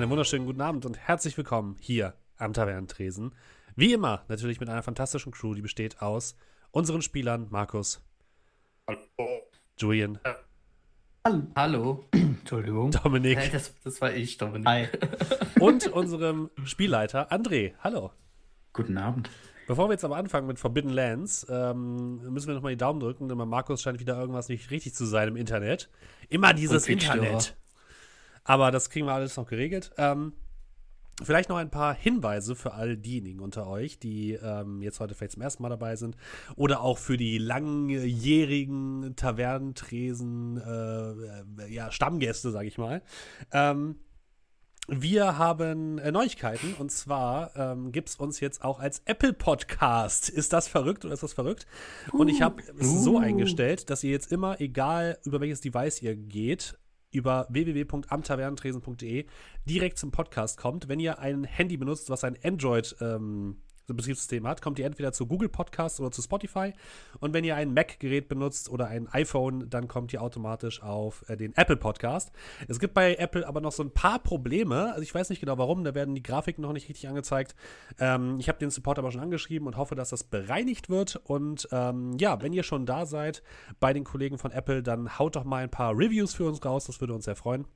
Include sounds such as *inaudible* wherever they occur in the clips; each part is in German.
Einen wunderschönen guten Abend und herzlich willkommen hier am Tavernentresen. Wie immer natürlich mit einer fantastischen Crew, die besteht aus unseren Spielern Markus, Hallo. Julian, Hallo. *clears throat* Entschuldigung. Dominik Hey, das, das war ich, Dominik. Hi. *laughs* und unserem Spielleiter André. Hallo. Guten Abend. Bevor wir jetzt aber anfangen mit Forbidden Lands, ähm, müssen wir nochmal die Daumen drücken, denn bei Markus scheint wieder irgendwas nicht richtig zu sein im Internet. Immer dieses. Internet. Aber das kriegen wir alles noch geregelt. Ähm, vielleicht noch ein paar Hinweise für all diejenigen unter euch, die ähm, jetzt heute vielleicht zum ersten Mal dabei sind. Oder auch für die langjährigen Tavernentresen, äh, äh, ja, Stammgäste, sag ich mal. Ähm, wir haben äh, Neuigkeiten und zwar ähm, gibt es uns jetzt auch als Apple Podcast. Ist das verrückt oder ist das verrückt? Und ich habe es so eingestellt, dass ihr jetzt immer, egal über welches Device ihr geht, über www.amtavernentresen.de direkt zum Podcast kommt. Wenn ihr ein Handy benutzt, was ein Android ähm, Betriebssystem hat, kommt ihr entweder zu Google Podcasts oder zu Spotify. Und wenn ihr ein Mac-Gerät benutzt oder ein iPhone, dann kommt ihr automatisch auf äh, den Apple Podcast. Es gibt bei Apple aber noch so ein paar Probleme. Also ich weiß nicht genau warum, da werden die Grafiken noch nicht richtig angezeigt. Ähm, ich habe den Support aber schon angeschrieben und hoffe, dass das bereinigt wird. Und ähm, ja, wenn ihr schon da seid bei den Kollegen von Apple, dann haut doch mal ein paar Reviews für uns raus. Das würde uns sehr freuen.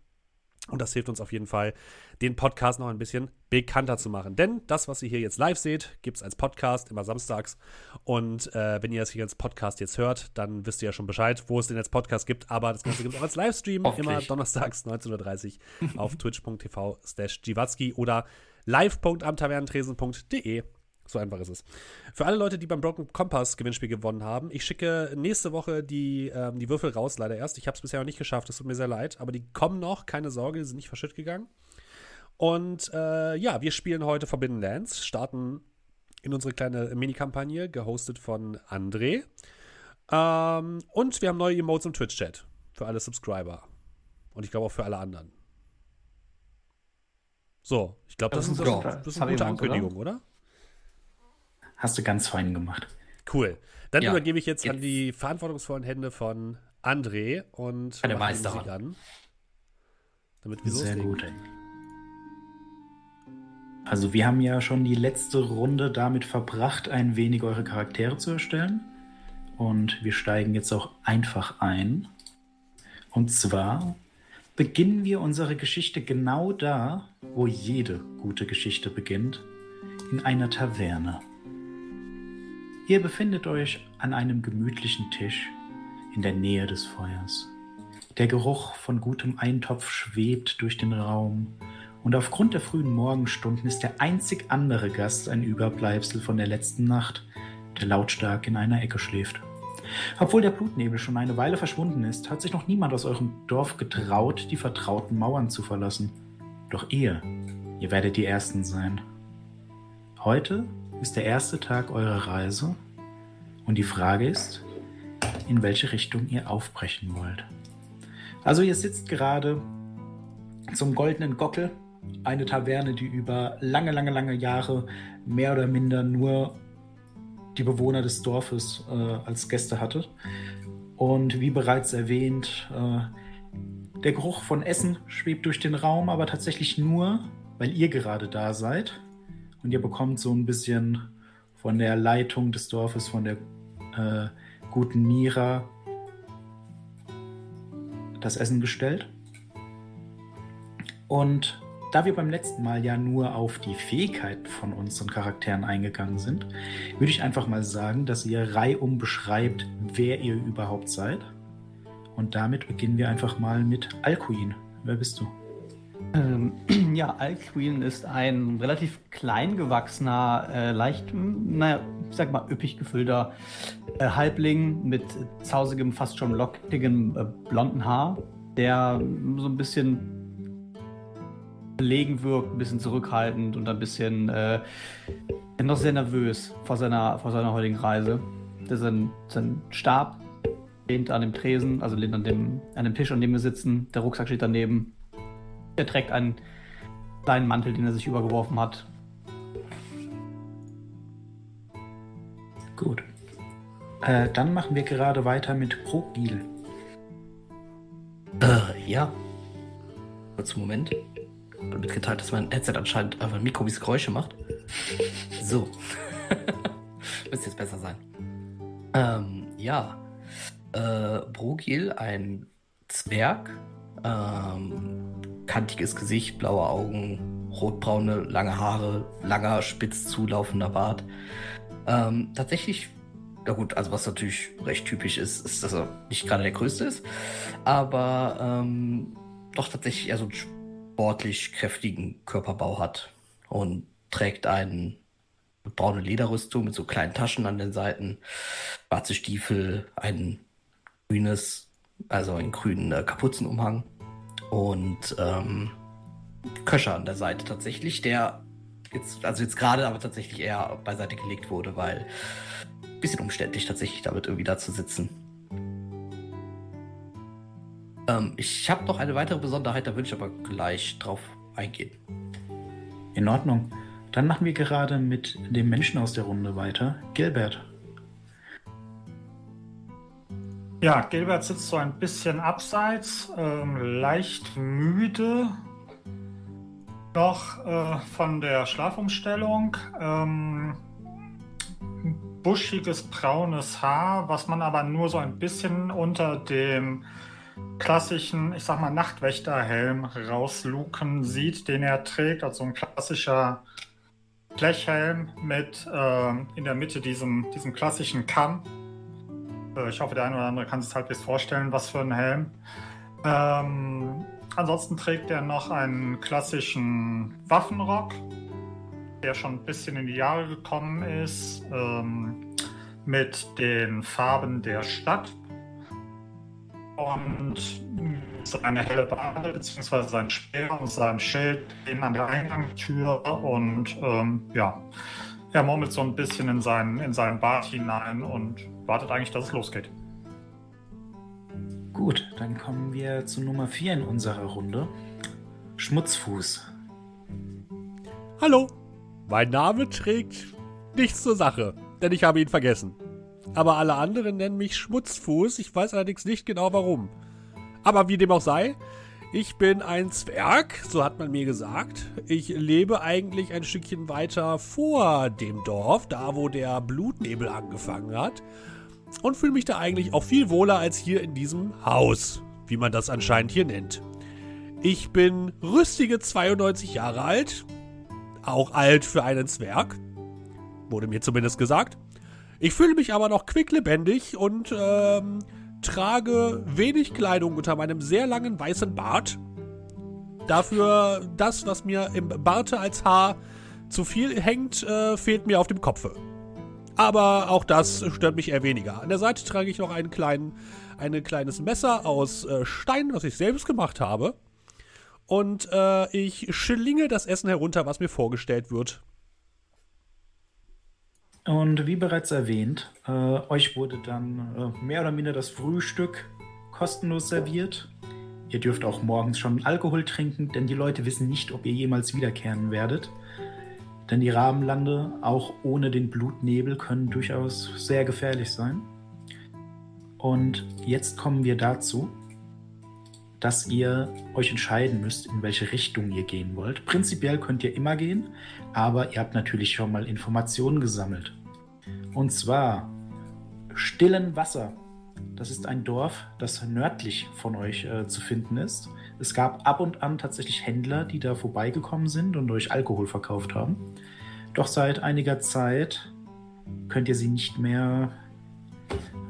Und das hilft uns auf jeden Fall, den Podcast noch ein bisschen bekannter zu machen. Denn das, was ihr hier jetzt live seht, gibt es als Podcast immer samstags. Und äh, wenn ihr das hier als Podcast jetzt hört, dann wisst ihr ja schon Bescheid, wo es den als Podcast gibt. Aber das Ganze gibt es auch als Livestream, immer donnerstags 19.30 Uhr auf twitch.tv slash oder live.amtavernentresen.de. So einfach ist es. Für alle Leute, die beim Broken Compass Gewinnspiel gewonnen haben, ich schicke nächste Woche die, ähm, die Würfel raus, leider erst. Ich habe es bisher noch nicht geschafft, es tut mir sehr leid, aber die kommen noch, keine Sorge, die sind nicht verschütt gegangen. Und äh, ja, wir spielen heute Forbidden Lands, starten in unsere kleine Mini-Kampagne, gehostet von André. Ähm, und wir haben neue Emotes im Twitch-Chat für alle Subscriber. Und ich glaube auch für alle anderen. So, ich glaube, das, Das ist, das, das eine gute Emote, oder? Ankündigung, oder? Hast du ganz fein gemacht. Cool. Dann Ja, übergebe ich jetzt, an jetzt- die verantwortungsvollen Hände von André und Eine mache die Meisterin. Musik an. Damit wir Sehr loslegen. gut. Also wir haben ja schon die letzte Runde damit verbracht, ein wenig eure Charaktere zu erstellen. Und wir steigen jetzt auch einfach ein. Und zwar beginnen wir unsere Geschichte genau da, wo jede gute Geschichte beginnt, in einer Taverne. Ihr befindet euch an einem gemütlichen Tisch in der Nähe des Feuers. Der Geruch von gutem Eintopf schwebt durch den Raum und aufgrund der frühen Morgenstunden ist der einzig andere Gast ein Überbleibsel von der letzten Nacht, der lautstark in einer Ecke schläft. Obwohl der Blutnebel schon eine Weile verschwunden ist, hat sich noch niemand aus eurem Dorf getraut, die vertrauten Mauern zu verlassen. Doch ihr, ihr werdet die Ersten sein. Heute ist der erste Tag eurer Reise und die Frage ist, in welche Richtung ihr aufbrechen wollt. Also ihr sitzt gerade zum Goldenen Gockel, eine Taverne, die über lange, lange, lange Jahre mehr oder minder nur die Bewohner des Dorfes äh, als Gäste hatte. Und wie bereits erwähnt, äh, der Geruch von Essen schwebt durch den Raum, aber tatsächlich nur, weil ihr gerade da seid. Und ihr bekommt so ein bisschen von der Leitung des Dorfes, von der äh, guten Mira, das Essen gestellt. Und da wir beim letzten Mal ja nur auf die Fähigkeiten von unseren Charakteren eingegangen sind, würde ich einfach mal sagen, dass ihr reihum beschreibt, wer ihr überhaupt seid. Und damit beginnen wir einfach mal mit Alcuin. Wer bist du? Ähm, *clears throat* ja, Alcuin ist ein relativ klein gewachsener, äh, leicht, naja, ich sag mal, üppig gefüllter äh, Halbling mit zausigem, fast schon lockigem äh, blonden Haar, der so ein bisschen belegen wirkt, ein bisschen zurückhaltend und ein bisschen äh, noch sehr nervös vor seiner, vor seiner heutigen Reise. Der sein, sein Stab lehnt an dem Tresen, also lehnt an dem, an dem Tisch, an dem wir sitzen. Der Rucksack steht daneben. Er trägt einen kleinen Mantel, den er sich übergeworfen hat. Gut. Äh, dann machen wir gerade weiter mit Progil. Äh, ja. Kurz einen Moment. mitgeteilt, dass mein Headset anscheinend einfach Mikro Geräusche macht. *laughs* So. *laughs* Müsste jetzt besser sein. Ähm, ja. Äh, Brogil, ein Zwerg. Ähm, kantiges Gesicht, blaue Augen, rotbraune, lange Haare, langer, spitz zulaufender Bart. Ähm, tatsächlich, ja gut, also was natürlich recht typisch ist, ist, dass er nicht gerade der Größte ist, aber ähm, doch tatsächlich eher so einen sportlich kräftigen Körperbau hat und trägt einen braune Lederrüstung mit so kleinen Taschen an den Seiten, schwarze Stiefel, ein grünes, also einen grünen äh, Kapuzenumhang und ähm, Köcher an der Seite tatsächlich, der jetzt, also jetzt gerade aber tatsächlich eher beiseite gelegt wurde, weil ein bisschen umständlich tatsächlich damit irgendwie da zu sitzen. Ähm, ich habe noch eine weitere Besonderheit, da würde ich aber gleich drauf eingehen. In Ordnung. Dann machen wir gerade mit dem Menschen aus der Runde weiter. Gilbert. Ja, Gilbert sitzt so ein bisschen abseits, ähm, leicht müde noch äh, von der Schlafumstellung. Ähm, buschiges braunes Haar, was man aber nur so ein bisschen unter dem klassischen, ich sag mal, Nachtwächterhelm rausluken sieht, den er trägt. Also ein klassischer Blechhelm mit äh, in der Mitte diesem, diesem klassischen Kamm. Äh, ich hoffe, der eine oder andere kann sich halbwegs vorstellen, was für ein Helm. Ähm, ansonsten trägt er noch einen klassischen Waffenrock, der schon ein bisschen in die Jahre gekommen ist, ähm, mit den Farben der Stadt und seine helle Bade bzw. sein Speer und sein Schild stehen an der Eingangstür und ähm, ja, er murmelt so ein bisschen in seinen, in seinen Bart hinein und wartet eigentlich, dass es losgeht. Gut, dann kommen wir zu Nummer 4 in unserer Runde. Schmutzfuß. Hallo, mein Name trägt nichts zur Sache, denn ich habe ihn vergessen aber alle anderen nennen mich Schmutzfuß. Ich weiß allerdings nicht genau warum. Aber wie dem auch sei, ich bin ein Zwerg, so hat man mir gesagt. Ich lebe eigentlich ein Stückchen weiter vor dem Dorf, da wo der Blutnebel angefangen hat. Und fühle mich da eigentlich auch viel wohler als hier in diesem Haus, wie man das anscheinend hier nennt. Ich bin rüstige 92 Jahre alt, auch alt für einen Zwerg, wurde mir zumindest gesagt. Ich fühle mich aber noch quicklebendig und ähm, trage wenig Kleidung unter meinem sehr langen weißen Bart. Dafür das, was mir im Barte als Haar zu viel hängt, äh, fehlt mir auf dem Kopfe. Aber auch das stört mich eher weniger. An der Seite trage ich noch einen kleinen, ein kleines Messer aus äh, Stein, was ich selbst gemacht habe. Und äh, ich schlinge das Essen herunter, was mir vorgestellt wird. Und wie bereits erwähnt, äh, euch wurde dann äh, mehr oder minder das Frühstück kostenlos serviert. Ihr dürft auch morgens schon Alkohol trinken, denn die Leute wissen nicht, ob ihr jemals wiederkehren werdet. Denn die Rabenlande, auch ohne den Blutnebel, können durchaus sehr gefährlich sein. Und jetzt kommen wir dazu, dass ihr euch entscheiden müsst, in welche Richtung ihr gehen wollt. Prinzipiell könnt ihr immer gehen, aber ihr habt natürlich schon mal Informationen gesammelt. Und zwar Stillen Wasser. Das ist ein Dorf, das nördlich von euch äh, zu finden ist. Es gab ab und an tatsächlich Händler, die da vorbeigekommen sind und euch Alkohol verkauft haben. Doch seit einiger Zeit könnt ihr sie nicht mehr.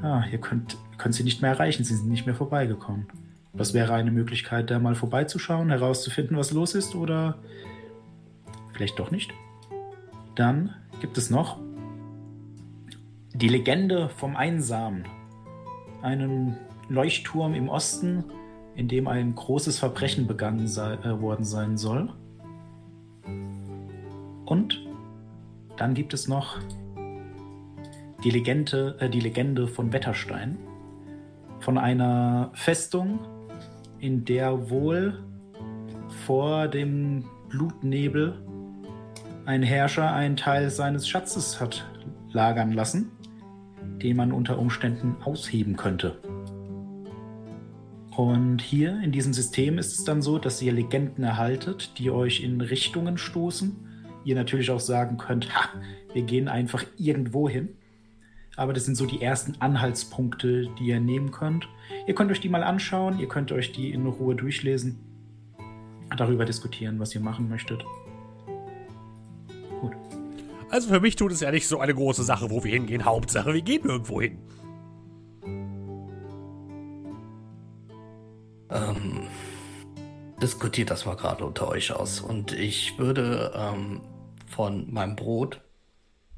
Ah, ihr könnt, könnt sie nicht mehr erreichen, sie sind nicht mehr vorbeigekommen. Das wäre eine Möglichkeit, da mal vorbeizuschauen, herauszufinden, was los ist oder vielleicht doch nicht. Dann gibt es noch die Legende vom Einsamen. Einen Leuchtturm im Osten, in dem ein großes Verbrechen begangen sei, äh, worden sein soll. Und dann gibt es noch die Legende, äh, die Legende von Wetterstein. Von einer Festung, in der wohl vor dem Blutnebel ein Herrscher einen Teil seines Schatzes hat lagern lassen, den man unter Umständen ausheben könnte. Und hier in diesem System ist es dann so, dass ihr Legenden erhaltet, die euch in Richtungen stoßen. Ihr natürlich auch sagen könnt, ha, wir gehen einfach irgendwo hin. Aber das sind so die ersten Anhaltspunkte, die ihr nehmen könnt. Ihr könnt euch die mal anschauen, ihr könnt euch die in Ruhe durchlesen, darüber diskutieren, was ihr machen möchtet. Gut. Also für mich tut es ja nicht so eine große Sache, wo wir hingehen. Hauptsache, wir gehen irgendwo hin. Ähm, diskutiert das mal gerade unter euch aus. Und ich würde ähm, von meinem Brot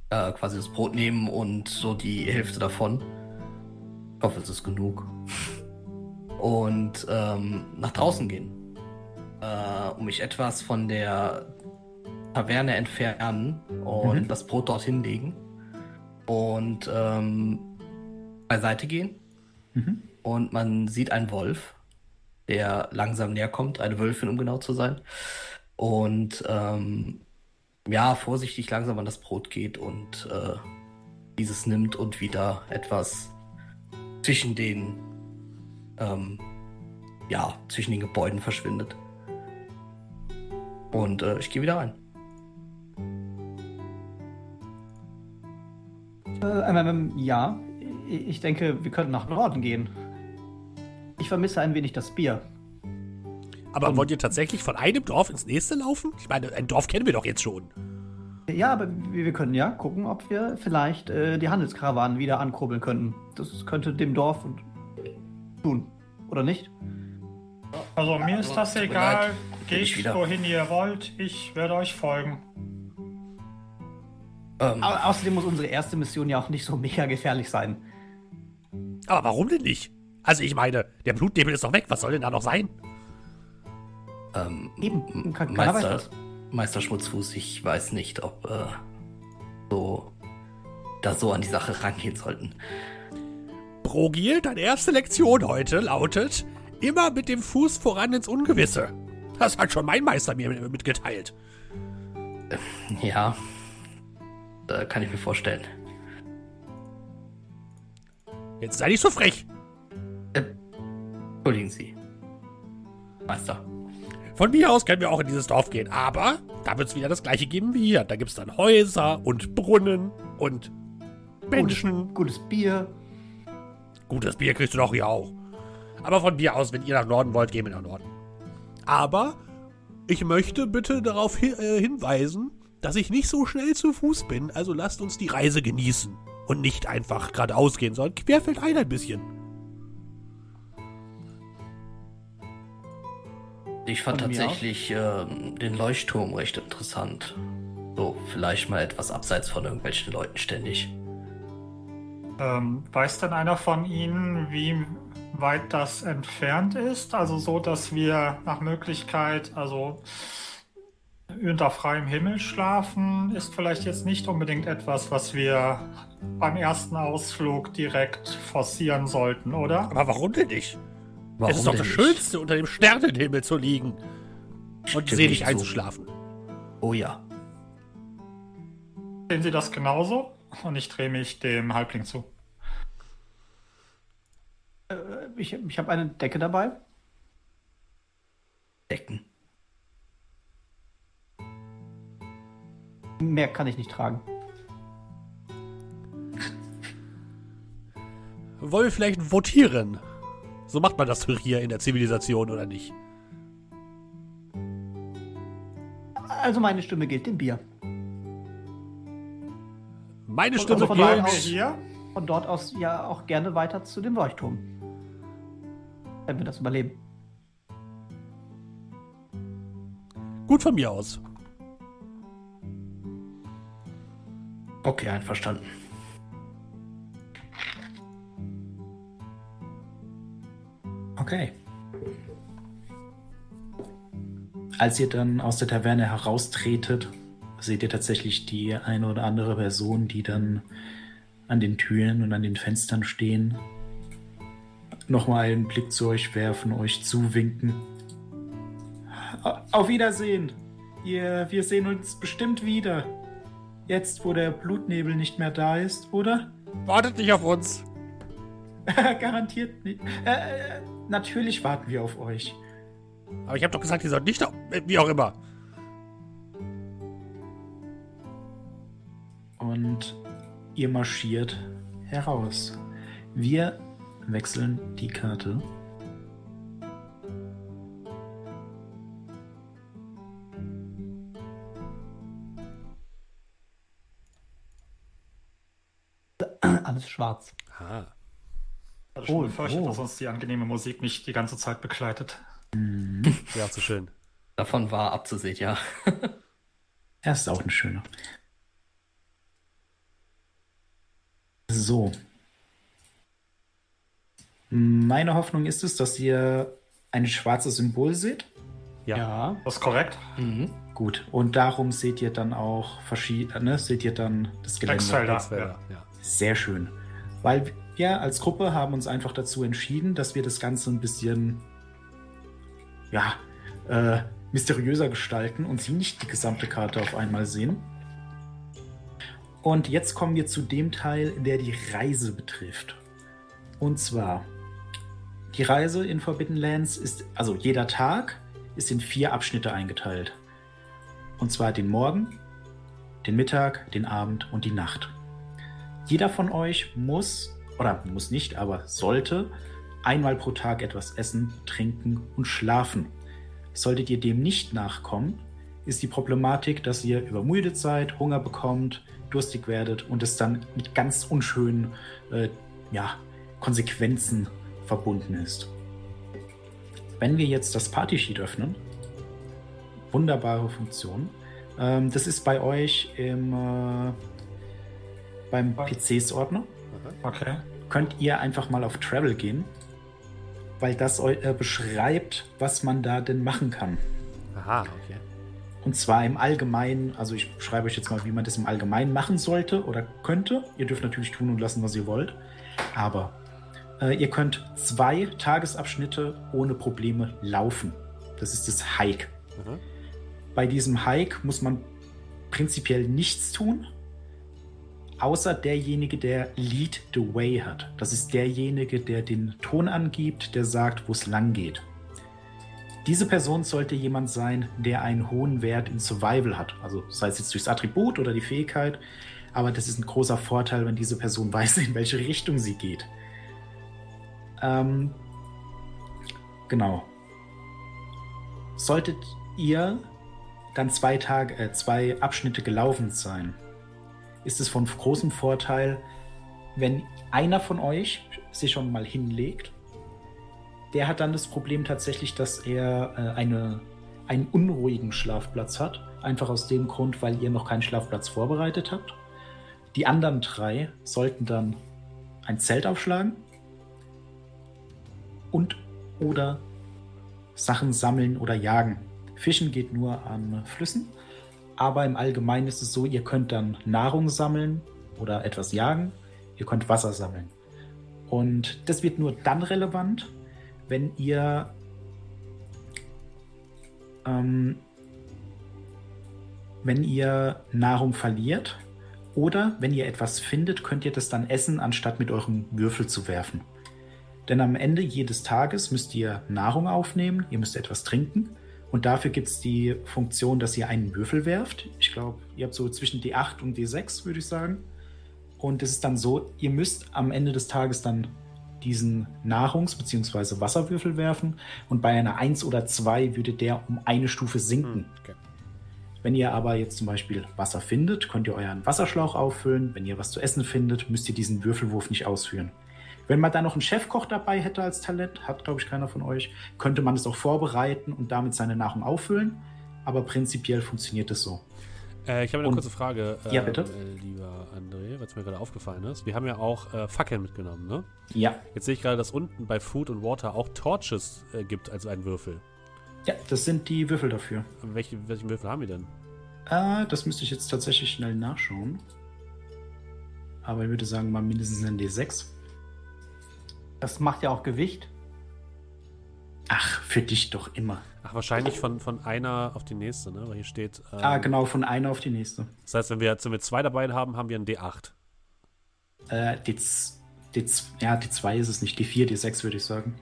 äh, quasi das Brot nehmen und so die Hälfte davon. Ich hoffe, es ist genug. Und ähm, nach draußen gehen. Äh, um mich etwas von der Taverne entfernen und mhm. das Brot dorthin legen. Und ähm, beiseite gehen. Mhm. Und man sieht einen Wolf der langsam näher kommt, eine Wölfin, um genau zu sein. Und ähm, ja, vorsichtig langsam an das Brot geht und äh, dieses nimmt und wieder etwas zwischen den ähm, ja, zwischen den Gebäuden verschwindet. Und äh, ich gehe wieder rein. Äh, ähm, ähm, ja, ich denke, wir könnten nach Norden gehen. Ich vermisse ein wenig das Bier. Aber wollt ihr tatsächlich von einem Dorf ins nächste laufen? Ich meine, ein Dorf kennen wir doch jetzt schon. Ja, aber wir, können ja gucken, ob wir vielleicht äh, die Handelskarawanen wieder ankurbeln könnten. Das könnte dem Dorf tun, oder nicht? Also mir ist das egal. Geht wohin ihr wollt. Ich werde euch folgen. Ähm. außerdem muss unsere erste Mission ja auch nicht so mega gefährlich sein. Aber warum denn nicht? Also ich meine, der Blutnebel ist doch weg. Was soll denn da noch sein? Ähm, Eben, kann, Meister, Meister Schmutzfuß, ich weiß nicht, ob äh, so da so an die Sache rangehen sollten. Brogil, deine erste Lektion heute lautet: immer mit dem Fuß voran ins Ungewisse. Das hat schon mein Meister mir mitgeteilt. Ja, da kann ich mir vorstellen. Jetzt sei nicht so frech. Entschuldigen Sie. Meister. Von mir aus können wir auch in dieses Dorf gehen, aber da wird es wieder das gleiche geben wie hier. Da gibt es dann Häuser und Brunnen und Menschen. Gutes, gutes, Bier. Gutes Bier kriegst du doch hier auch. Aber von mir aus, wenn ihr nach Norden wollt, gehen wir nach Norden. Aber ich möchte bitte darauf hi äh, hinweisen, dass ich nicht so schnell zu Fuß bin. Also lasst uns die Reise genießen und nicht einfach geradeaus gehen, sondern querfeld ein ein bisschen. Ich fand tatsächlich äh, den Leuchtturm recht interessant. So, vielleicht mal etwas abseits von irgendwelchen Leuten ständig. Ähm, weiß denn einer von Ihnen, wie weit das entfernt ist? Also so, dass wir nach Möglichkeit, also unter freiem Himmel schlafen, ist vielleicht jetzt nicht unbedingt etwas, was wir beim ersten Ausflug direkt forcieren sollten, oder? Aber warum denn nicht? Warum es ist doch das nicht? Schönste, unter dem Sternenhimmel zu liegen und selig einzuschlafen. So. Oh ja. Sehen Sie das genauso? Und ich drehe mich dem Halbling zu. Äh, ich ich habe eine Decke dabei. Decken. Mehr kann ich nicht tragen. Wollen wir vielleicht votieren? So macht man das hier in der Zivilisation, oder nicht? Also meine Stimme gilt dem Bier. Meine Stimme also gilt aus, hier. Von dort aus ja auch gerne weiter zu dem Leuchtturm. Wenn wir das überleben. Gut von mir aus. Okay, einverstanden. Okay. Als ihr dann aus der Taverne heraustretet, seht ihr tatsächlich die eine oder andere Person, die dann an den Türen und an den Fenstern stehen, nochmal einen Blick zu euch werfen, euch zuwinken. Auf Wiedersehen! Ihr, wir sehen uns bestimmt wieder. Jetzt, wo der Blutnebel nicht mehr da ist, oder? Wartet nicht auf uns. *laughs* Garantiert nicht. Äh, äh, natürlich warten wir auf euch. Aber ich habe doch gesagt, ihr sollt nicht, äh, wie auch immer. Und ihr marschiert heraus. Wir wechseln die Karte. Alles schwarz. Ah. Ich hatte schon Oh, befürchtet, oh. dass uns die angenehme Musik nicht die ganze Zeit begleitet. Wäre auch so schön. Davon war abzusehen, ja. *laughs* Er ist auch eine schöne. So. Meine Hoffnung ist es, dass ihr ein schwarzes Symbol seht. Ja. Ja. Das ist korrekt. Mhm. Gut. Und darum seht ihr dann auch verschiedene, seht ihr dann das Gelände. Ja. Sehr schön. Weil wir als Gruppe haben uns einfach dazu entschieden, dass wir das Ganze ein bisschen, ja, äh, mysteriöser gestalten und sie nicht die gesamte Karte auf einmal sehen. Und jetzt kommen wir zu dem Teil, der die Reise betrifft. Und zwar, die Reise in Forbidden Lands ist, also jeder Tag ist in vier Abschnitte eingeteilt. Und zwar den Morgen, den Mittag, den Abend und die Nacht. Jeder von euch muss, oder muss nicht, aber sollte einmal pro Tag etwas essen, trinken und schlafen. Solltet ihr dem nicht nachkommen, ist die Problematik, dass ihr übermüdet seid, Hunger bekommt, durstig werdet und es dann mit ganz unschönen äh, ja, Konsequenzen verbunden ist. Wenn wir jetzt das Party Sheet öffnen, wunderbare Funktion. Ähm, das ist bei euch im, äh, beim PCs-Ordner. Okay. Könnt ihr einfach mal auf Travel gehen, weil das äh, beschreibt, was man da denn machen kann. Aha, okay. Und zwar im Allgemeinen, also ich schreibe euch jetzt mal, wie man das im Allgemeinen machen sollte oder könnte. Ihr dürft natürlich tun und lassen, was ihr wollt. Aber äh, ihr könnt zwei Tagesabschnitte ohne Probleme laufen. Das ist das Hike. Mhm. Bei diesem Hike muss man prinzipiell nichts tun, außer derjenige, der Lead the Way hat. Das ist derjenige, der den Ton angibt, der sagt, wo es lang geht. Diese Person sollte jemand sein, der einen hohen Wert in Survival hat. Also sei es jetzt durchs Attribut oder die Fähigkeit. Aber das ist ein großer Vorteil, wenn diese Person *laughs* weiß, in welche Richtung sie geht. Ähm, genau. Solltet ihr dann zwei Tage, äh, zwei Abschnitte gelaufen sein, ist es von großem Vorteil, wenn einer von euch sich schon mal hinlegt. Der hat dann das Problem tatsächlich, dass er äh, eine, einen unruhigen Schlafplatz hat. Einfach aus dem Grund, weil ihr noch keinen Schlafplatz vorbereitet habt. Die anderen drei sollten dann ein Zelt aufschlagen und oder Sachen sammeln oder jagen. Fischen geht nur an Flüssen, aber im Allgemeinen ist es so, ihr könnt dann Nahrung sammeln oder etwas jagen, ihr könnt Wasser sammeln. Und das wird nur dann relevant, wenn ihr ähm, wenn ihr Nahrung verliert oder wenn ihr etwas findet, könnt ihr das dann essen, anstatt mit eurem Würfel zu werfen. Denn am Ende jedes Tages müsst ihr Nahrung aufnehmen, ihr müsst etwas trinken und dafür gibt es die Funktion, dass ihr einen Würfel werft. Ich glaube, ihr habt so zwischen D8 und D6, würde ich sagen. Und es ist dann so, ihr müsst am Ende des Tages dann diesen Nahrungs- bzw. Wasserwürfel werfen und bei einer 1 oder 2 würde der um eine Stufe sinken. Hm, okay. Wenn ihr aber jetzt zum Beispiel Wasser findet, könnt ihr euren Wasserschlauch auffüllen. Wenn ihr was zu essen findet, müsst ihr diesen Würfelwurf nicht ausführen. Wenn man da noch einen Chefkoch dabei hätte als Talent, hat glaube ich keiner von euch, könnte man es auch vorbereiten und damit seine Nahrung auffüllen. Aber prinzipiell funktioniert es so. Äh, ich habe eine Und- kurze Frage, Ja, bitte. äh, lieber André, weil es mir gerade aufgefallen ist. Wir haben ja auch äh, Fackeln mitgenommen, ne? Ja, Jetzt sehe ich gerade, dass unten bei Food und Water auch Torches äh, gibt als einen Würfel. ja, das sind die Würfel dafür. Welche, welchen Würfel haben wir denn? Äh, das müsste ich jetzt tatsächlich schnell nachschauen. Aber ich würde sagen, mal mindestens ein D6. Das macht ja auch Gewicht. Ach, für dich doch immer. Ach, wahrscheinlich von, von einer auf die nächste, ne? Weil hier steht. ähm, Ah, genau, von einer auf die nächste. Das heißt, wenn wir, jetzt- wenn wir zwei dabei haben, haben wir einen D8. Äh, D, D2, ja, D2 ist es nicht, D4, D6 würde ich sagen.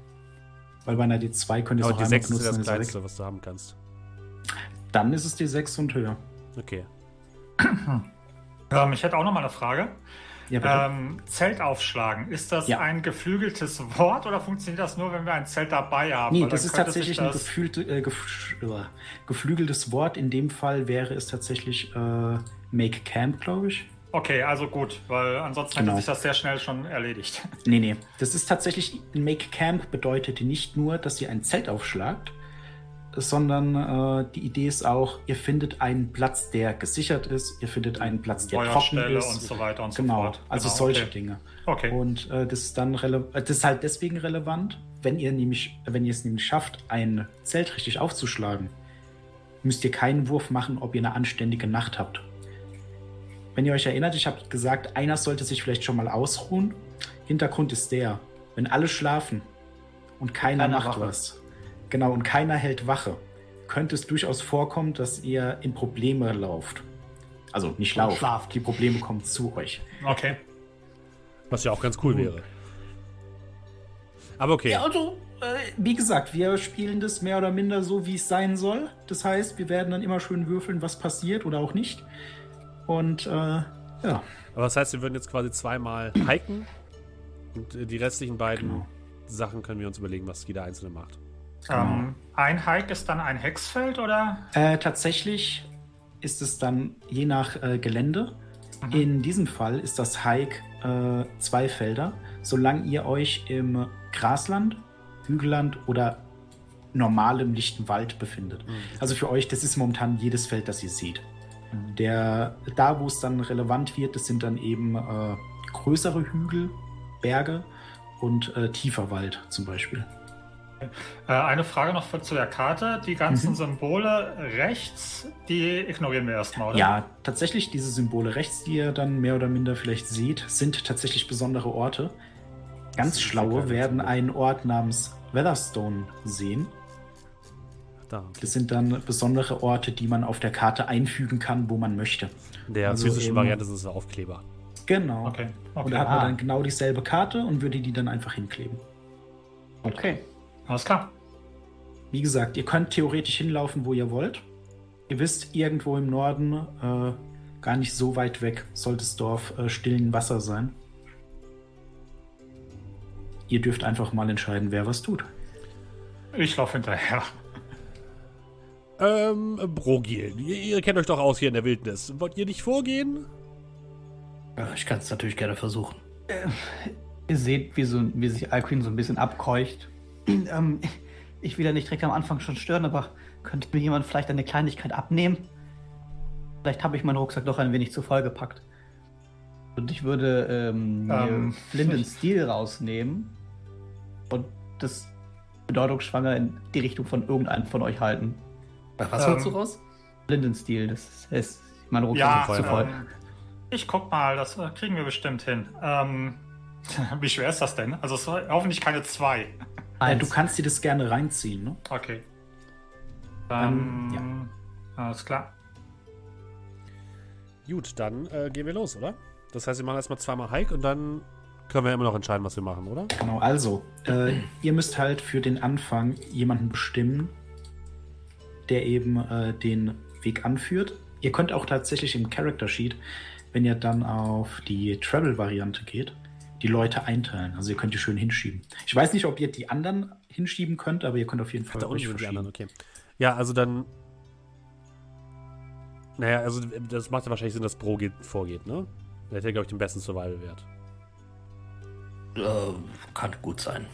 Weil bei einer D2 könnt ihr es auch die einmal 6 ist benutzen, das dann ist weg. kleinste, was du haben kannst. Dann ist es D6 und höher. Okay. *clears throat* Ähm, ich hätte auch noch mal eine Frage. Ja. Ähm, Zelt aufschlagen, ist das Ja. ein geflügeltes Wort oder funktioniert das nur, wenn wir ein Zelt dabei haben? Nee, das ist tatsächlich ein das- gefühlte, äh, gef äh, geflügeltes Wort. In dem Fall wäre es tatsächlich äh, Make Camp, glaube ich. Okay, also gut, weil ansonsten Genau. hätte sich das sehr schnell schon erledigt. Nee, nee. Das ist tatsächlich, Make Camp bedeutet nicht nur, dass ihr ein Zelt aufschlagt, sondern äh, die Idee ist auch, ihr findet einen Platz, der gesichert ist, ihr findet einen Platz, der trocken ist. und so weiter und so genau, fort. also Genau, solche okay. Dinge. Okay. Und äh, das ist dann äh, das ist halt deswegen relevant, wenn ihr nämlich, wenn ihr es nämlich schafft, ein Zelt richtig aufzuschlagen, müsst ihr keinen Wurf machen, ob ihr eine anständige Nacht habt. Wenn ihr euch erinnert, ich habe gesagt, einer sollte sich vielleicht schon mal ausruhen. Hintergrund ist der, wenn alle schlafen und keiner, Keiner macht Wache. was, genau, und keiner hält Wache, könnte es durchaus vorkommen, dass ihr in Probleme lauft. Also nicht lauft, schlaft. die Probleme kommen zu euch. okay. Was ja auch ganz cool wäre. Aber okay. Ja, also, äh, wie gesagt, wir spielen das mehr oder minder so, wie es sein soll. Das heißt, wir werden dann immer schön würfeln, was passiert oder auch nicht. Und äh, ja, Aber das heißt, wir würden jetzt quasi zweimal hiken und äh, die restlichen beiden Genau. Sachen können wir uns überlegen, was jeder einzelne macht. Ähm, ein Hike ist dann ein Hexfeld oder? äh, tatsächlich ist es dann je nach äh, Gelände. In diesem Fall ist das Hike äh, zwei Felder, solange ihr euch im Grasland, Hügelland oder normalem lichten Wald befindet. Also für euch, das ist momentan jedes Feld, das ihr seht. Der, da, wo es dann relevant wird, das sind dann eben äh, größere Hügel, Berge und äh, tiefer Wald zum Beispiel. Äh, eine Frage noch für, zu der Karte. Die ganzen Mhm. Symbole rechts, die ignorieren wir erstmal, oder? Ja, tatsächlich diese Symbole rechts, die ihr dann mehr oder minder vielleicht seht, sind tatsächlich besondere Orte. Ganz ist schlaue werden einen Ort namens Weatherstone sehen. Da. Okay. Das sind dann besondere Orte, die man auf der Karte einfügen kann, wo man möchte. Der also physischen eben- Variante sind es Aufkleber. Genau. Okay. Und okay. da hat man Ah. dann genau dieselbe Karte und würde die dann einfach hinkleben. Okay. Alles klar. Wie gesagt, ihr könnt theoretisch hinlaufen, wo ihr wollt. Ihr wisst, irgendwo im Norden, äh, gar nicht so weit weg, soll das Dorf äh, stillen Wasser sein. Ihr dürft einfach mal entscheiden, wer was tut. Ich laufe hinterher. Ähm, Brogil, ihr, ihr kennt euch doch aus hier in der Wildnis. Wollt ihr nicht vorgehen? Ja, ich kann es natürlich gerne versuchen. Ihr seht, wie, so, wie sich Alcuin so ein bisschen abkeucht. *clears throat* ähm, ich will ja nicht direkt am Anfang schon stören, aber könnte mir jemand vielleicht eine Kleinigkeit abnehmen? Vielleicht habe ich meinen Rucksack doch ein wenig zu voll gepackt. Und ich würde ähm, Ähm, and Steel rausnehmen und das bedeutungsschwanger in die Richtung von irgendeinem von euch halten. Was Ähm, holst du raus? Flint and Steel, das ist mein Rucksack Ja, ist zu voll. ähm, ich guck mal, das äh, kriegen wir bestimmt hin. Ähm, *laughs* wie schwer ist das denn? Also es soll hoffentlich keine zwei. Eins. du kannst dir das gerne reinziehen, ne? Okay. Ähm, Ähm, Alles klar. Gut, dann äh, gehen wir los, oder? Das heißt, wir machen erstmal zweimal Hike und dann können wir immer noch entscheiden, was wir machen, oder? Genau, also, äh, ihr müsst halt für den Anfang jemanden bestimmen, der eben äh, den Weg anführt. Ihr könnt auch tatsächlich im Character Sheet, wenn ihr dann auf die Travel-Variante geht, die Leute einteilen. Also ihr könnt die schön hinschieben. Ich weiß nicht, ob ihr die anderen hinschieben könnt, aber ihr könnt auf jeden Fall euch sind die verschieben. anderen, okay. Ja, also dann. Naja, also das macht ja wahrscheinlich Sinn, dass Brogil vorgeht, ne? Der hat ja, glaube ich, den besten Survival-Wert. Äh, kann gut sein.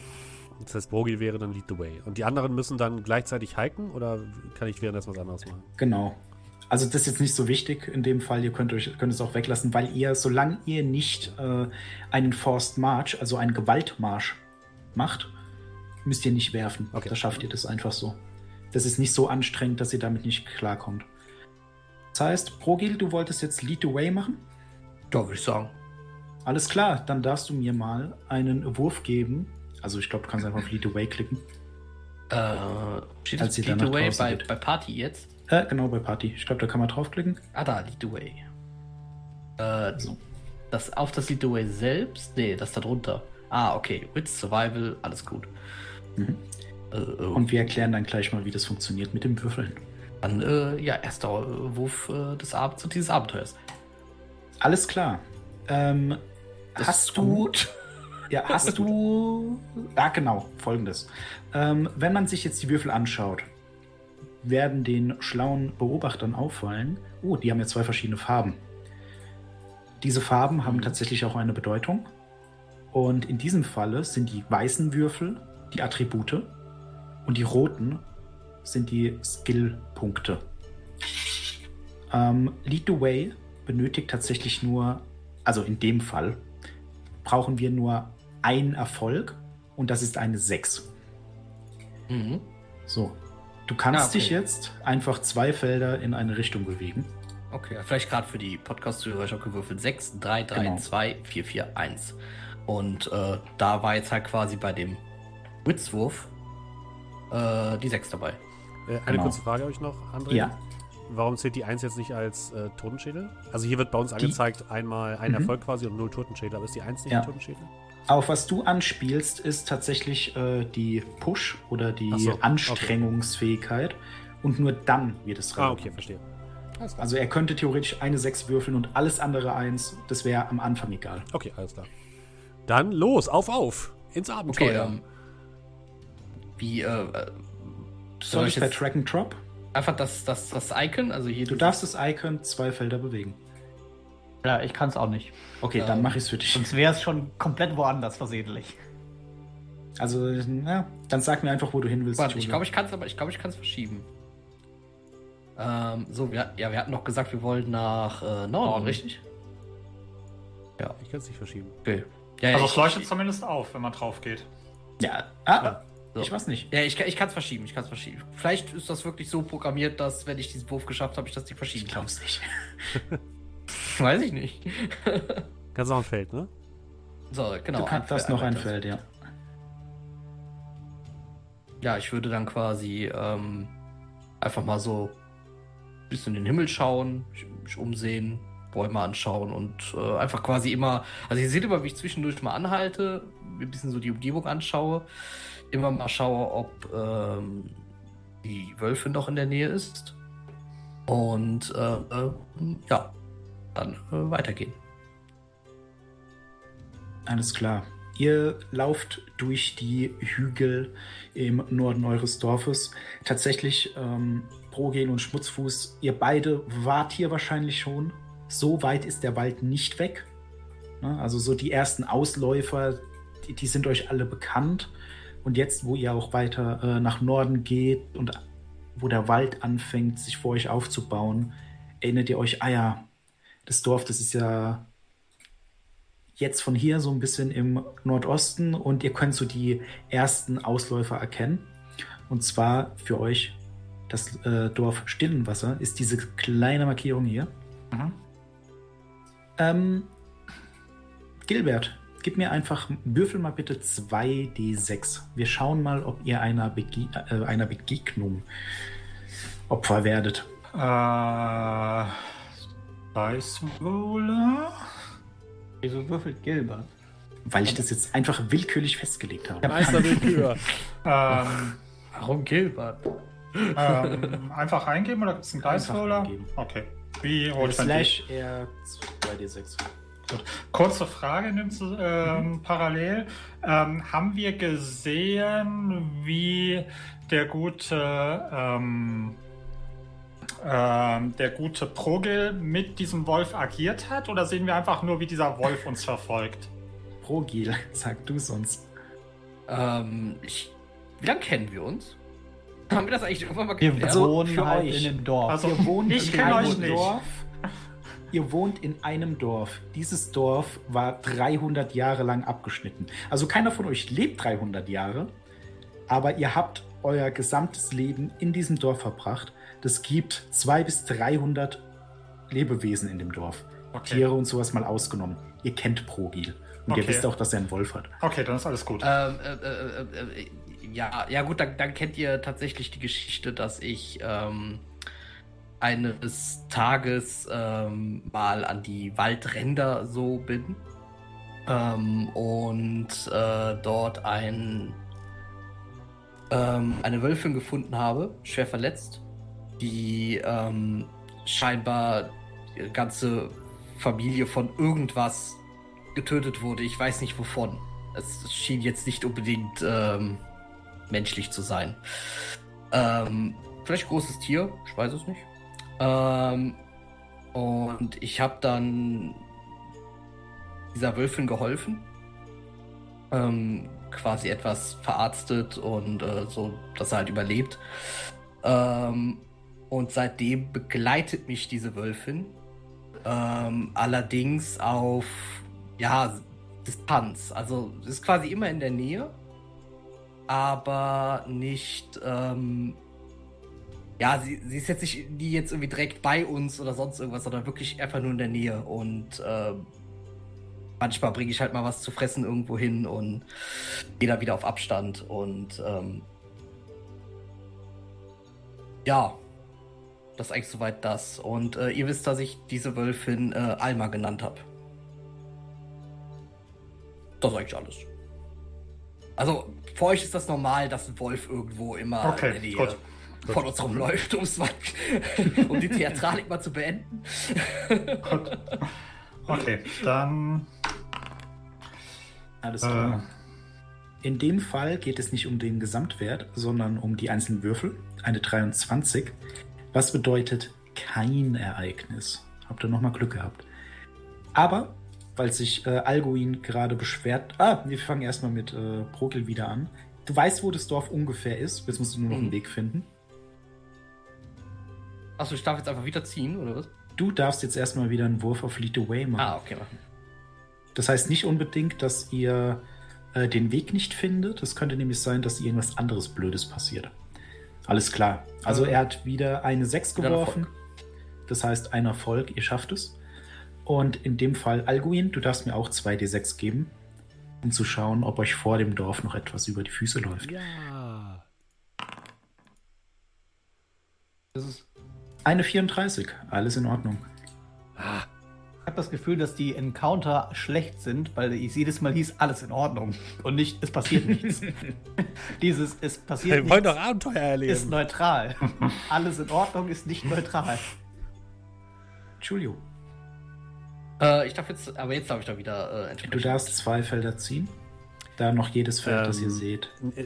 Das heißt, Brogil wäre dann Lead the Way. Und die anderen müssen dann gleichzeitig hiken oder kann ich währenddessen was anderes machen? Genau. Also das ist jetzt nicht so wichtig in dem Fall. Ihr könnt, euch, könnt es auch weglassen, weil ihr, solange ihr nicht äh, einen Forced March, also einen Gewaltmarsch macht, müsst ihr nicht werfen. Okay. Da schafft ihr das einfach so. Das ist nicht so anstrengend, dass ihr damit nicht klarkommt. Das heißt, Progil, du wolltest jetzt Lead the Way machen? Ja, würde ich sagen. Alles klar, dann darfst du mir mal einen Wurf geben. Also ich glaube, du kannst einfach auf Lead the Way klicken. Äh, steht Als das Lead the Way bei, bei Party jetzt? Äh, genau, bei Party. Ich glaube, da kann man draufklicken. Ah, da, Lead the Way. Äh, So. das, auf das Lead the Way selbst? Nee, das da drunter. Ah, okay. Wits, Survival, alles gut. Mhm. Äh, äh, Und wir erklären dann gleich mal, wie das funktioniert mit dem Würfeln. dann, äh, ja, erster äh, Wurf äh, des Abends dieses Abenteuers. Alles klar. Ähm, Das hast du. gut. Ja, hast du. Ja, genau, folgendes. Ähm, wenn man sich jetzt die Würfel anschaut, werden den schlauen Beobachtern auffallen, oh, die haben ja zwei verschiedene Farben. Diese Farben haben tatsächlich auch eine Bedeutung. Und in diesem Falle sind die weißen Würfel die Attribute und die roten sind die Skill-Punkte. Ähm, Lead the Way benötigt tatsächlich nur, also in dem Fall, brauchen wir nur einen Erfolg und das ist eine 6. Mhm. So. Du kannst Ah, okay. dich jetzt einfach zwei Felder in eine Richtung bewegen. Okay, vielleicht gerade für die Podcast-Zuhörer, ich habe gewürfelt 6, 3, 3, Genau. 2, 4, 4, 1. Und äh, da war jetzt halt quasi bei dem Witzwurf äh, die 6 dabei. Äh, eine Genau. kurze Frage euch noch, André. Ja. Warum zählt die 1 jetzt nicht als äh, Totenschädel? Also hier wird bei uns Die- angezeigt einmal ein Mhm. Erfolg quasi und null Totenschädel, aber ist die 1 nicht Ja. ein Totenschädel? Auf was du anspielst, ist tatsächlich äh, die Push oder die so, okay. Anstrengungsfähigkeit. Und nur dann wird es Ah, relevant. okay, verstehe. Also er könnte theoretisch eine 6 würfeln und alles andere 1. Das wäre am Anfang egal. Okay, alles klar. Dann los, auf, auf, ins Okay, Abenteuer. ähm, wie, äh, äh, Soll ich ich bei jetzt Track and Drop? einfach das, das, das Icon, also hier Du darfst das Icon zwei Felder bewegen. Ja, ich kann es auch nicht. Okay, Ähm, dann mache ich es für dich. Sonst wäre es schon komplett woanders versehentlich. Also, na, dann sag mir einfach, wo du hin willst. Warte, ich glaube, ich kann es aber, ich glaube, ich kann es verschieben. Ähm, so, wir, ja, wir hatten noch gesagt, wir wollten nach äh, Norden, Norden. richtig? ich kann es nicht verschieben. Okay. Ja, ja, Also ich, es leuchtet ich, zumindest auf, wenn man drauf geht. Ja, ah, Ja, so. ich weiß nicht. Ja, ich, kann- ich kann es verschieben, ich kann es verschieben. Vielleicht ist das wirklich so programmiert, dass, wenn ich diesen Wurf geschafft habe, ich das nicht verschieben Ich kann. glaub's nicht. *laughs* Weiß ich nicht. *laughs* Kannst auch ein Feld, ne? so, genau. du kannst das noch ein. Feld, ja. Ja, ich würde dann quasi ähm, einfach mal so ein bisschen in den Himmel schauen, mich, umsehen, Bäume anschauen und äh, einfach quasi immer, also ihr seht immer, wie ich zwischendurch mal anhalte, mir ein bisschen so die Umgebung anschaue, immer mal schaue, ob ähm, die Wölfin noch in der Nähe ist und äh, äh, ja, dann äh, weitergehen. Alles klar. Ihr lauft durch die Hügel im Norden eures Dorfes. Tatsächlich, ähm, Progel und Schmutzfuß, ihr beide wart hier wahrscheinlich schon. So weit ist der Wald nicht weg. Ne? Also so die ersten Ausläufer, die, die sind euch alle bekannt. Und jetzt, wo ihr auch weiter äh, nach Norden geht und wo der Wald anfängt, sich vor euch aufzubauen, erinnert ihr euch, ah ja, das Dorf, das ist ja jetzt von hier so ein bisschen im Nordosten und ihr könnt so die ersten Ausläufer erkennen. Und zwar für euch das äh, Dorf Stillenwasser ist diese kleine Markierung hier. Mhm. Ähm, Gilbert, gib mir einfach, würfel mal bitte 2d6. Wir schauen mal, ob ihr einer, Bege äh, einer Begegnung Opfer werdet. Äh, Dice Roller. Wieso würfelt Gilbert? Weil ich das jetzt einfach willkürlich festgelegt habe. Meister Willkür. *laughs* Ähm, Warum Gilbert? ähm, einfach eingeben oder gibt es einen Dice Einfach Roller? eingeben. Okay. Wie holt? Slash eher 2d6. Kurze Frage nimmt sie, ähm, parallel. Ähm, haben wir gesehen, wie der gute ähm, ähm, der gute Progel mit diesem Wolf agiert hat? Oder sehen wir einfach nur, wie dieser Wolf uns *laughs* verfolgt? Progil, sag du sonst. Ähm, ich, wie lange kennen wir uns? Haben wir das eigentlich irgendwann mal Wir geklärt? Also, wohnen halt euch. in dem Dorf. Also, ihr wohnt ich in kenn einem euch nicht. Dorf. Ihr wohnt in einem Dorf. Dieses Dorf war 300 Jahre lang abgeschnitten. Also keiner von euch lebt 300 Jahre, aber ihr habt euer gesamtes Leben in diesem Dorf verbracht. Das gibt 200 bis 300 Lebewesen in dem Dorf. Okay. Tiere und sowas mal ausgenommen. Ihr kennt Progil. Und ihr Okay. wisst auch, dass er einen Wolf hat. Okay, dann ist alles gut. Ähm, äh, äh, äh, äh, ja, ja gut, dann, dann kennt ihr tatsächlich die Geschichte, dass ich ähm, eines Tages ähm, mal an die Waldränder so bin ähm, und äh, dort ein, ähm, eine Wölfin gefunden habe, schwer verletzt, die ähm, scheinbar ganze Familie von irgendwas getötet wurde. Ich weiß nicht wovon. Es schien jetzt nicht unbedingt ähm, menschlich zu sein. Ähm, vielleicht großes Tier, ich weiß es nicht. Ähm, und ich habe dann dieser Wölfin geholfen. Ähm, quasi etwas verarztet und äh, so, dass er halt überlebt. Ähm, und seitdem begleitet mich diese Wölfin. Ähm, allerdings auf, ja, Distanz. Also ist quasi immer in der Nähe, aber nicht, ähm, ja, sie, sie ist jetzt nicht die jetzt irgendwie direkt bei uns oder sonst irgendwas, sondern wirklich einfach nur in der Nähe. Und ähm, manchmal bringe ich halt mal was zu fressen irgendwo hin und gehe dann wieder auf Abstand. Und ähm, ja, das ist eigentlich soweit das. Und äh, ihr wisst, dass ich diese Wölfin äh, Alma genannt habe. Das ist eigentlich alles. Also, für euch ist das normal, dass ein Wolf irgendwo immer Okay, in der Nähe gut. von uns rumläuft, um's mal, *laughs* um die Theatralik mal zu beenden. *laughs* Gut. Okay, dann. Alles Äh. klar. In dem Fall geht es nicht um den Gesamtwert, sondern um die einzelnen Würfel. Eine 23. Was bedeutet kein Ereignis? Habt ihr nochmal Glück gehabt. Aber, weil sich äh, Alguin gerade beschwert. Ah, wir fangen erstmal mit äh, Progel wieder an. Du weißt, wo das Dorf ungefähr ist. Jetzt musst du nur noch einen Mhm. Weg finden. Achso, ich darf jetzt einfach wieder ziehen, oder was? Du darfst jetzt erstmal wieder einen Wurf auf Lead Away machen. Ah, okay, machen. Das heißt nicht unbedingt, dass ihr äh, den Weg nicht findet. Es könnte nämlich sein, dass irgendwas anderes Blödes passiert. Alles klar. Also er hat wieder eine 6 Wieder ein geworfen. Das heißt ein Erfolg, ihr schafft es. Und in dem Fall, Alguin, du darfst mir auch 2d6 geben, um zu schauen, ob euch vor dem Dorf noch etwas über die Füße läuft. Ja. Das ist Eine 34, alles in Ordnung. Ah, Ich habe das Gefühl, dass die Encounter schlecht sind, weil es jedes Mal hieß, alles in Ordnung. Und nicht, es passiert nichts. *laughs* Dieses, es passiert wir wollen nichts, doch Abenteuer ist erleben. neutral. alles in Ordnung ist nicht neutral. Julio, Äh, ich darf jetzt, aber jetzt darf ich da wieder äh, du darfst zwei Felder ziehen. Da noch jedes Feld, das ihr Ähm, seht. Äh,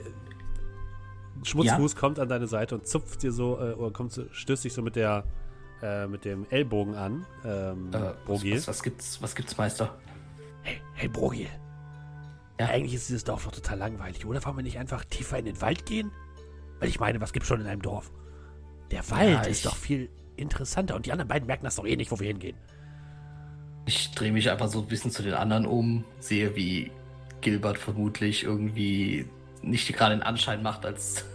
Schmutzfuß kommt an deine Seite und zupft dir so, äh, oder kommt, stößt dich so mit der, äh, mit dem Ellbogen an. Ähm, Äh, was, Brogil. was, was gibt's, was gibt's, Meister? Hey, hey Brogil. Ja? Eigentlich ist dieses Dorf doch total langweilig, oder? Wollen wir nicht einfach tiefer in den Wald gehen? Weil ich meine, was gibt's schon in einem Dorf? Der Wald Ja, ist doch viel interessanter und die anderen beiden merken das doch eh nicht, wo wir hingehen. Ich drehe mich einfach so ein bisschen zu den anderen um, sehe, wie Gilbert vermutlich irgendwie nicht gerade den Anschein macht, als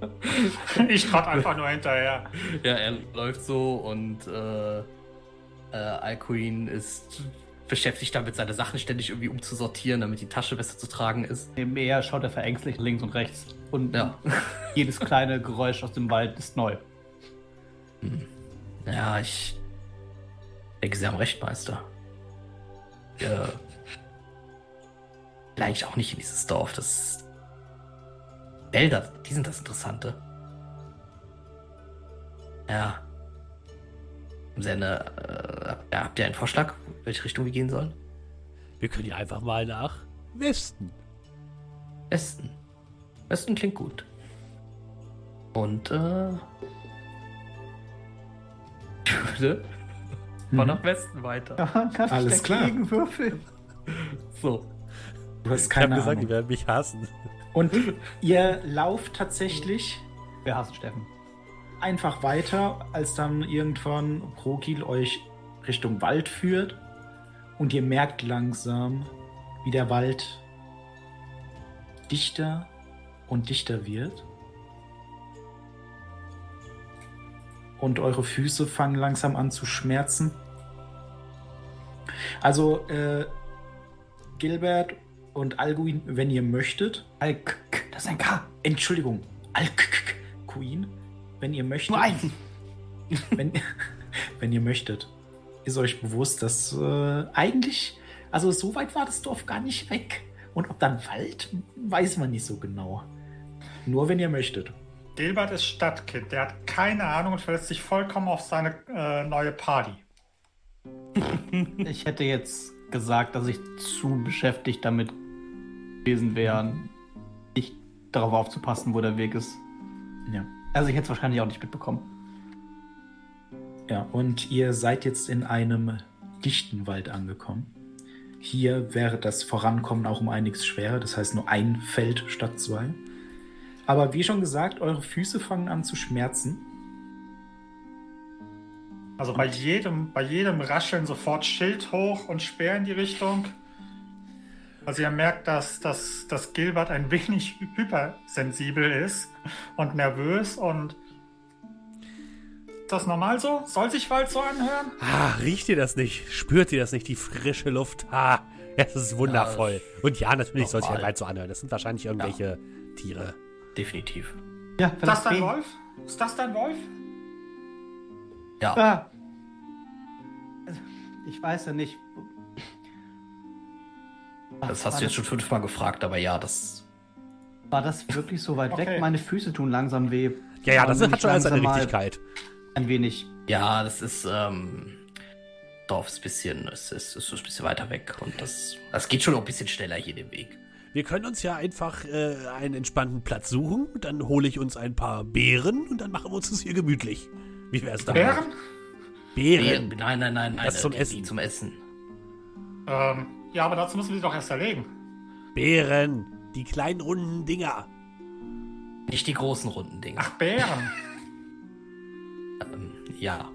*laughs* Ich trot einfach nur hinterher. ja, er läuft so und äh, äh, Alcuin ist beschäftigt damit, seine Sachen ständig irgendwie umzusortieren, damit die Tasche besser zu tragen ist. Nebenher schaut er verängstigt links und rechts. Und Ja. *laughs* jedes kleine Geräusch aus dem Wald ist neu. Ja, ich denke, Sie haben recht, Meister. Ja. eigentlich auch nicht in dieses Dorf. Das Wälder, die sind das Interessante. Ja. Haben Sie eine, äh, ja, habt ihr einen Vorschlag, welche Richtung wir gehen sollen? Wir können ja einfach mal nach Westen. Westen. Westen klingt gut. Und, äh. Ich würde mal nach Westen weiter. Kann *laughs* Alles klar. würfeln? So. Du hast Ich habe keine gesagt, die Ahnung. werden mich hassen. Und ihr lauft tatsächlich Wir hassen Steffen. einfach weiter, als dann irgendwann Prokil euch Richtung Wald führt und ihr merkt langsam, wie der Wald dichter und dichter wird. Und eure Füße fangen langsam an zu schmerzen. Also, äh, Gilbert und Alguin, wenn ihr möchtet, Alk, das ist ein K. Entschuldigung, Alquin, wenn ihr möchtet. Nur eins. wenn, *laughs* wenn ihr möchtet, ist euch bewusst, dass äh, eigentlich Also so weit war das Dorf gar nicht weg. Und ob dann Wald, weiß man nicht so genau. Nur wenn ihr möchtet. Gilbert ist Stadtkind. Der hat keine Ahnung und verlässt sich vollkommen auf seine äh, neue Party. *laughs* Ich hätte jetzt gesagt, dass ich zu beschäftigt damit gewesen wäre, nicht darauf aufzupassen, wo der Weg ist. Ja. Also ich hätte es wahrscheinlich auch nicht mitbekommen. Ja, und ihr seid jetzt in einem dichten Wald angekommen. Hier wäre das Vorankommen auch um einiges schwerer, das heißt nur ein Feld statt zwei. Aber wie schon gesagt, eure Füße fangen an zu schmerzen. Also bei jedem, bei jedem Rascheln sofort Schild hoch und Speer in die Richtung. Also ihr merkt, dass, dass, dass Gilbert ein wenig hypersensibel ist und nervös und ist das normal so? Soll sich Wald so anhören? Ah, riecht ihr das nicht? Spürt ihr das nicht, die frische Luft? Ah, es ist wundervoll. Und ja, natürlich soll sich ein. Wald so anhören. Das sind wahrscheinlich irgendwelche Tiere. Definitiv. Ja, Ist das dein Wolf? Ist das dein Wolf? Ja. Ah. Ich weiß ja nicht. Das hast du jetzt schon fünfmal gefragt, aber ja, das. War das wirklich so weit Okay. weg? Meine Füße tun langsam weh. Ja, ja, das hat schon alles mal Richtigkeit. Ein wenig. Ja, das ist. Ähm, Dorf ist ein bisschen. Es ist, es ist ein bisschen weiter weg und das. Das geht schon noch ein bisschen schneller hier den Weg. Wir können uns ja einfach äh, einen entspannten Platz suchen. Dann hole ich uns ein paar Beeren und dann machen wir uns das hier gemütlich. Wie wär's da? Bären? Beeren. Nein, nein, nein, nein. Das zum Essen. Die zum Essen. Ähm, ja, aber dazu müssen wir sie doch erst erlegen. Beeren. Die kleinen runden Dinger. Nicht die großen runden Dinge. Ach, Bären. *laughs* Ähm, ja.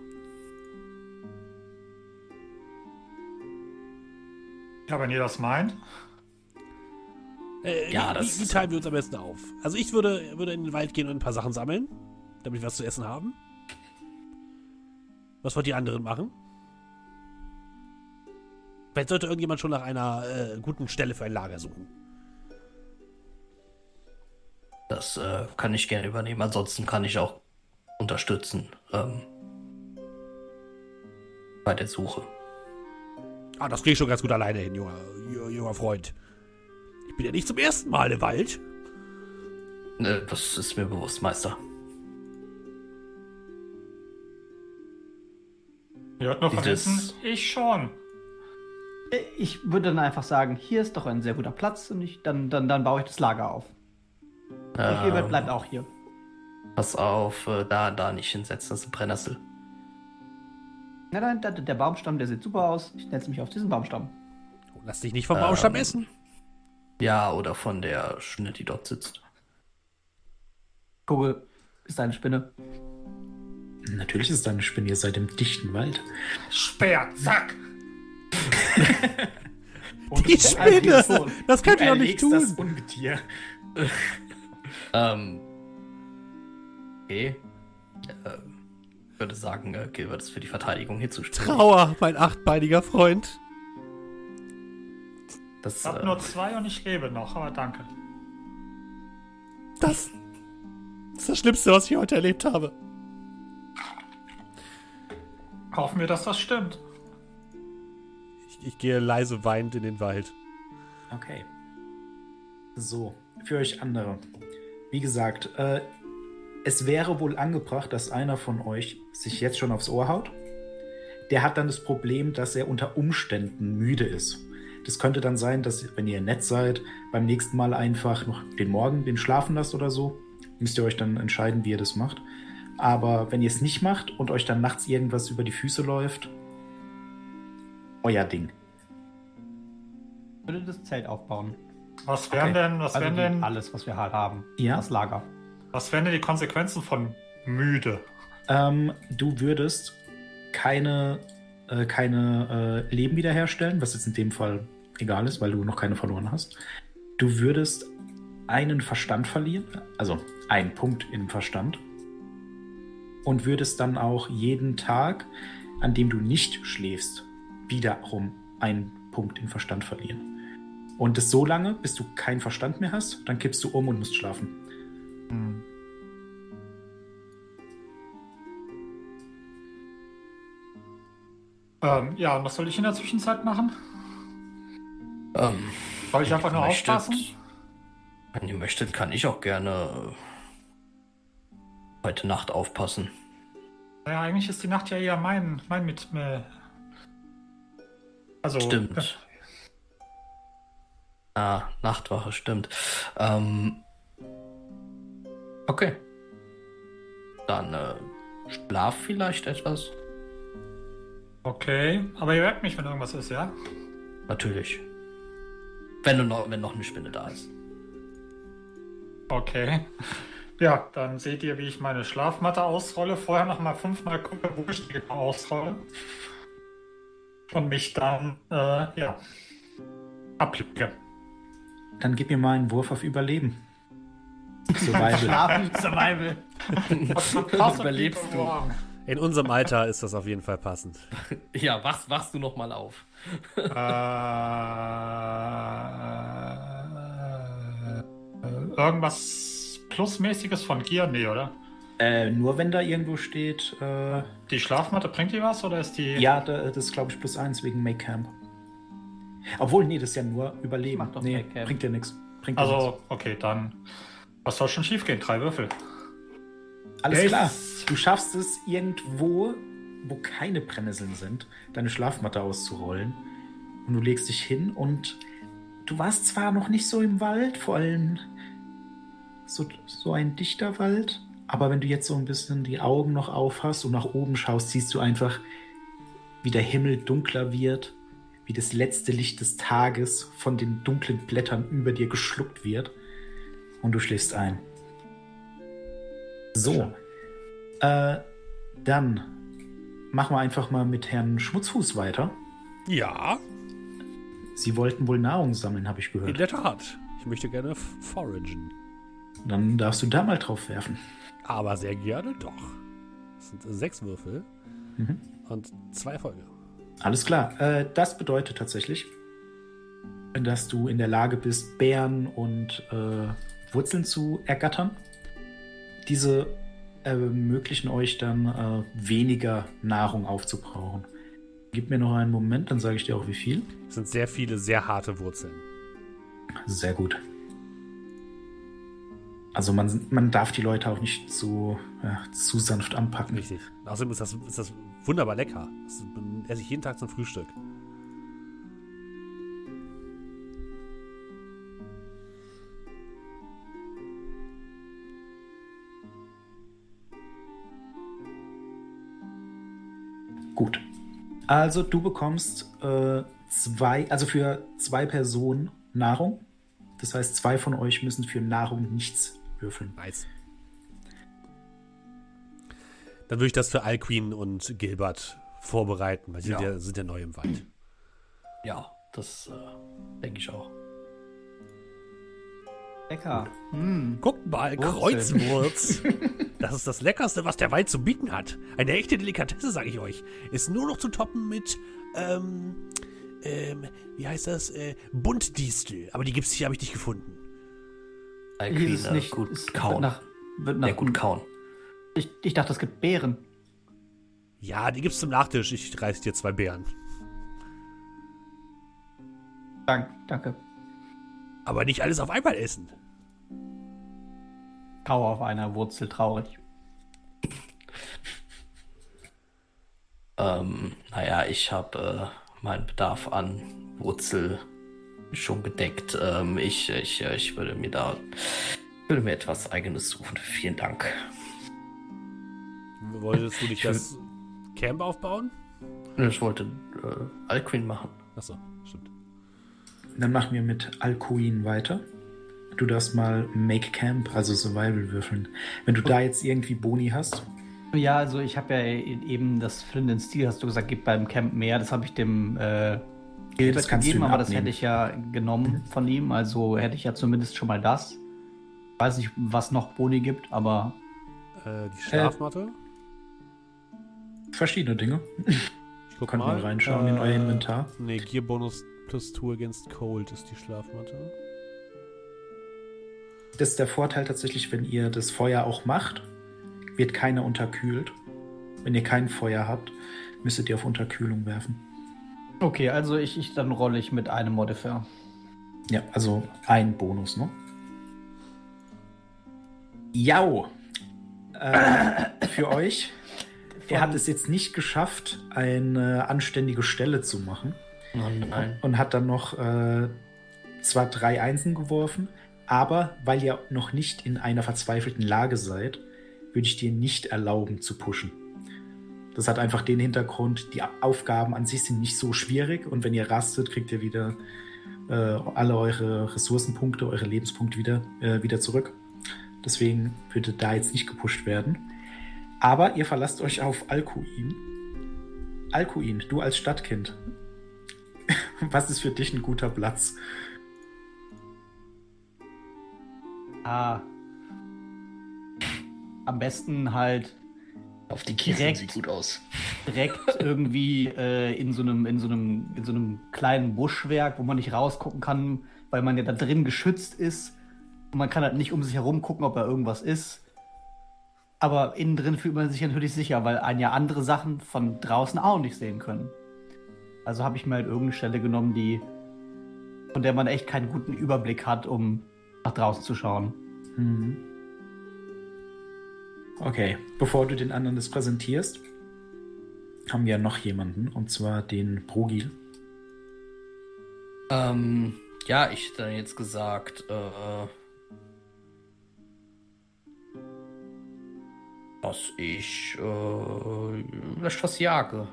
Ja, wenn ihr das meint. Äh, Ja, wie, das- wie, wie teilen wir uns am besten auf? Also ich würde, würde in den Wald gehen und ein paar Sachen sammeln, damit wir was zu essen haben. Was wollt die anderen machen? Vielleicht sollte irgendjemand schon nach einer äh, guten Stelle für ein Lager suchen. Das äh, kann ich gerne übernehmen. Ansonsten kann ich auch unterstützen. Ähm, bei der Suche. Ah, das krieg ich schon ganz gut alleine hin, junger, ju- junger Freund. Ich bin ja nicht zum ersten Mal im Wald. Äh, das ist mir bewusst, Meister. Ihr hört nur Dieses- verwissen. Ich schon. Ich würde dann einfach sagen, hier ist doch ein sehr guter Platz und ich, dann, dann, dann baue ich das Lager auf. Und Gilbert Ähm, bleibt auch hier. Pass auf, äh, da, da nicht hinsetzen, das ist ein Brennnessel. Nein, nein, der, der Baumstamm, der sieht super aus. Ich setze mich auf diesen Baumstamm. Oh, Lass dich nicht vom Baumstamm Ähm. essen. Ja, oder von der Spinne, die dort sitzt. Kugel, ist eine Spinne. Natürlich ist da eine Spinne, ihr seid im dichten Wald. Speer, zack. *laughs* Die Spinne! Das könnt ihr doch nicht Erlegst das tun. Ungetier. *laughs* Ähm. Okay. Ähm, ich würde sagen, äh, Gilbert ist für die Verteidigung hier zuständig. Trauer, mein achtbeiniger Freund. Das, Ich hab äh, nur zwei und ich lebe noch, aber danke. Das ist das Schlimmste, was ich heute erlebt habe. Hoffen wir, dass das stimmt. Ich, gehe leise weinend in den Wald. Okay. So, für euch andere. Wie gesagt, äh, es wäre wohl angebracht, dass einer von euch sich jetzt schon aufs Ohr haut. Der hat dann das Problem, dass er unter Umständen müde ist. Das könnte dann sein, dass, wenn ihr nett seid, beim nächsten Mal einfach noch den Morgen den schlafen lasst oder so. Müsst ihr euch dann entscheiden, wie ihr das macht. Aber wenn ihr es nicht macht und euch dann nachts irgendwas über die Füße läuft, euer Ding. Ich würde das Zelt aufbauen. Was wären Okay. denn, was Also wären denn, alles, was wir halt haben. Ja. Das Lager. was wären denn die Konsequenzen von müde? Ähm, du würdest keine, äh, keine äh, Leben wiederherstellen, was jetzt in dem Fall egal ist, weil du noch keine verloren hast. Du würdest einen Verstand verlieren, also einen Punkt im Verstand. Und würdest dann auch jeden Tag, an dem du nicht schläfst, wiederum einen Punkt im Verstand verlieren. Und das so lange, bis du keinen Verstand mehr hast, dann kippst du um und musst schlafen. Hm. Ähm, ja, und was soll ich in der Zwischenzeit machen? Ähm, Soll ich einfach nur möchtet- aufpassen? Wenn ihr möchtet, kann ich auch gerne heute Nacht aufpassen. Ja, eigentlich ist die Nacht ja eher mein, mein mit. Äh, also, Stimmt. Ah, Nachtwache, stimmt. Ähm, okay. Dann äh, schlaf vielleicht etwas. Okay, aber ihr merkt mich, wenn irgendwas ist, ja? Natürlich. Wenn, du noch, wenn noch eine Spinne da ist. Okay. Ja, dann seht ihr, wie ich meine Schlafmatte ausrolle. Vorher noch mal fünfmal gucke, wo ich die genau ausrolle. Und mich dann, äh, ja, ablege. Dann gib mir mal einen Wurf auf Überleben. Survival. *laughs* Schlafen, Survival. *laughs* Überlebst du. In unserem Alter ist das auf jeden Fall passend. *laughs* Ja, wachst, wachst du noch mal auf. Äh, irgendwas Plusmäßiges von Gier? Nee, oder? Äh, nur wenn da irgendwo steht, äh, Die Schlafmatte, bringt die was oder ist die. ja, da, das ist glaube ich plus eins wegen Make Camp. Obwohl, nee, das ist ja nur Überleben. Mach doch nee, Make Camp. bringt dir nichts. Also, okay, dann. Was soll schon schief gehen? Drei Würfel. nix. Alles Yes. klar. Du schaffst es irgendwo, wo keine Brennnesseln sind, deine Schlafmatte auszurollen. Und du legst dich hin und du warst zwar noch nicht so im Wald, vor allem so, so ein dichter Wald, aber wenn du jetzt so ein bisschen die Augen noch auf hast und nach oben schaust, siehst du einfach, wie der Himmel dunkler wird, wie das letzte Licht des Tages von den dunklen Blättern über dir geschluckt wird und du schläfst ein. So, äh, dann machen wir einfach mal mit Herrn Schmutzfuß weiter. Ja, Sie wollten wohl Nahrung sammeln, habe ich in gehört. der Tat. Ich möchte gerne foragen. Dann darfst du da mal drauf werfen. Aber sehr gerne doch. Das sind sechs Würfel Mhm. und zwei Erfolge. Alles klar. Äh, das bedeutet tatsächlich, dass du in der Lage bist, Beeren und äh, Wurzeln zu ergattern. Diese ermöglichen euch dann äh, weniger Nahrung aufzubrauchen. Gib mir noch einen Moment, dann sage ich dir auch wie viel. Es sind sehr viele, sehr harte Wurzeln. Sehr gut. Also man, man darf die Leute auch nicht zu, ja, zu sanft anpacken. Richtig. Außerdem ist das, ist das wunderbar lecker. Das esse ich jeden Tag zum Frühstück. Gut. Also du bekommst äh, zwei, also für zwei Personen Nahrung. Das heißt, zwei von euch müssen für Nahrung nichts würfeln. Nice. Dann würde ich das für Alqueen und Gilbert vorbereiten, weil sie Ja. sind, ja, sind ja neu im Wald. Ja, das äh, denke ich auch. Lecker. Hm. Guckt mal, Wurzeln. Kreuzwurz. *laughs* das ist das Leckerste, was der Wald zu bieten hat. Eine echte Delikatesse, sage ich euch. Ist nur noch zu toppen mit, ähm, ähm, wie heißt das? Äh, Buntdistel. Aber die gibt's hier, habe ich nicht gefunden. Alquin, Hieß es äh, nicht gut es wird kauen. Nach, wird nach, ja, gut kauen. Ich, ich dachte, es gibt Beeren. Ja, die gibt's zum Nachtisch. Ich reiß dir zwei Beeren. Dank, danke. Aber nicht alles auf einmal essen. Kau auf einer Wurzel traurig. Ähm, naja, ich habe äh, meinen Bedarf an Wurzel schon gedeckt. Ähm, ich, ich, äh, ich würde mir da würde mir etwas eigenes suchen. Vielen Dank. Wolltest du nicht das Camp aufbauen? Ich wollte äh, Alquin machen. Achso, stimmt. Dann machen wir mit Alcuin weiter. Du darfst mal Make Camp, also Survival würfeln. Wenn du da jetzt irgendwie Boni hast, Ja, also ich habe ja eben das Flint in Steel, hast du gesagt, gibt beim Camp mehr. Das habe ich dem äh, Gilbert das kannst du gegeben, ihm aber das abnehmen. hätte ich ja genommen von ihm. Also hätte ich ja zumindest schon mal das. Weiß nicht, was noch Boni gibt, aber Äh, die Schlafmatte? verschiedene Dinge. ich guck Könnt mal reinschauen in euer Inventar. Nee, Gear Bonus plus 2 against Cold ist die Schlafmatte. Das ist der Vorteil tatsächlich, wenn ihr das Feuer auch macht, wird keiner unterkühlt. Wenn ihr kein Feuer habt, müsstet ihr auf Unterkühlung werfen. Okay, also ich, ich dann rolle ich mit einem Modifier. Ja, also ein Bonus, ne? Jau! Äh, für euch. Er hat es jetzt nicht geschafft, eine anständige Stelle zu machen. Oh nein. Und hat dann noch äh, zwar drei Einsen geworfen, aber weil ihr noch nicht in einer verzweifelten Lage seid, würde ich dir nicht erlauben zu pushen. Das hat einfach den Hintergrund, die Aufgaben an sich sind nicht so schwierig und wenn ihr rastet, kriegt ihr wieder äh, alle eure Ressourcenpunkte, eure Lebenspunkte wieder, äh, wieder zurück. Deswegen würde da jetzt nicht gepusht werden. Aber ihr verlasst euch auf Alkuin. Alkuin, du als Stadtkind. *laughs* Was ist für dich ein guter Platz? Ah. Am besten halt Auf die Direkt. sieht gut aus. direkt irgendwie äh, in, so einem, in, so einem, in so einem kleinen Buschwerk, wo man nicht rausgucken kann, weil man ja da drin geschützt ist. Und man kann halt nicht um sich herum gucken, ob da irgendwas ist. Aber innen drin fühlt man sich natürlich sicher, weil einen ja andere Sachen von draußen auch nicht sehen können. Also habe ich mir halt irgendeine Stelle genommen, die von der man echt keinen guten Überblick hat, um nach draußen zu schauen. Mhm. Okay, bevor du den anderen das präsentierst, haben wir noch jemanden, und zwar den Brogil. Ähm, ja, ich hätte dann jetzt gesagt, äh, dass ich äh, vielleicht was jage.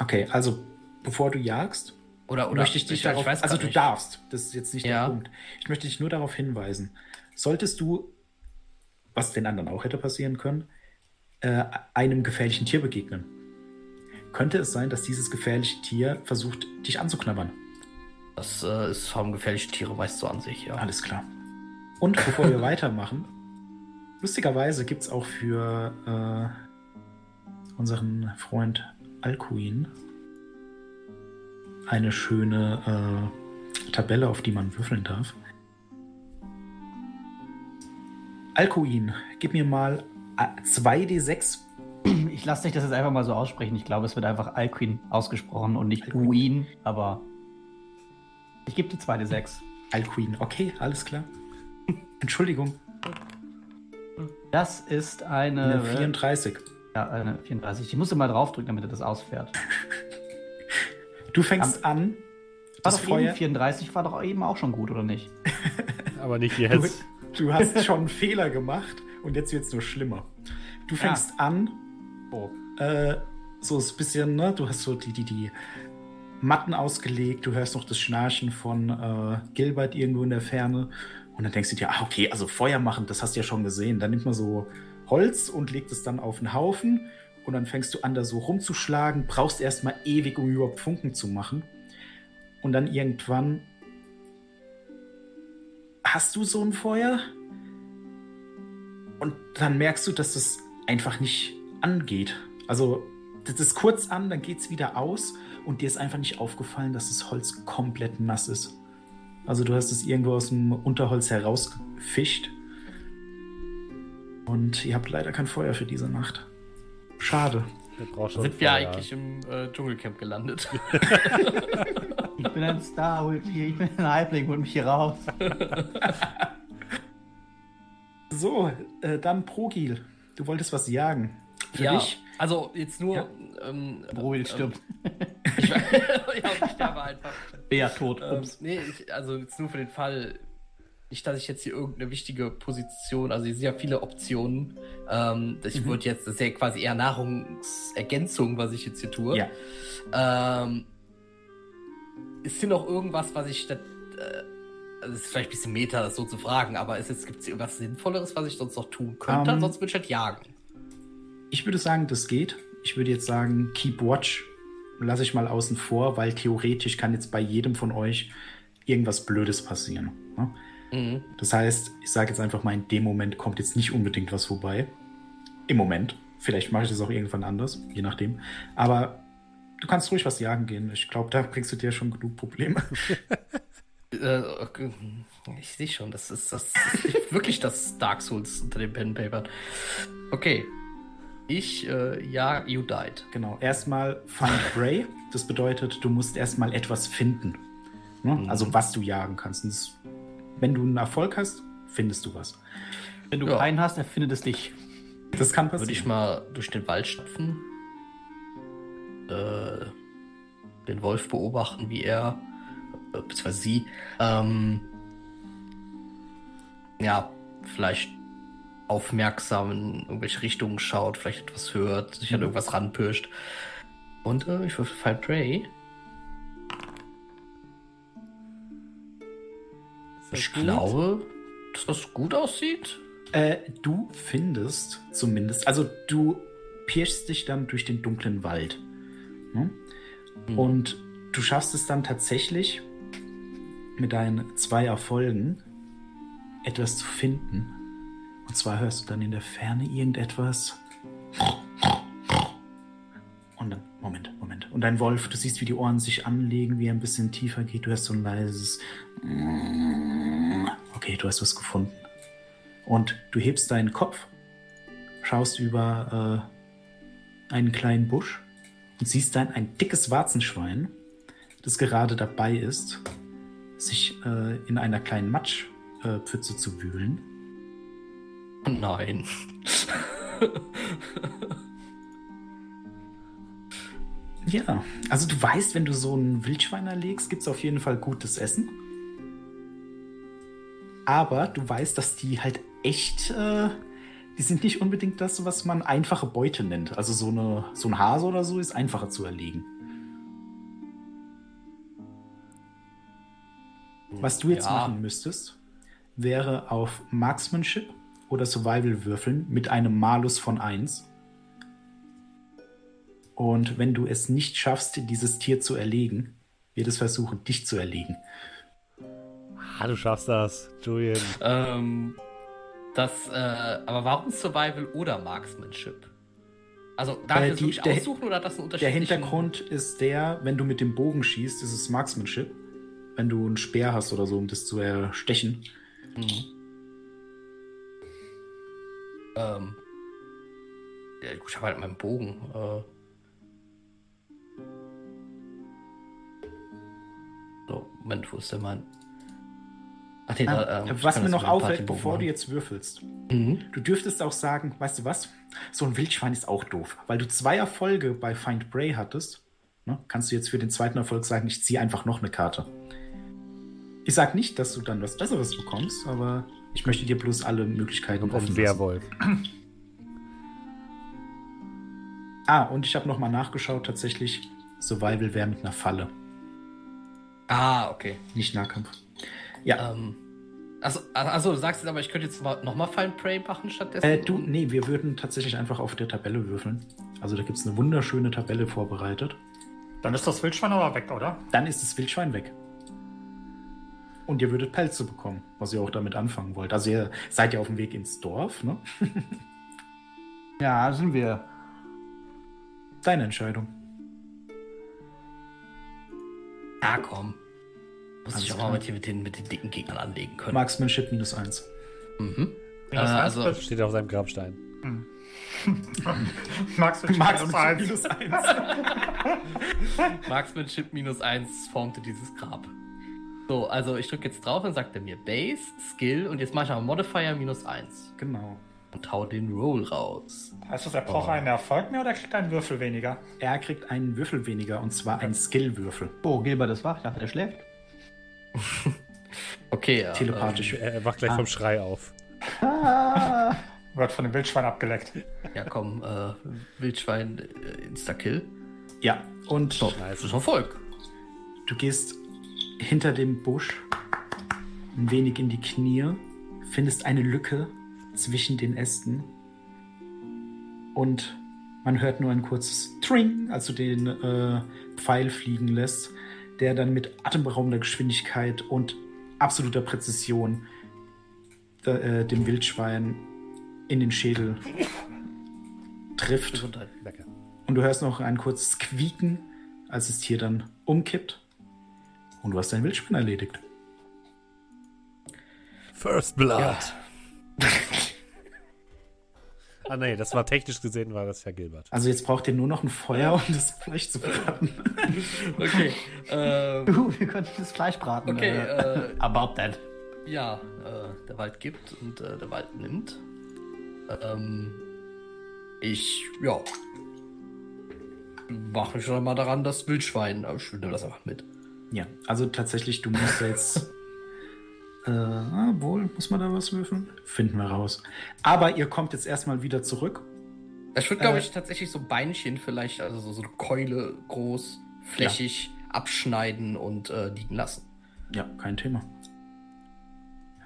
Okay, also bevor du jagst, Oder, oder möchte ich dich ich darauf, weiß also du nicht. darfst, das ist jetzt nicht Ja. der Punkt. Ich möchte dich nur darauf hinweisen, solltest du, was den anderen auch hätte passieren können, äh, einem gefährlichen Tier begegnen, könnte es sein, dass dieses gefährliche Tier versucht, dich anzuknabbern. Das äh, ist, haben gefährliche Tiere meist so an sich, ja. Alles klar. Und bevor wir *laughs* weitermachen, lustigerweise gibt es auch für äh, unseren Freund Alcuin eine schöne äh, Tabelle, auf die man würfeln darf. Alcuin, gib mir mal äh, 2d6. Ich lasse dich das jetzt einfach mal so aussprechen. Ich glaube, es wird einfach Alquin ausgesprochen und nicht Alcuin. Uin, aber ich gebe die zweite 6. Alcuin, okay, alles klar. Entschuldigung, Das ist eine, eine 34. ja, eine 34. Ich musste mal draufdrücken, damit er das ausfährt. *laughs* Du fängst an, War das doch Feuer. eben 34 war doch eben auch schon gut, oder nicht? *laughs* Aber nicht jetzt. du hast *laughs* schon einen Fehler gemacht und jetzt wird es nur schlimmer. Du fängst an, Oh. äh, so ein bisschen, ne? Du hast so die, die, die Matten ausgelegt, du hörst noch das Schnarchen von äh, Gilbert irgendwo in der Ferne. Und dann denkst du dir, ah, okay, also Feuer machen, das hast du ja schon gesehen. Dann nimmt man so Holz und legt es dann auf einen Haufen. Und dann fängst du an, da so rumzuschlagen, brauchst erstmal ewig, um überhaupt Funken zu machen. Und dann irgendwann hast du so ein Feuer. Und dann merkst du, dass das einfach nicht angeht. Also, das ist kurz an, dann geht es wieder aus und dir ist einfach nicht aufgefallen, dass das Holz komplett nass ist. Also, du hast es irgendwo aus dem Unterholz herausgefischt. Und ihr habt leider kein Feuer für diese Nacht. Schade. Schon Sind wir Feuer. eigentlich im äh, Dschungelcamp gelandet? *laughs* *laughs* Ich bin ein Star, holt mich hier, ich bin ein Halbling, holt mich hier raus. So, äh, dann Progil. Du wolltest was jagen. Für ja, dich? also jetzt nur. Ja. Ähm, Broil ähm, stirbt. *laughs* Ich, *laughs* ja, ich sterbe einfach. Bea tot. Ähm, nee, ich, also jetzt nur für den Fall, nicht, dass ich jetzt hier irgendeine wichtige Position, also hier sind ja viele Optionen. Ähm, ich Mhm. würde jetzt, das ist ja quasi eher Nahrungsergänzung, was ich jetzt hier tue. Ja. Ähm, ist hier noch irgendwas, was ich statt, äh, also es ist vielleicht ein bisschen Meta, das so zu fragen, aber gibt es irgendwas Sinnvolleres, was ich sonst noch tun könnte? Ähm, Ansonsten würde ich halt jagen. Ich würde sagen, das geht. Ich würde jetzt sagen, Keep Watch lasse ich mal außen vor, weil theoretisch kann jetzt bei jedem von euch irgendwas Blödes passieren. Ne? Mhm. Das heißt, ich sage jetzt einfach mal, in dem Moment kommt jetzt nicht unbedingt was vorbei. Im Moment. Vielleicht mache ich das auch irgendwann anders, je nachdem. Aber du kannst ruhig was jagen gehen. Ich glaube, da bringst du dir schon genug Probleme. *laughs* Äh, okay. ich sehe schon, das ist, das ist *laughs* wirklich das Dark Souls unter den Pen Papern. Okay. Ich, äh, ja, you died. genau. Erstmal Find Prey. Das bedeutet, du musst erstmal etwas finden. Ne? Mhm. Also was du jagen kannst. Das, wenn du einen Erfolg hast, findest du was. Wenn du Ja. keinen hast, erfindet es dich. Das kann Würde ich passieren. mal durch den Wald stapfen, äh, den Wolf beobachten, wie er, äh, beziehungsweise sie, ähm, ja, vielleicht aufmerksam in irgendwelche Richtungen schaut, vielleicht etwas hört, sich an irgendwas ranpirscht. Und äh, ich würfel Find Prey. Ich gut? glaube, dass das gut aussieht. Äh, du findest zumindest, also du pirschst dich dann durch den dunklen Wald. Ne? Mhm. Und du schaffst es dann tatsächlich mit deinen zwei Erfolgen etwas zu finden. Und zwar hörst du dann in der Ferne irgendetwas. Und dann, Moment, Moment. Und dein Wolf, du siehst, wie die Ohren sich anlegen, wie er ein bisschen tiefer geht. Du hörst so ein leises. Okay, du hast was gefunden. Und du hebst deinen Kopf, schaust über äh, einen kleinen Busch und siehst dann ein dickes Warzenschwein, das gerade dabei ist, sich äh, in einer kleinen Matschpfütze äh, zu wühlen. Nein. Ja, also du weißt, wenn du so ein Wildschwein erlegst, gibt es auf jeden Fall gutes Essen. Aber du weißt, dass die halt echt, äh, die sind nicht unbedingt das, was man einfache Beute nennt. Also so, eine, so ein Hase oder so ist einfacher zu erlegen. Was du jetzt Ja. machen müsstest, wäre auf Marksmanship oder Survival würfeln mit einem Malus von 1. Und wenn du es nicht schaffst, dieses Tier zu erlegen, wird es versuchen, dich zu erlegen. Ah, du schaffst das, Julian. Ähm, das, äh, aber warum Survival oder Marksmanship? Also, darf Äh, ich das wirklich der- aussuchen oder hat das einen Unterschied? Der Hintergrund ist der, wenn du mit dem Bogen schießt, ist es Marksmanship. Wenn du einen Speer hast oder so, um das zu erstechen. Mhm. Ähm. Ja, gut, ich habe halt meinen Bogen. Äh. So, Moment, wo ist denn mein. Ach, nee, Ah, da, ich was mir noch auffällt, bevor du jetzt würfelst, Mhm. du dürftest auch sagen, weißt du was? So ein Wildschwein ist auch doof. Weil du zwei Erfolge bei Find Prey hattest, ne, kannst du jetzt für den zweiten Erfolg sagen, ich ziehe einfach noch eine Karte. Ich sag nicht, dass du dann was Besseres bekommst, aber ich möchte dir bloß alle Möglichkeiten Und offen. Werwolf. *clears throat* Ah, und ich habe noch mal nachgeschaut, tatsächlich, Survival wäre mit einer Falle, Ah, okay. nicht Nahkampf. Ja, Ähm. Also, also, du sagst jetzt aber, ich könnte jetzt mal- noch mal Find Prey machen stattdessen? äh, du, nee, wir würden tatsächlich einfach auf der Tabelle würfeln. Also da gibt es eine wunderschöne Tabelle vorbereitet. Dann ist das Wildschwein aber weg, oder? Dann ist das Wildschwein weg. Und ihr würdet Pelze bekommen, was ihr auch damit anfangen wollt. Also ihr seid ja auf dem Weg ins Dorf, ne? *laughs* Ja, sind wir. Deine Entscheidung. Ja, komm. Muss Alles ich auch klar. mal mit, den- mit, den, mit den dicken Gegnern anlegen können. Marksmanship minus eins. Mhm. Äh, also, Steht auf seinem Grabstein. *laughs* Du minus Marksmanship eins? minus eins. *laughs* Marksmanship minus 1 formte dieses Grab. So, also ich drücke jetzt drauf und sagt er mir Base, Skill und jetzt mache ich aber Modifier minus 1 genau. und hau den Roll raus. Heißt das, er braucht einen Erfolg mehr oder kriegt er einen Würfel weniger? Er kriegt einen Würfel weniger und zwar einen Skillwürfel. Oh, Gilbert ist wach. Ich dachte, der schläft. *laughs* Okay, ja. Telepathisch. Er wacht gleich Ah. vom Schrei auf. Ah. Wird von dem Wildschwein abgeleckt. Ähm, ja, komm, äh, Wildschwein, äh, Insta-Kill. Ja, und So, das ist Erfolg. du gehst hinter dem Busch ein wenig in die Knie, findest eine Lücke zwischen den Ästen und man hört nur ein kurzes Tring, als du den äh, Pfeil fliegen lässt, der dann mit atemberaubender Geschwindigkeit und absoluter Präzision äh, dem Wildschwein in den Schädel trifft. Und du hörst noch ein kurzes Quieken, als das Tier dann umkippt. Und du hast dein Wildschwein erledigt. First Blood. Ja. *laughs* Ah, nee, das war technisch gesehen, war das ja Gilbert. Also jetzt braucht ihr nur noch ein Feuer, um das Fleisch zu braten. *laughs* Okay. ähm, Uh, wir könnten das Fleisch braten. Okay, äh, äh, about that. ja, äh, der Wald gibt und äh, der Wald nimmt. Ähm, ich, ja. Mache mich schon mal daran, das Wildschwein. Aber ich nehme das einfach mit. Ja, also tatsächlich, du musst jetzt. *laughs* Äh, ah, wohl, muss man da was würfeln? Finden wir raus. Aber ihr kommt jetzt erstmal wieder zurück. Ich würde, glaube Äh. ich, tatsächlich so Beinchen vielleicht, also so, so eine Keule groß, flächig abschneiden und äh, liegen lassen. Ja, kein Thema.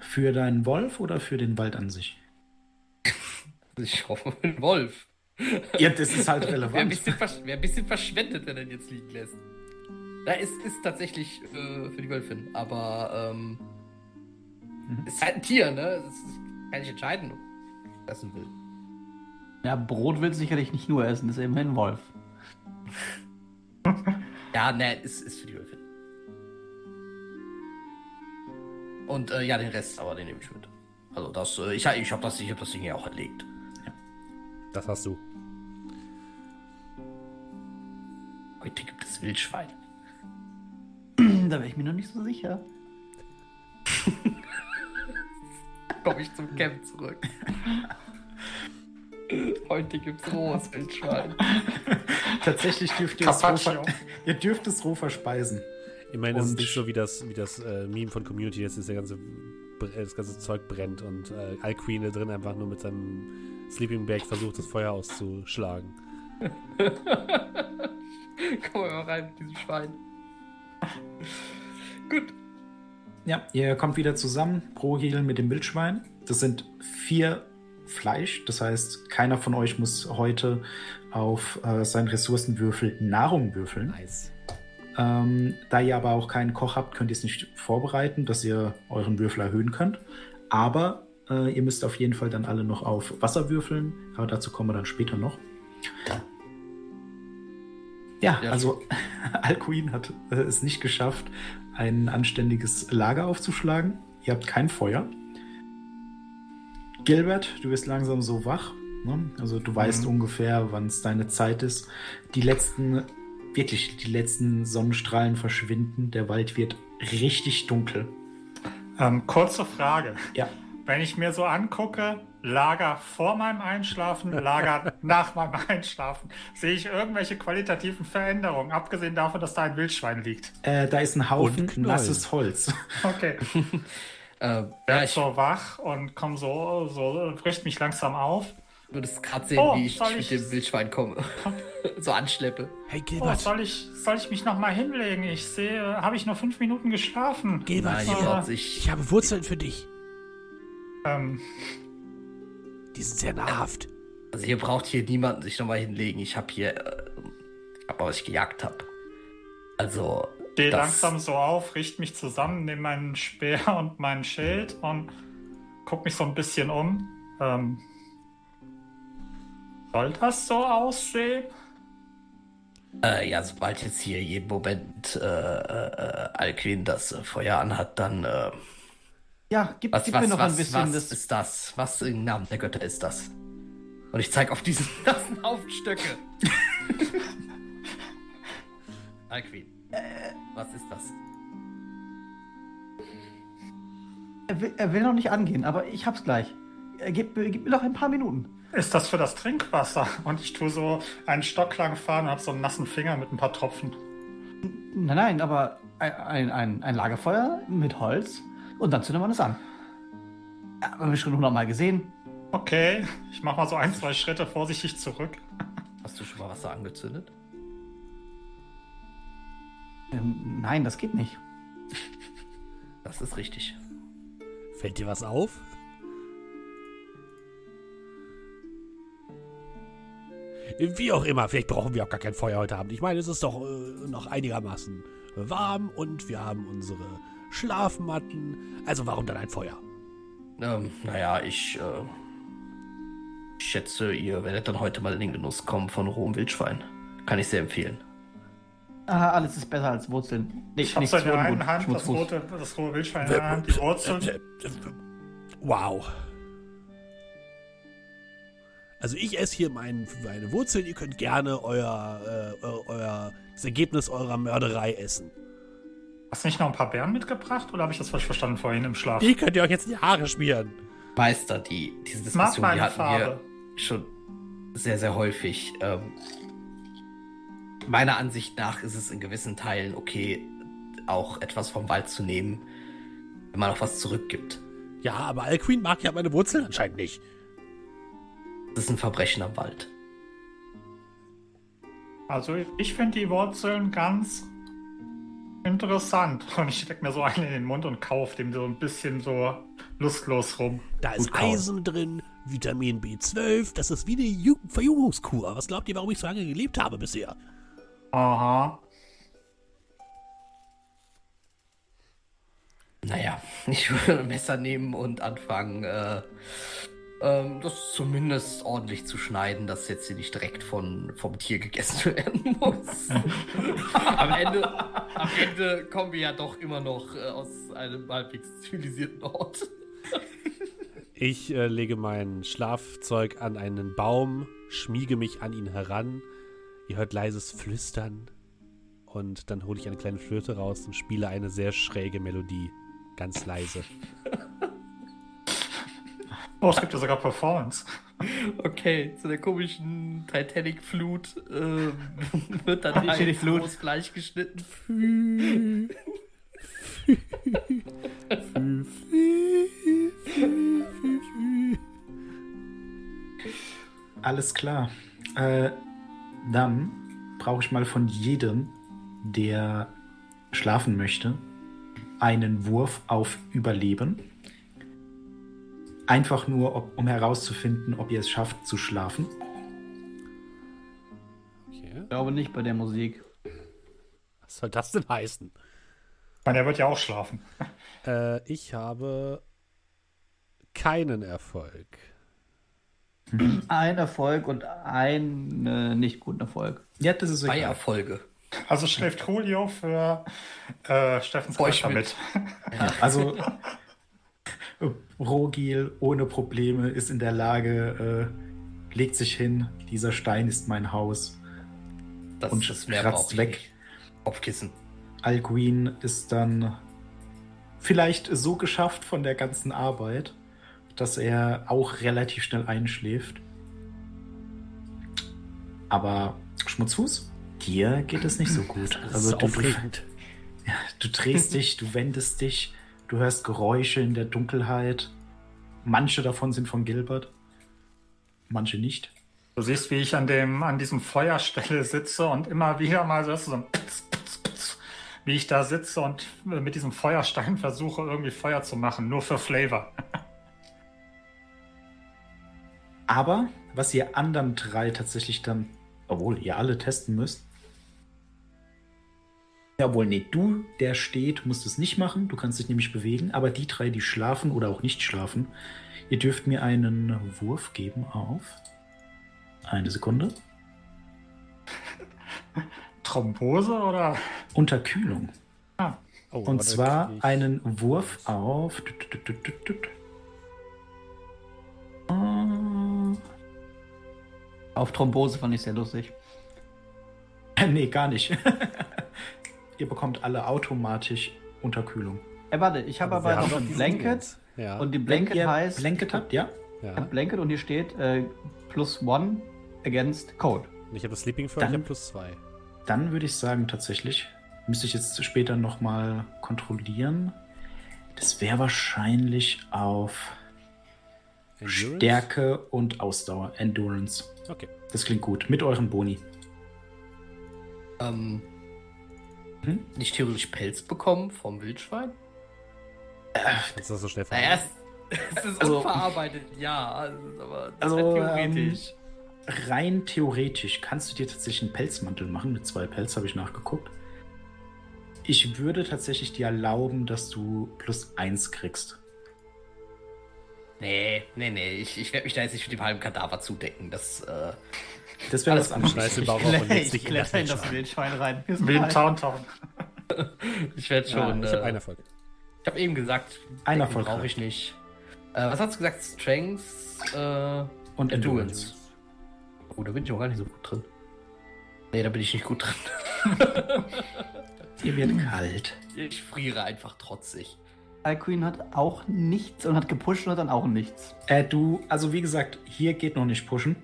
Für deinen Wolf oder für den Wald an sich? *laughs* Ich hoffe, ein Wolf. Ja, das ist halt Wäre ein, relevant. bisschen wär ein bisschen verschwendet, wenn er ihn jetzt liegen lässt. Ja, es ist tatsächlich äh, für die Wölfin, aber ähm, Mhm. ist halt ein Tier, ne? Ist, kann ich entscheiden, ob ich essen will. Ja, Brot will sicherlich nicht nur essen, ist immerhin ein Wolf. Ja, ne, ist, ist für die Wölfin. Und äh, ja, den Rest, aber den nehme ich mit. Also das, äh, ich, ich habe das, ich hab das Ding ja auch erlegt. Das hast du. Heute gibt es Wildschwein. Da wäre ich mir noch nicht so sicher. *laughs* Komme ich zum Camp zurück. Heute gibt's rohes Wildschwein. Tatsächlich dürft ihr es roh, Carpaccio. ver- ihr dürft es roh verspeisen. Ich meine, es ist nicht so wie das, wie das äh, Meme von Community, dass das, der ganze, Bre- das ganze Zeug brennt und äh, Alqueen da drin einfach nur mit seinem Sleeping Bag versucht, das Feuer auszuschlagen. *laughs* Komm mal rein mit diesem Schwein. Gut. Ja, ihr kommt wieder zusammen, pro Hegel mit dem Wildschwein. Das sind vier Fleisch, das heißt, keiner von euch muss heute auf äh, seinen Ressourcenwürfel Nahrung würfeln. Nice. Ähm, da ihr aber auch keinen Koch habt, könnt ihr es nicht vorbereiten, dass ihr euren Würfel erhöhen könnt. Aber äh, ihr müsst auf jeden Fall dann alle noch auf Wasser würfeln, aber dazu kommen wir dann später noch. Ja, Ja, also *laughs* Alcuin hat äh, es nicht geschafft, ein anständiges Lager aufzuschlagen. Ihr habt kein Feuer. Gilbert, du bist langsam so wach. Ne? Also du weißt Mhm. ungefähr, wann es deine Zeit ist. Die letzten, wirklich die letzten Sonnenstrahlen verschwinden. Der Wald wird richtig dunkel. Ähm, kurze Frage. Ja. Wenn ich mir so angucke, Lager vor meinem Einschlafen, Lager *laughs* nach meinem Einschlafen, sehe ich irgendwelche qualitativen Veränderungen, abgesehen davon, dass da ein Wildschwein liegt. Äh, da ist ein Haufen nasses Holz. *laughs* Okay. *laughs* Äh, ja, ich so wach und komm so, so, richte mich langsam auf. würde es gerade sehen, Oh, wie ich soll mit ich- dem Wildschwein komme. so anschleppe. Hey Oh, Gilbert, soll ich, soll ich mich noch mal hinlegen? Ich sehe, habe ich nur fünf Minuten geschlafen. Gilbert, Nein, ich, aber- braucht sich. ich habe Wurzeln für dich. Ähm, Die sind sehr nahrhaft. Also ihr braucht hier niemanden sich nochmal hinlegen. Ich habe hier, äh, ich hab euch gejagt hab. Also, Stehe das- langsam so auf, richte mich zusammen, nehme meinen Speer *laughs* und mein Schild und guck mich so ein bisschen um. Ähm, soll das so aussehen? äh, ja, sobald jetzt hier jeden Moment äh, äh, Alquin das äh, Feuer anhat, dann äh, Ja, gib, was, gib was, mir noch was, ein bisschen was das. ist das? Was im Namen der Götter ist das? Und ich zeige auf diesen *laughs* nassen Haufen Stöcke. Alquin, *laughs* was ist das? Er will, er will noch nicht angehen, aber ich hab's gleich. Er gib, gib mir noch ein paar Minuten. Ist das für das Trinkwasser? Und ich tue so einen Stock lang fahren und habe so einen nassen Finger mit ein paar Tropfen. Nein, nein, aber ein, ein, ein Lagerfeuer mit Holz und dann zündet man es an. Ja, haben wir schon hundertmal gesehen. Okay, ich mache mal so ein, zwei Schritte vorsichtig zurück. Hast du schon mal Wasser angezündet? Ähm, nein, das geht nicht. Das ist richtig. Fällt dir was auf? Wie auch immer, vielleicht brauchen wir auch gar kein Feuer heute Abend. Ich meine, es ist doch äh, noch einigermaßen warm und wir haben unsere Schlafmatten. Also warum dann ein Feuer? Ähm, naja, ich äh, schätze, ihr werdet dann heute mal in den Genuss kommen von rohem Wildschwein. Kann ich sehr empfehlen. Ah, alles ist besser als Wurzeln. Nee, Ich nichts so in der einen Hand das rote, das rohe Wildschwein in der Hand, die Wurzeln. Wow. Also ich esse hier mein, meine Wurzeln, ihr könnt gerne euer, äh, eu- euer, das Ergebnis eurer Mörderei essen. Hast du nicht noch ein paar Beeren mitgebracht oder habe ich das falsch verstanden vorhin im Schlaf? Die könnt ihr euch jetzt in die Haare schmieren. Meister, die, diese Diskussion, die meine hatten Farbe. wir schon sehr, sehr häufig. Ähm, meiner Ansicht nach ist es in gewissen Teilen okay, auch etwas vom Wald zu nehmen, wenn man auch was zurückgibt. Ja, aber Alqueen mag ja meine Wurzeln anscheinend nicht. Das ist ein Verbrechen am Wald. Also ich finde die Wurzeln ganz interessant. *laughs* Und ich stecke mir so eine in den Mund und kaufe dem so ein bisschen so lustlos rum. Da ist kauen. Eisen drin, Vitamin B12, das ist wie eine Ju Verjüngungskur. Was glaubt ihr, warum ich so lange gelebt habe bisher? Aha. Naja, *laughs* ich würde ein Messer nehmen und anfangen, äh, ähm, das zumindest ordentlich zu schneiden, dass jetzt hier nicht direkt von, vom Tier gegessen *laughs* werden muss. *laughs* am, Ende, am Ende kommen wir ja doch immer noch äh, aus einem halbwegs zivilisierten Ort. *laughs* Ich äh, lege mein Schlafzeug an einen Baum, schmiege mich an ihn heran. Ihr hört leises Flüstern. Und dann hole ich eine kleine Flöte raus und spiele eine sehr schräge Melodie. Ganz leise. Oh, es gibt ja sogar Performance. Okay, zu der komischen Titanic-Flut äh, *laughs* wird dann Flut. rohes Fleisch geschnitten. Alles klar. Äh, dann brauche ich mal von jedem, der schlafen möchte, einen Wurf auf Überleben. Einfach nur, ob, um herauszufinden, ob ihr es schafft zu schlafen. Okay. Ich glaube nicht bei der Musik. Was soll das denn heißen? Ich meine, er wird ja auch schlafen. *laughs* Äh, ich habe keinen Erfolg. *clears throat* Ein Erfolg und ein äh, nicht guten Erfolg. Ja, das ist Zwei. Erfolge. Also schläft Julio für äh, Steffens Charakter mit. mit. Also *laughs* Rogil ohne Probleme ist in der Lage, äh, legt sich hin, dieser Stein ist mein Haus. Das Und ist mehr kratzt weg. nicht. Kopfkissen. Alguin ist dann vielleicht so geschafft von der ganzen Arbeit, dass er auch relativ schnell einschläft. Aber Schmutzfuß, dir geht es nicht so *clears throat* gut. Also du, aufregend. du drehst dich, du wendest dich, du hörst Geräusche in der Dunkelheit. Manche davon sind von Gilbert, manche nicht. Du siehst, wie ich an, dem, an diesem Feuerstelle sitze und immer wieder mal so, so ein Putz, Putz, Putz, wie ich da sitze und mit diesem Feuerstein *laughs* versuche, irgendwie Feuer zu machen, nur für Flavor. Aber was ihr anderen drei tatsächlich dann, obwohl ihr alle testen müsst. Jawohl, nee, du, der steht, musst es nicht machen. Du kannst dich nämlich bewegen. Aber die drei, die schlafen oder auch nicht schlafen, ihr dürft mir einen Wurf geben auf. Eine Sekunde. *laughs* Thrombose oder? Unterkühlung. Oh, Und zwar einen Wurf auf. Auf Thrombose fand ich sehr lustig. *laughs* Nee, gar nicht. *laughs* ihr bekommt alle automatisch Unterkühlung. Ey, warte, ich habe aber noch ein Blanket. Ja. Und die Wenn Blanket ihr heißt. Blanket habt, ja? Ich ja. hab Blanket und hier steht äh, plus one against Code. Und ich habe das Sleeping Dann- ich habe plus zwei. Dann würde ich sagen, tatsächlich, müsste ich jetzt später nochmal kontrollieren. Das wäre wahrscheinlich auf Endurance? Stärke und Ausdauer, Endurance. Okay. Das klingt gut. Mit euren Boni. Ähm, Hm? Nicht theoretisch Pelz bekommen vom Wildschwein? Ist das so schnell Naja, es, *laughs* es ist Also- unverarbeitet, ja. Also, aber das Also, wäre theoretisch. Rein theoretisch kannst du dir tatsächlich einen Pelzmantel machen. Mit zwei Pelz habe ich nachgeguckt. Ich würde tatsächlich dir erlauben, dass du plus eins kriegst. Nee, nee, nee. Ich, ich werde mich da jetzt nicht mit dem halben Kadaver zudecken. Das, äh, Das wäre Alles was gut. anderes. Scheiß den *laughs* Ich, Bauch auf und ich dich in das kletter in das Wildschwein. Rein. Wie in Towntown. ich werde Ja, schon. ich habe äh, einen Erfolg. Ich habe eben gesagt, Ein Decken Erfolg brauche ich nicht. Äh, was hast du gesagt? Strength, äh, Und Endurance. Oh, da bin ich auch gar nicht so gut drin. Nee, da bin ich nicht gut drin. *laughs* Dir wird kalt. Ich friere einfach trotzig. Alcuin hat auch nichts und hat gepusht und hat dann auch nichts. Äh, du, also wie gesagt, hier geht noch nicht pushen.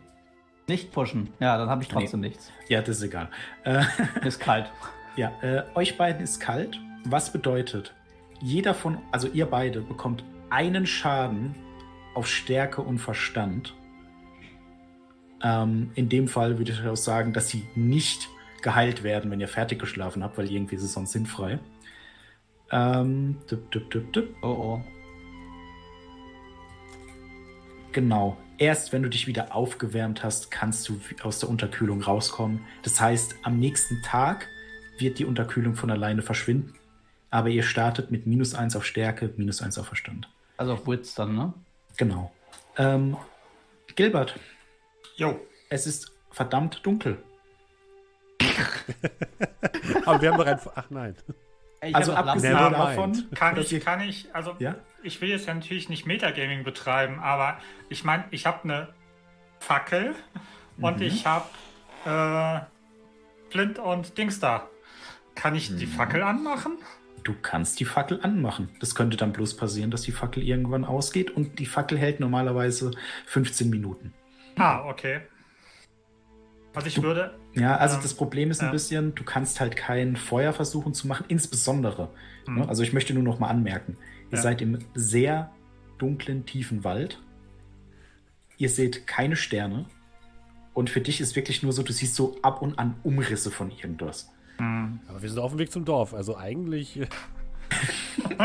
Nicht pushen. Ja, dann habe ich trotzdem nichts. Ja, das ist egal. Äh, *laughs* Ist kalt. *laughs* ja, äh, euch beiden ist kalt. Was bedeutet, jeder von, also ihr beide bekommt einen Schaden auf Stärke und Verstand. Ähm, in dem Fall würde ich auch sagen, dass sie nicht geheilt werden, wenn ihr fertig geschlafen habt, weil irgendwie ist es sonst sinnfrei. Ähm, düpp, düpp, düpp, düpp. Oh oh. Genau. Erst wenn du dich wieder aufgewärmt hast, kannst du aus der Unterkühlung rauskommen. Das heißt, am nächsten Tag wird die Unterkühlung von alleine verschwinden. Aber ihr startet mit minus 1 auf Stärke, minus 1 auf Verstand. Also auf Wits dann, ne? Genau. Ähm, Gilbert, Jo, es ist verdammt dunkel. *laughs* Aber wir haben doch ein. Ach nein. Ich Also abgesehen davon, mind. kann ich, kann ich, also Ja? ich will jetzt ja natürlich nicht Metagaming betreiben, aber ich meine, ich habe eine Fackel und Mhm. ich habe äh, Flint und Dings da. Kann ich Mhm. die Fackel anmachen? Du kannst die Fackel anmachen. Das könnte dann bloß passieren, dass die Fackel irgendwann ausgeht und die Fackel hält normalerweise 15 Minuten. Ah, okay. Also ich Du- würde, Ja, also Ähm, das Problem ist ein ja. bisschen, du kannst halt kein Feuer versuchen zu machen, insbesondere. Ne? Also ich möchte nur noch mal anmerken, ihr Ja. seid im sehr dunklen, tiefen Wald. Ihr seht keine Sterne. Und für dich ist wirklich nur so, du siehst so ab und an Umrisse von irgendwas. hm, Aber wir sind auf dem Weg zum Dorf. Also eigentlich. äh, *laughs*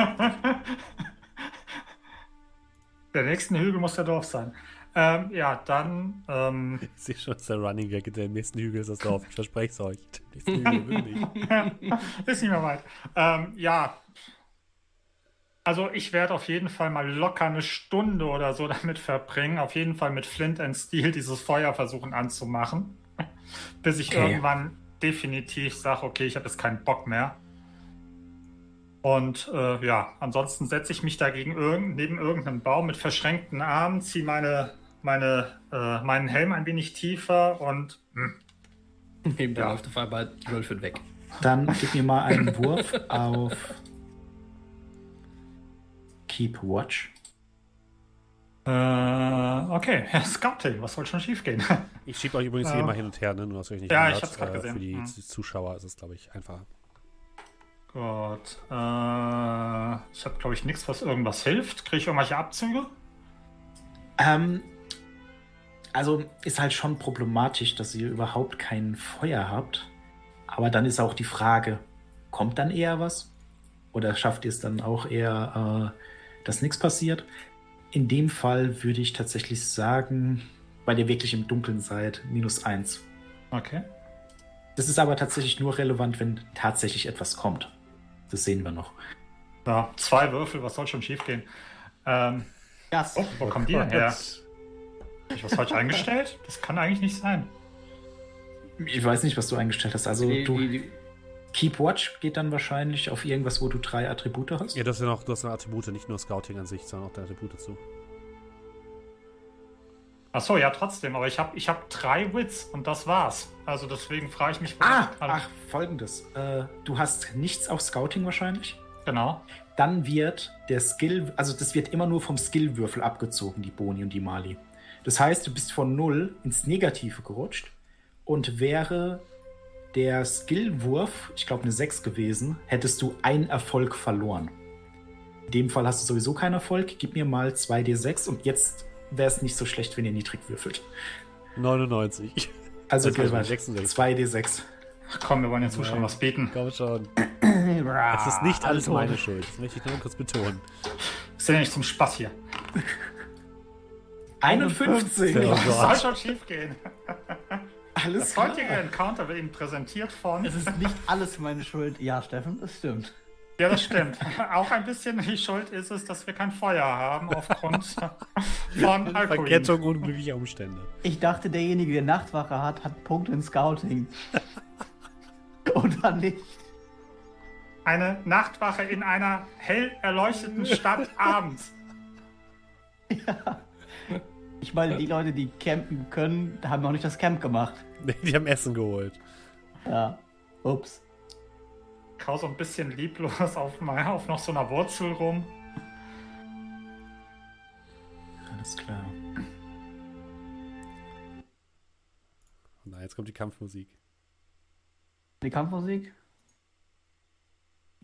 der nächste Hügel muss der Dorf sein. Ähm, ja, dann, ähm, Ich sehe schon, der Running Gag der nächsten Hügel ist das Dorf. Ich verspreche es euch. Hügel, *laughs* ist nicht mehr weit. Ähm, ja. Also ich werde auf jeden Fall mal locker eine Stunde oder so damit verbringen, auf jeden Fall mit Flint and Steel dieses Feuer versuchen anzumachen, *laughs* bis ich Okay. irgendwann definitiv sage, okay, ich habe jetzt keinen Bock mehr. Und äh, ja, ansonsten setze ich mich dagegen irgend, neben irgendeinem Baum mit verschränkten Armen, ziehe meine, meine, äh, meinen Helm ein wenig tiefer und hm, Neben der Ja. läuft auf einmal die Wölfin weg. Dann gib mir mal einen Wurf auf Keep Watch. Äh, okay, Scouting, was soll schon schief gehen? *laughs* Ich schiebe euch übrigens Ja. hier mal hin und her, ne? Nur, dass ihr euch nicht Ja, ich hab's grad Äh, gesehen. Für die Mhm. Zuschauer ist es, glaube ich, einfacher. Gut. Äh, ich habe, glaube ich, nichts, was irgendwas hilft. Kriege ich irgendwelche Abzüge? Ähm, also ist halt schon problematisch, dass ihr überhaupt kein Feuer habt. Aber dann ist auch die Frage, kommt dann eher was? Oder schafft ihr es dann auch eher, äh, dass nichts passiert? In dem Fall würde ich tatsächlich sagen, weil ihr wirklich im Dunkeln seid, minus eins. Okay. Das ist aber tatsächlich nur relevant, wenn tatsächlich etwas kommt. Das sehen wir noch. Ja, zwei Würfel, was soll schon schief gehen? Ähm, Das. oh, wo kommen die denn her? Hab ich was falsch eingestellt? Das kann eigentlich nicht sein. Ich weiß nicht, was du eingestellt hast. Also Die- du, die- die- Keep Watch geht dann wahrscheinlich auf irgendwas, wo du drei Attribute hast. Ja, das sind auch, du hast noch Attribute, nicht nur Scouting an sich, sondern auch deine Attribute dazu. Achso, ja, trotzdem. Aber ich habe ich hab drei Wits und das war's. Also deswegen frage ich mich. Ah, Also, ach, folgendes. Äh, du hast nichts auf Scouting wahrscheinlich. Genau. Dann wird der Skill, also das wird immer nur vom Skillwürfel abgezogen, die Boni und die Mali. Das heißt, du bist von 0 ins Negative gerutscht und wäre der Skillwurf, ich glaube eine 6 gewesen, hättest du einen Erfolg verloren. In dem Fall hast du sowieso keinen Erfolg. Gib mir mal 2d6 und jetzt wäre es nicht so schlecht, wenn ihr niedrig würfelt. 99. Also Das Gilbert, 66. 2d6. Ach komm, wir wollen den Zuschauern was bieten. Komm schon. *laughs* Es Es ist nicht alles also- meine Schuld. Das möchte ich nur kurz betonen. Ist ja nicht zum Spaß hier. 51. Oh Was Gott. soll schon schief gehen? Alles Das klar. heutige Encounter wird Ihnen präsentiert von. Es ist nicht alles meine Schuld. Ja, Steffen, das stimmt. Ja, das stimmt. Auch ein bisschen die Schuld ist es, dass wir kein Feuer haben aufgrund von *laughs* Alkohol. Verkettung unglücklicher Umstände. Ich dachte, derjenige, der Nachtwache hat, hat Punkte in Scouting. *laughs* Oder nicht? Eine Nachtwache in einer hell erleuchteten Stadt *laughs* abends. Ich meine, die Leute, die campen können, haben noch nicht das Camp gemacht. *laughs* Die haben Essen geholt. Ja. Ups. Kau so ein bisschen lieblos auf, mal- auf noch so einer Wurzel rum. Alles klar. Na, jetzt kommt die Kampfmusik. Die Kampfmusik?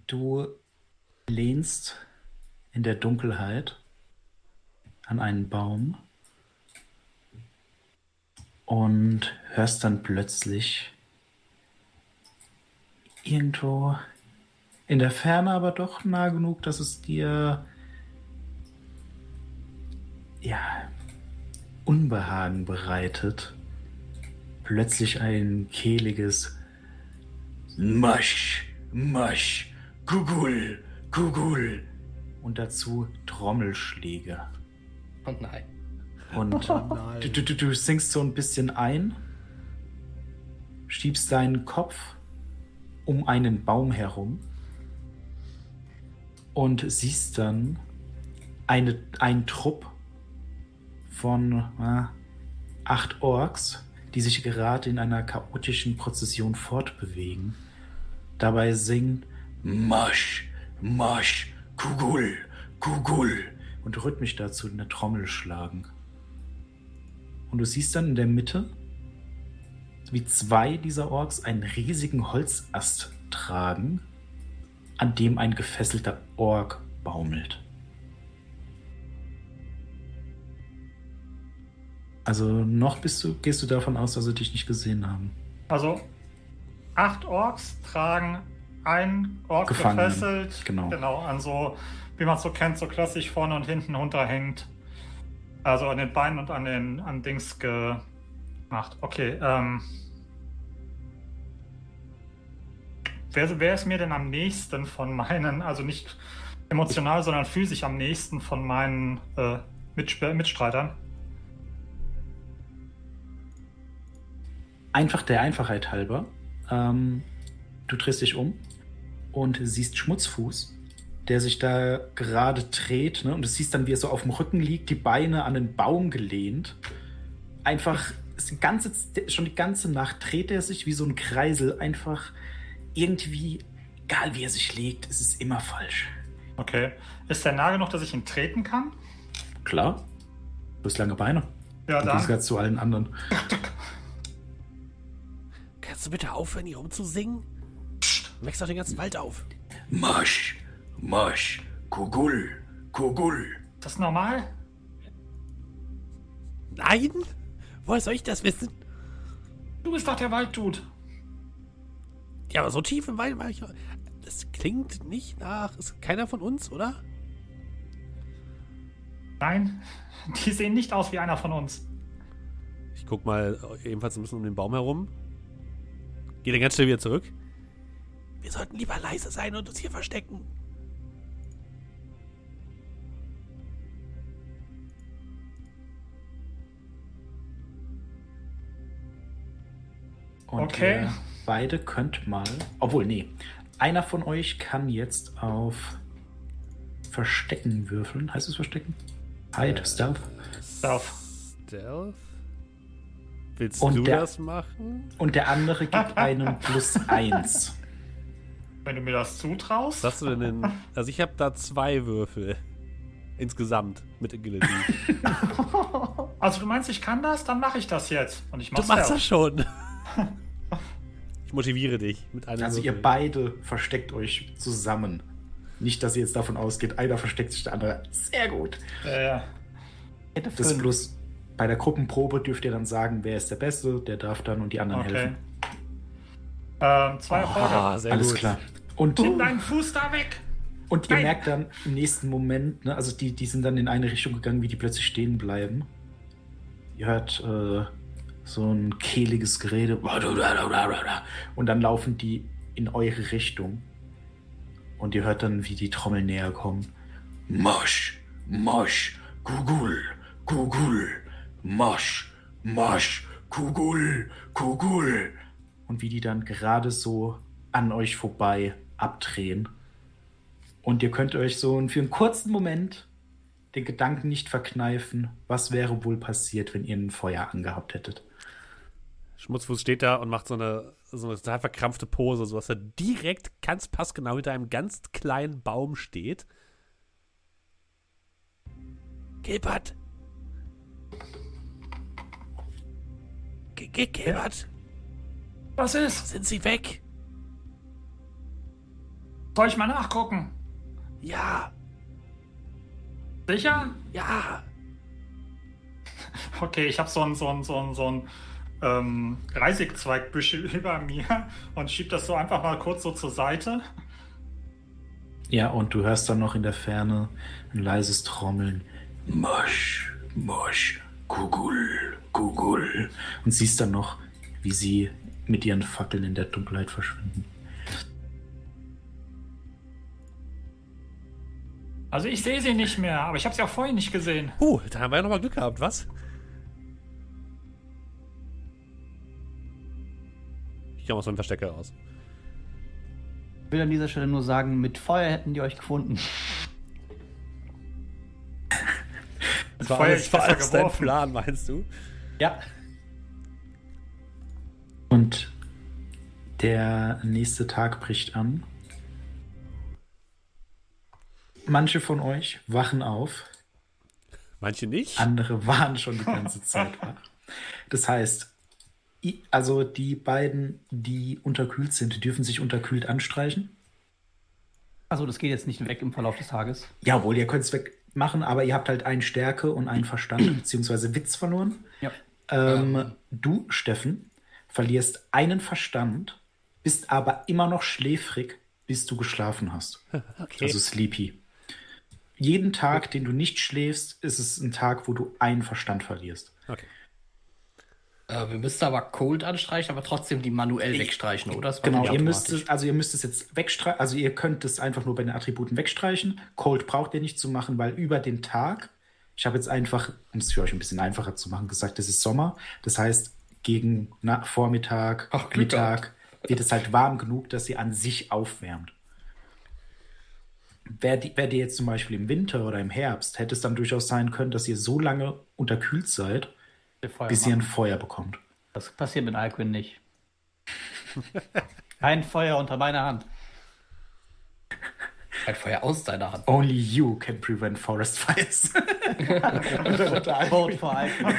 Du lehnst in der Dunkelheit an einen Baum und hörst dann plötzlich irgendwo in der Ferne, aber doch nah genug, dass es dir ja Unbehagen bereitet. Plötzlich ein kehliges Masch, Masch, Kugul, Kugul. Und dazu Trommelschläge. Und nein. Und *laughs* du, du, du, du sinkst so ein bisschen ein, schiebst deinen Kopf um einen Baum herum und siehst dann eine, einen Trupp von äh, acht Orks, die sich gerade in einer chaotischen Prozession fortbewegen. Dabei singen Marsch, Marsch, Kugul, Kugul und rhythmisch dazu eine Trommel schlagen. Und du siehst dann in der Mitte, wie zwei dieser Orks einen riesigen Holzast tragen, an dem ein gefesselter Ork baumelt. Also noch bist du, gehst du davon aus, dass sie dich nicht gesehen haben. Also, acht Orks tragen ein Ork Gefangenen, gefesselt. genau. Genau, an so, wie man es so kennt, so klassisch vorne und hinten runterhängt. Also an den Beinen und an den an Dings gemacht. Okay, ähm. Wer, wer ist mir denn am nächsten von meinen, also nicht emotional, sondern physisch am nächsten von meinen äh, Mitsp Mitstreitern? Einfach der Einfachheit halber, ähm, du drehst dich um und siehst Schmutzfuß, der sich da gerade dreht. Ne? Und du siehst dann, wie er so auf dem Rücken liegt, die Beine an den Baum gelehnt. Einfach ist die ganze, schon die ganze Nacht dreht er sich wie so ein Kreisel. Einfach irgendwie, egal wie er sich legt, es ist immer falsch. Okay. Ist der nah genug, dass ich ihn treten kann? Klar, du hast lange Beine. Ja, Im dann. Gegensatz zu allen anderen. Kannst du bitte aufhören, hier rumzusingen? Wächst doch den ganzen Wald auf. Marsch, Marsch, Kugul, Kugul. Ist das normal? Nein? Woher soll ich das wissen? Du bist doch der Walddude. Ja, aber so tief im Wald war ich. noch- Das klingt nicht nach. Ist keiner von uns, oder? Nein, die sehen nicht aus wie einer von uns. Ich guck mal ebenfalls ein bisschen um den Baum herum. Geh dann ganz schnell wieder zurück. Wir sollten lieber leise sein und uns hier verstecken. Und Okay. ihr beide könnt mal. Obwohl, nee. Einer von euch kann jetzt auf Verstecken würfeln. Heißt es Verstecken? Hide, Stealth. Darf. Stealth? Willst Und du der- das machen? Und der andere gibt *laughs* einen plus eins. Wenn du mir das zutraust. Was hast du denn in. Also ich habe da zwei Würfel. Insgesamt mit Agility. *laughs* Also du meinst, ich kann das? Dann mache ich das jetzt. Und ich Du mach's machst Stealth. das schon. Ich motiviere dich mit einem Also ihr Würfel. beide versteckt euch zusammen. Nicht, dass ihr jetzt davon ausgeht, einer versteckt sich, der andere. Sehr gut. Äh, Hätte Das plus bei der Gruppenprobe dürft ihr dann sagen, wer ist der Beste, der darf dann und die anderen okay. helfen. Ähm, zwei Erfolge. Ah, sehr Alles gut. klar. Und, Nimm deinen Fuß da weg. und ihr Nein. merkt dann im nächsten Moment, ne, also die, die sind dann in eine Richtung gegangen, wie die plötzlich stehen bleiben. Ihr hört äh, so ein kehliges Gerede. Und dann laufen die in eure Richtung. Und ihr hört dann, wie die Trommel näher kommen. Marsch, Marsch, Kugul, Kugul, Marsch, Marsch, Kugul, Kugul. Und wie die dann gerade so an euch vorbei abdrehen. Und ihr könnt euch so für einen kurzen Moment den Gedanken nicht verkneifen, was wäre wohl passiert, wenn ihr ein Feuer angehabt hättet. Schmutzfuß steht da und macht so eine, so eine total verkrampfte Pose, so dass er direkt ganz passgenau hinter einem ganz kleinen Baum steht. Gilbert! G G Gilbert! Was ist? Sind Sie weg? Soll ich mal nachgucken? Ja, Sicher? ja. *laughs* Okay, ich habe so ein, so ein, so ein, so ein ähm, Reisigzweigbüschel *laughs* über mir und schieb das so einfach mal kurz so zur Seite. Ja, und du hörst dann noch in der Ferne ein leises Trommeln. Mosch, Mosch, Kugul, Kugul. Und siehst dann noch, wie sie mit ihren Fackeln in der Dunkelheit verschwinden. Also ich sehe sie nicht mehr, aber ich habe sie auch vorhin nicht gesehen. Huh, da haben wir ja nochmal Glück gehabt, was? Komme aus meinem Verstecker raus. Ich will an dieser Stelle nur sagen, mit Feuer hätten die euch gefunden. *laughs* Das war Feuer alles, ist war alles dein. Plan, meinst du? Ja. Und der nächste Tag bricht an. Manche von euch wachen auf, Manche nicht? andere waren schon die ganze Zeit wach. *laughs* Das heißt, also die beiden, die unterkühlt sind, dürfen sich unterkühlt anstreichen. Also das geht jetzt nicht weg im Verlauf des Tages. Jawohl, ihr könnt es wegmachen, aber ihr habt halt einen Stärke und einen Verstand, *clears throat* beziehungsweise Witz verloren. Ja. Ähm, Du, Steffen, verlierst einen Verstand, bist aber immer noch schläfrig, bis du geschlafen hast. *laughs* Okay. Also sleepy. Jeden Tag, den du nicht schläfst, ist es ein Tag, wo du einen Verstand verlierst. okay. Äh, wir müssten aber Cold anstreichen, aber trotzdem die manuell wegstreichen, oder? Genau, die ihr müsst es, also ihr müsst es jetzt wegstreichen, also ihr könnt es einfach nur bei den Attributen wegstreichen. Cold braucht ihr nicht zu machen, weil über den Tag, ich habe jetzt einfach, um es für euch ein bisschen einfacher zu machen, gesagt, es ist Sommer. Das heißt, gegen Na Vormittag, Ach, Mittag wird es halt warm genug, dass sie an sich aufwärmt. Wer, die, wer dir jetzt zum Beispiel im Winter oder im Herbst, hätte es dann durchaus sein können, dass ihr so lange unterkühlt seid, Feuer bis ihr machen. ein Feuer bekommt. Das passiert mit Alquin nicht. Kein Feuer unter meiner Hand. Ein Feuer aus deiner Hand. Only you can prevent forest fires. *laughs* Vote for Alquin.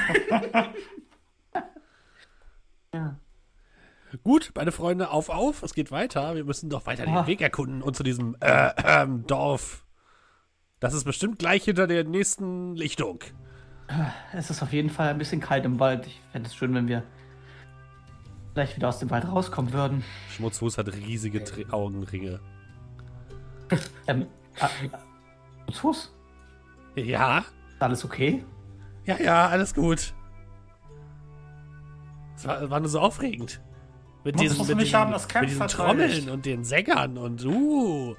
ja. Gut, meine Freunde, auf, auf. Es geht weiter. Wir müssen doch weiter den Ah. Weg erkunden und zu diesem äh, ähm, Dorf. Das ist bestimmt gleich hinter der nächsten Lichtung. Es ist auf jeden Fall ein bisschen kalt im Wald. Ich fände es schön, wenn wir vielleicht wieder aus dem Wald rauskommen würden. Schmutzfuß hat riesige Tri Augenringe. *laughs* Ähm, äh, äh, Fuß? Ja, Ist alles okay? ja, ja, alles gut. Es war, war nur so aufregend. Mit Muss- diesen, musst mit diesen, haben, das Camp mit diesen. Trommeln und den Sängern und uh.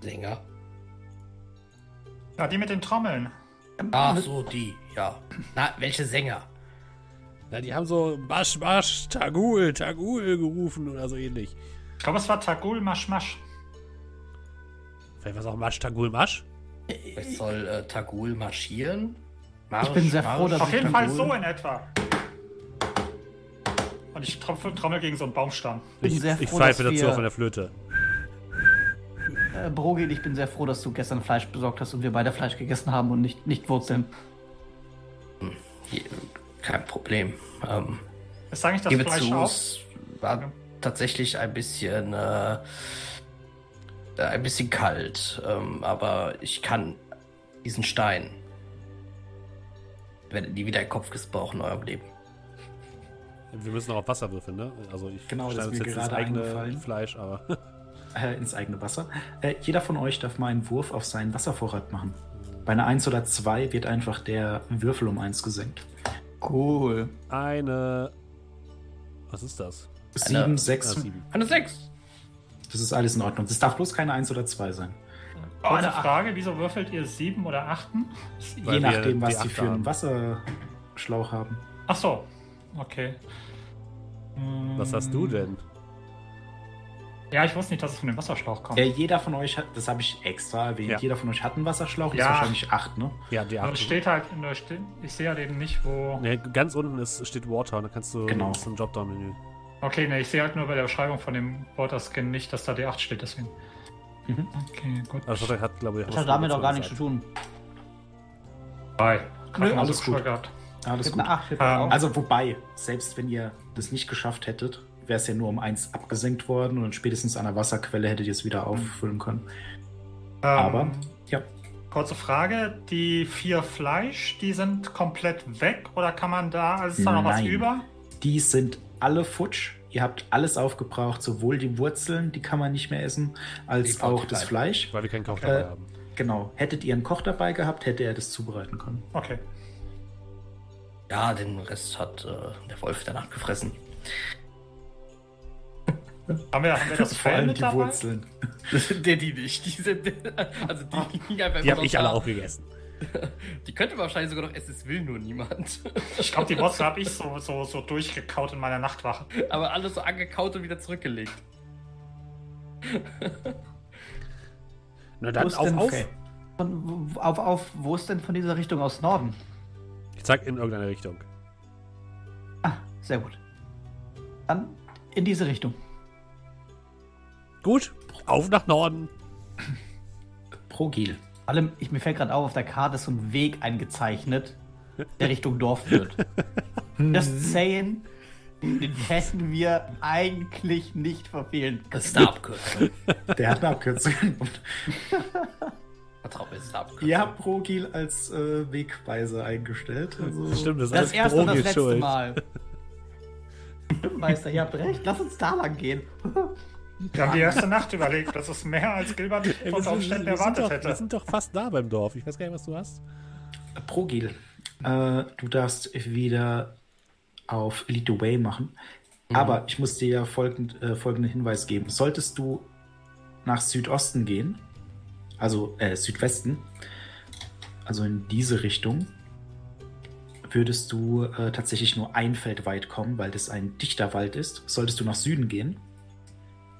Sänger. Ja, die mit den Trommeln. Ach so, die, ja. Na, welche Sänger? Na, die haben so Masch, Masch, Tagul, Tagul gerufen oder so ähnlich. Ich glaube, es war Tagul Maschmasch. Vielleicht war es auch Masch, Tagul, Masch. Es soll äh, Tagul marschieren? Marsch, Ich bin sehr froh, dass- Auf ich jeden kann Fall so in etwa. Und ich tropfe, trommel gegen so einen Baumstamm. Ich, ich froh, pfeife dazu auf einer Flöte. Äh, Brogil, ich bin sehr froh, dass du gestern Fleisch besorgt hast und wir beide Fleisch gegessen haben und nicht, nicht Wurzeln. Hier, Kein Problem. Ähm, Ist eigentlich das gebe Fleisch zu, auf? es war tatsächlich ein bisschen, äh, ein bisschen kalt, ähm, aber ich kann diesen Stein, werde nie wieder in den Kopf gebrauchen in eurem Leben. Wir müssen auch auf Wasser würfeln, ne? Also ich Genau, das ist mir jetzt das gerade eigene eingefallen. Fleisch, aber *laughs* äh, ins eigene Wasser. Äh, jeder von euch darf mal einen Wurf auf seinen Wasservorrat machen. Bei einer 1 oder 2 wird einfach der Würfel um 1 gesenkt. Cool. eine. Was ist das? 7, Eine- 6, Ah, sieben. Eine 6. das ist alles in Ordnung. Das darf bloß keine 1 oder 2 sein. Kurze Frage, wieso würfelt ihr sieben oder achten? Weil Je wir nachdem, was die die für einen haben. Wasserschlauch haben. Ach so, okay. Was hast du denn? Ja, ich wusste nicht, dass es von dem Wasserschlauch kommt. Äh, jeder von euch hat, das habe ich extra erwähnt, Ja. jeder von euch hat einen Wasserschlauch, Ja. ist wahrscheinlich acht, ne? Ja, die Aber acht. es steht halt, in der Ste ich sehe halt eben nicht, wo. Nee, ganz unten ist, steht Water und da kannst du Genau. im Dropdown-Menü. Okay, ne, ich sehe halt nur bei der Beschreibung von dem Waterskin nicht, dass da D8 steht, deswegen. Mhm. Okay, gut. Also das hat, glaube ich, Das hat damit auch gar nichts zu tun. Bye. Nö, alles gut. Gehabt. Alles gut. eine 8 Ähm, Also wobei, selbst wenn ihr das nicht geschafft hättet, wäre es ja nur um eins abgesenkt worden und spätestens an der Wasserquelle hättet ihr es wieder auffüllen können. Aber, Ähm, ja, Kurze Frage, die vier Fleisch, die sind komplett weg oder kann man da, also ist da noch was Nein. über? die sind alle futsch. Ihr habt alles aufgebraucht, sowohl die Wurzeln, die kann man nicht mehr essen, als Die auch das. Fleisch. Weil wir keinen Koch Äh, dabei haben. Genau. Hättet ihr einen Koch dabei gehabt, hätte er das zubereiten können. Okay. Ja, den Rest hat äh, der Wolf der Nacht gefressen. Haben wir, haben wir das *laughs* Vor Fell allem mit die dabei? Wurzeln. der die nicht. Die sind, *laughs* also die liegen einfach Die habe ich alle da. auch gegessen. *laughs* Die könnte man wahrscheinlich sogar noch essen, es will nur niemand. Ich glaube, die Wurzel habe ich so, so, so durchgekaut in meiner Nachtwache. Aber alles so angekaut und wieder zurückgelegt. Na Wo dann ist auf, denn- auf. Okay. Von, auf, auf, wo ist denn von dieser Richtung aus Norden? Ich zeig in irgendeine Richtung. Ah, sehr gut. Dann in diese Richtung. Gut, auf nach Norden. Progil. Vor allem, ich, mir fällt gerade auf, auf der Karte ist so ein Weg eingezeichnet, der Richtung Dorf führt. Das Saying, den hätten wir eigentlich nicht verfehlen können. Das ist eine Abkürzung. Der hat eine Abkürzung. Und *laughs* Vertrau mir, das ist eine Abkürzung. ihr habt Progil als äh, Wegweiser eingestellt. Also, Stimmt, das, Das ist erste und das letzte Schuld. Mal. Stimmt, *laughs* Meister, ihr habt recht. Lass uns da lang gehen. *laughs* Wir haben die erste Nacht überlegt. Das ist mehr, als Gilbert Ey, wir, unter sind, Umständen wir, sind erwartet doch, wir hätte. sind doch fast da beim Dorf. Ich weiß gar nicht, was du hast. Progil. Äh, du darfst wieder auf Lead the Way machen. Aber ich muss dir ja folgend, äh, folgenden Hinweis geben. Solltest du nach Südosten gehen, also äh, Südwesten, also in diese Richtung, würdest du äh, tatsächlich nur ein Feld weit kommen, weil das ein dichter Wald ist. Solltest du nach Süden gehen,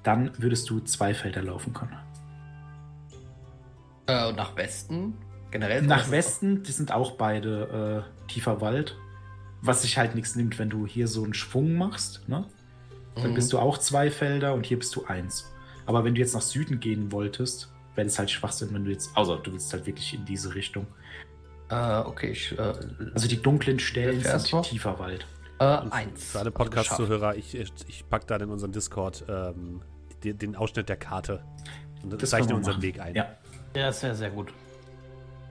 dann würdest du zwei Felder laufen können. Äh, und nach Westen? Generell? Nach Westen, die sind auch beide äh, tiefer Wald. Was sich halt nichts nimmt, wenn du hier so einen Schwung machst, ne? Dann Mhm. bist du auch zwei Felder und hier bist du eins. Aber wenn du jetzt nach Süden gehen wolltest, wäre das halt Schwachsinn, wenn du jetzt, außer du willst halt wirklich in diese Richtung. Äh, okay, ich. Äh, Also die dunklen Stellen sind tiefer Wald. äh, eins. Für alle Also Podcast-Zuhörer, ich, ich, ich packe da in unseren Discord ähm, den, den Ausschnitt der Karte und Das zeichne unseren machen. Weg ein. Ja. Ja, das wäre sehr gut.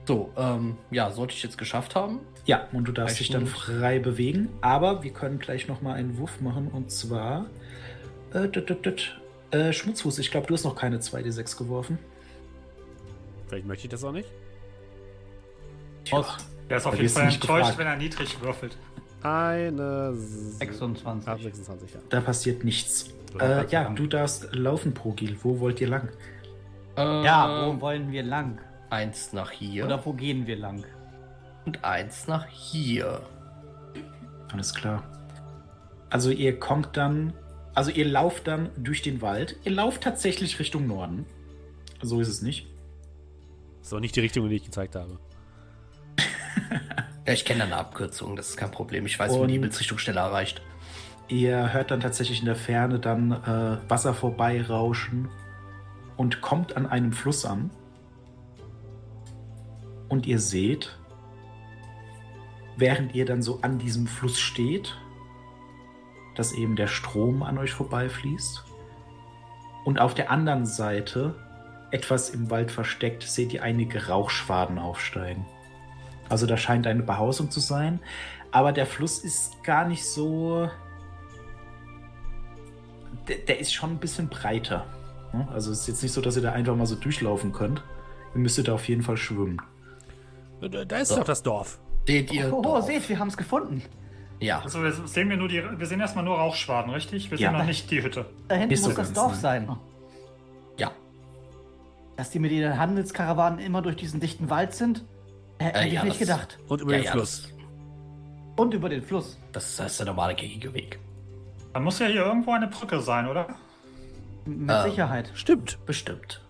So, ähm, ja, sollte ich jetzt geschafft haben. Ja, und du darfst dich dann frei bewegen. Aber wir können gleich nochmal einen Wurf machen und zwar. Äh, düt, düt, düt, äh, Schmutzfuß, ich glaube, du hast noch keine 2d6 geworfen. Vielleicht möchte ich das auch nicht. Tja, Der ist auf jeden Fall nicht enttäuscht, gefragt. wenn er niedrig würfelt. Eine. s- 26. Ah, 26, ja. da passiert nichts. Ja, Äh, ja, du darfst laufen, Progil. Wo wollt ihr lang? Äh, Ja, wo wollen wir lang? Eins nach hier Oder wo gehen wir lang? und eins nach hier. Alles klar. Also ihr kommt dann, also ihr lauft dann durch den Wald. Ihr lauft tatsächlich Richtung Norden. So ist es nicht. So, nicht die Richtung, in die ich gezeigt habe. Ja, ich kenne eine Abkürzung, das ist kein Problem. Ich weiß, wie man die Himmelsrichtung schneller erreicht. Ihr hört dann tatsächlich in der Ferne dann äh, Wasser vorbeirauschen und kommt an einem Fluss an. Und ihr seht, während ihr dann so an diesem Fluss steht, dass eben der Strom an euch vorbeifließt. Und auf der anderen Seite, etwas im Wald versteckt, seht ihr einige Rauchschwaden aufsteigen. Also da scheint eine Behausung zu sein, aber der Fluss ist gar nicht so der, der ist schon ein bisschen breiter. Also es ist jetzt nicht so, dass ihr da einfach mal so durchlaufen könnt. Ihr müsstet da auf jeden Fall schwimmen. Da, da ist So. doch das Dorf. Seht ihr? Oh, Dorf? seht, wir haben es gefunden. Ja. Also wir sehen wir nur die, wir sehen erstmal nur Rauchschwaden, richtig? Wir Ja. sehen noch nicht die Hütte. Da hinten so muss das Dorf ne? sein. Ja. Dass die mit ihren Handelskarawanen immer durch diesen dichten Wald sind, äh, hätte ich ja, nicht gedacht. Und über ja, den ja, Fluss. Und über den Fluss. Das, das ist der normale gängige Weg. Dann muss ja hier irgendwo eine Brücke sein, oder? Mit Ähm. Sicherheit. Stimmt. Bestimmt.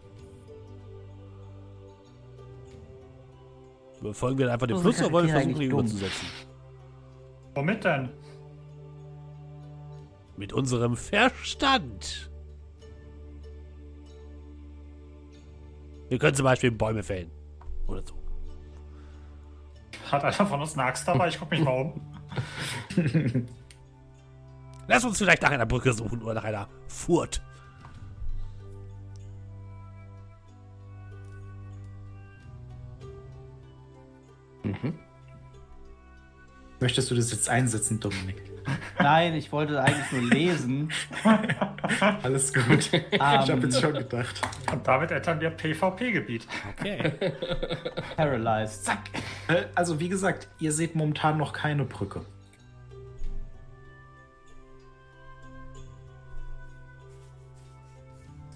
Folgen wir einfach dem Fluss oder wollen wir versuchen, ihn überzusetzen? Womit denn? Mit unserem Verstand. Wir können zum Beispiel Bäume fällen. Oder so. Hat einer von uns eine Axt dabei? Ich guck mich mal um. *laughs* Lass uns vielleicht nach einer Brücke suchen oder nach einer Furt. Möchtest du das jetzt einsetzen, Dominik? Nein, ich wollte eigentlich nur lesen. *laughs* Alles gut. ich habe jetzt schon gedacht. Und damit entern wir PvP-Gebiet. Okay. Paralyzed. Zack. Äh, Also, wie gesagt, ihr seht momentan noch keine Brücke.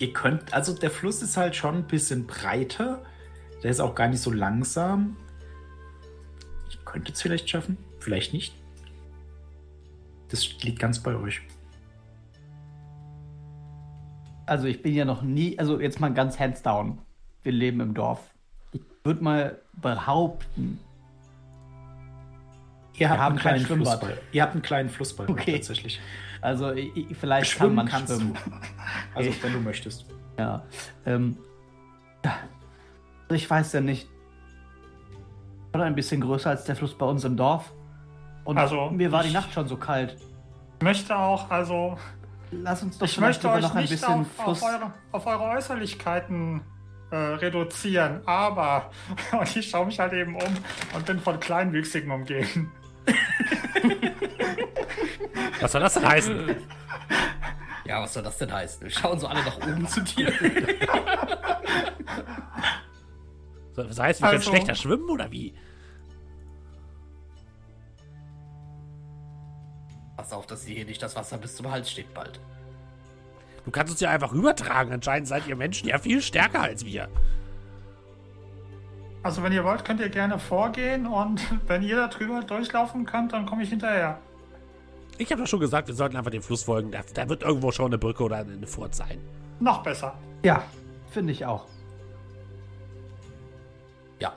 Ihr könnt, also der Fluss ist halt schon ein bisschen breiter. Der ist auch gar nicht so langsam. Ihr könnt es vielleicht schaffen, vielleicht nicht. Das liegt ganz bei euch. Also ich bin ja noch nie, also jetzt mal ganz hands down. Wir leben im Dorf. Ich würde mal behaupten, Ihr habt haben einen kleinen. Flussball. Ihr habt einen kleinen Flussball Okay. tatsächlich. Also ich, ich- vielleicht Schwimmen kann man kannst schwimmen. du. Also, *laughs* wenn du möchtest. Ja. Ähm. Also ich weiß ja nicht. Oder ein bisschen größer als der Fluss bei uns im Dorf. Und Also, mir war die Nacht schon so kalt. Ich möchte auch, also, Lass uns doch ich möchte euch noch ein nicht bisschen auf, Fluss. auf, eure, auf eure Äußerlichkeiten äh, reduzieren, aber, *laughs* und ich schaue mich halt eben um und bin von Kleinwüchsigen umgeben. *laughs* Was soll das denn heißen? *laughs* Ja, was soll das denn heißen? Wir schauen so alle nach oben zu dir. *laughs* Das heißt, wir können Also- schlechter schwimmen oder wie? Pass auf, dass dir hier nicht das Wasser bis zum Hals steht bald. Du kannst uns ja einfach übertragen. Anscheinend seid ihr Menschen ja viel stärker als wir. Also, wenn ihr wollt, könnt ihr gerne vorgehen und *laughs* wenn ihr da drüber durchlaufen könnt, dann komme ich hinterher. Ich habe doch schon gesagt, wir sollten einfach dem Fluss folgen. Da, da wird irgendwo schon eine Brücke oder eine Furt sein. Noch besser. Ja, finde ich auch. Ja.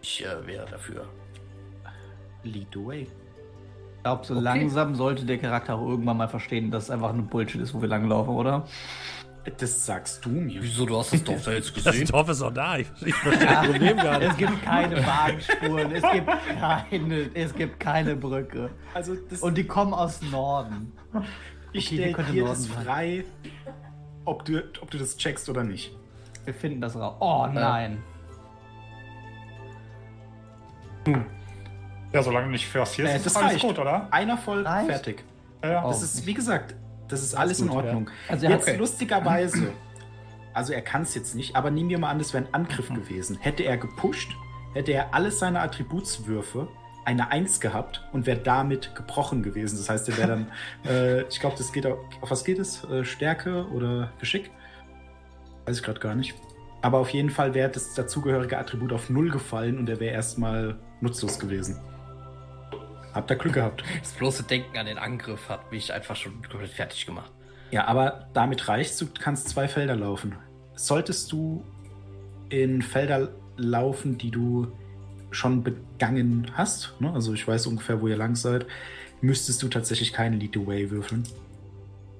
Ich äh, wäre dafür. Lead the way. Ich glaube, so langsam sollte der Charakter auch irgendwann mal verstehen, dass es einfach nur Bullshit ist, wo wir langlaufen, oder? Das sagst du mir. Wieso, du hast das doch da jetzt *laughs* Das gesehen? Dorf ist doch da. Ich, ich verstehe das Problem gar nicht. Es gibt keine Wagenspuren, es gibt keine, es gibt keine Brücke. Also, das, Und die kommen aus Norden. ich okay, stelle dir Norden das sein. frei, ob du, ob du das checkst oder nicht. Wir finden das raus. Oh nein. Ja, solange du nicht forcierst, Äh, ist das alles reicht. gut, oder? Einer voll, Reicht? fertig. Ja. Das ist, wie gesagt, das ist alles in gut, ja. Ordnung. Also er jetzt hat- lustigerweise, *clears throat* also er kann es jetzt nicht, aber nehmen wir mal an, das wäre ein Angriff Mhm. gewesen. Hätte er gepusht, hätte er alle seine Attributswürfe eine 1 gehabt und wäre damit gebrochen gewesen. Das heißt, er wäre dann, *laughs* äh, ich glaube, das geht auf, auf was geht es? Äh, Stärke oder Geschick? Weiß ich gerade gar nicht. Aber auf jeden Fall wäre das dazugehörige Attribut auf 0 gefallen und er wäre erstmal nutzlos gewesen. Habt ihr Glück gehabt. *laughs* Das bloße Denken an den Angriff hat mich einfach schon komplett fertig gemacht. Ja, aber damit reicht's. Du kannst zwei Felder laufen. Solltest du in Felder laufen, die du schon begangen hast, ne? also ich weiß ungefähr, wo ihr lang seid, müsstest du tatsächlich keinen Lead the Way würfeln.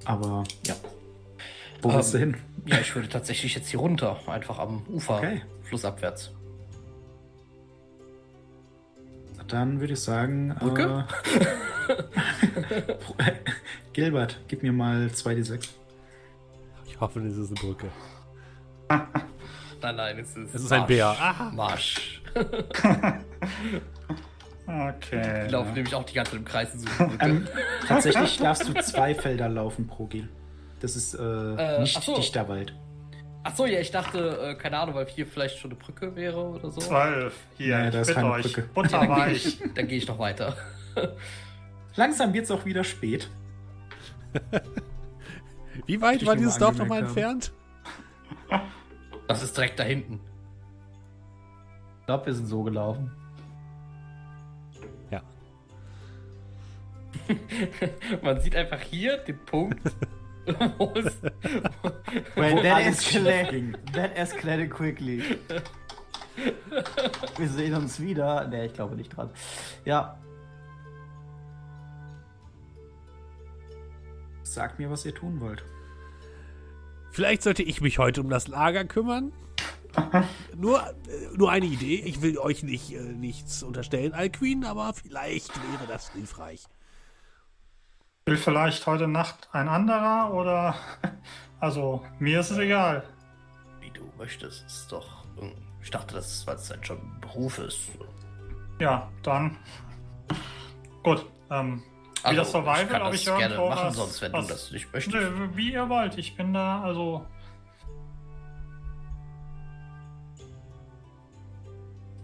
Aber ja. Wo Ähm, willst du hin? Ja, ich würde tatsächlich jetzt hier runter, einfach am Ufer, Okay. flussabwärts. Dann würde ich sagen. Brücke? Äh, *laughs* Gilbert, gib mir mal 2d6. Ich hoffe, das ist eine Brücke. *laughs* Nein, nein, es ist. Es ist ein Bär. Aha. Marsch. *laughs* Okay. Ich laufe nämlich auch die ganze Zeit im Kreis in so eine Brücke. Ähm, tatsächlich darfst du zwei Felder laufen pro Gil. Das ist äh, Äh, nicht so. dichter Wald. Achso, ja, ich dachte, äh, keine Ahnung, weil hier vielleicht schon eine Brücke wäre oder so. Zwölf. Hier, Nee, ich da ist keine euch. Brücke. Ja, dann gehe Butterweich. *laughs* ich, geh ich noch weiter. Langsam wird's auch wieder spät. *laughs* Wie weit war dieses Dorf nochmal entfernt? Das ist direkt da hinten. Ich glaube, wir sind so gelaufen. Ja. *laughs* Man sieht einfach hier den Punkt Wo that, ging. that escalated quickly. Wir sehen uns wieder. Ne, ich glaube nicht dran. Ja, Sagt mir, was ihr tun wollt. Vielleicht sollte ich mich heute um das Lager kümmern. nur, nur eine Idee. Ich will euch nicht, äh, nichts unterstellen, Alqueen, aber vielleicht wäre das hilfreich. Will vielleicht heute Nacht ein anderer oder. *laughs* Also, mir ist es egal. Wie du möchtest, ist doch. Ich dachte, das weil es dann schon ein Beruf ist. Ja, dann. Gut. Ähm, wie das Survival, Also, ich kann ob das ich gerne machen, was- sonst wenn was- du das nicht möchtest. Nö, wie ihr wollt. Ich bin da, also.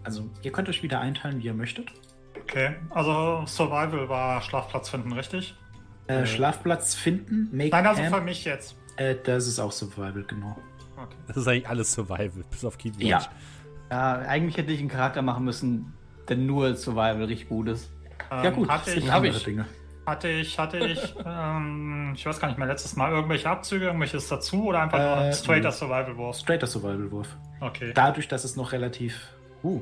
Also, ihr könnt euch wieder einteilen, wie ihr möchtet. Okay. Also, Survival war Schlafplatz finden, richtig? Äh, Schlafplatz finden, make Nein, also camp. für mich jetzt. Äh, das ist auch Survival, genau. Okay. Das ist eigentlich alles Survival, bis auf Keywatch. Ja. ja, eigentlich hätte ich einen Charakter machen müssen, der nur Survival richtig gut ist. Ja Ähm, gut, Hatte ich, hab andere ich. Dinge. hatte ich, hatte ich, *laughs* ähm, ich weiß gar nicht mehr, letztes Mal irgendwelche Abzüge, irgendwelches dazu oder einfach Äh, nur straighter. Survival Wurst? Straighter Survival-Wurf. Okay. Dadurch, dass es noch relativ... Uh,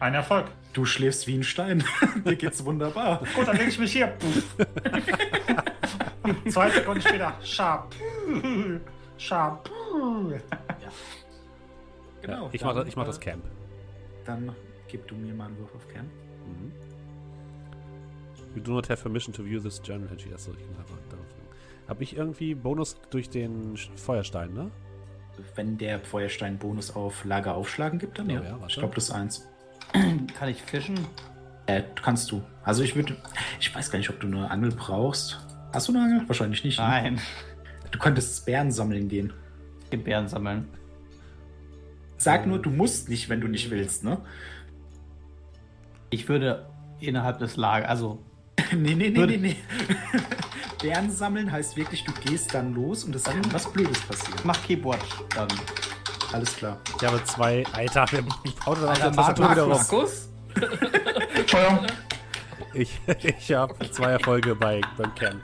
Ein Erfolg. du schläfst wie ein Stein. *laughs* Dir geht's wunderbar. Gut, dann lege ich mich hier. *laughs* *laughs* Zwei Sekunden später. Sharp. Sharp. Genau. Ja, ich mache dann, ich mach äh, das Camp. Dann gib du mir mal einen Wurf auf Camp. Mhm. You do not have permission to view this journal entry. Achso, ich kann einfach darauf. Habe ich irgendwie Bonus durch den Feuerstein, ne? Wenn der Feuerstein Bonus auf Lager aufschlagen gibt, dann Oh ja. ja, ich glaube, plus eins. Kann ich fischen? Äh, kannst du. Also ich würde. Ich weiß gar nicht, ob du eine Angel brauchst. Hast du eine Angel? Wahrscheinlich nicht. ne? Nein. Du könntest Bären sammeln gehen. Den Bären sammeln. Sag nur, du musst nicht, wenn du nicht willst, ne? Ich würde innerhalb des Lagers, also *laughs* nee, nee, nee, nee, nee. *laughs* Bären sammeln heißt wirklich, du gehst dann los und es kann was Blödes passieren. mach Keepwatch dann. Alles klar. Ich habe zwei. Alter, wer haut auf Alter, der Tastatur wieder rum? Markus? *laughs* Entschuldigung. Ich, ich habe zwei Erfolge bei, beim Camp.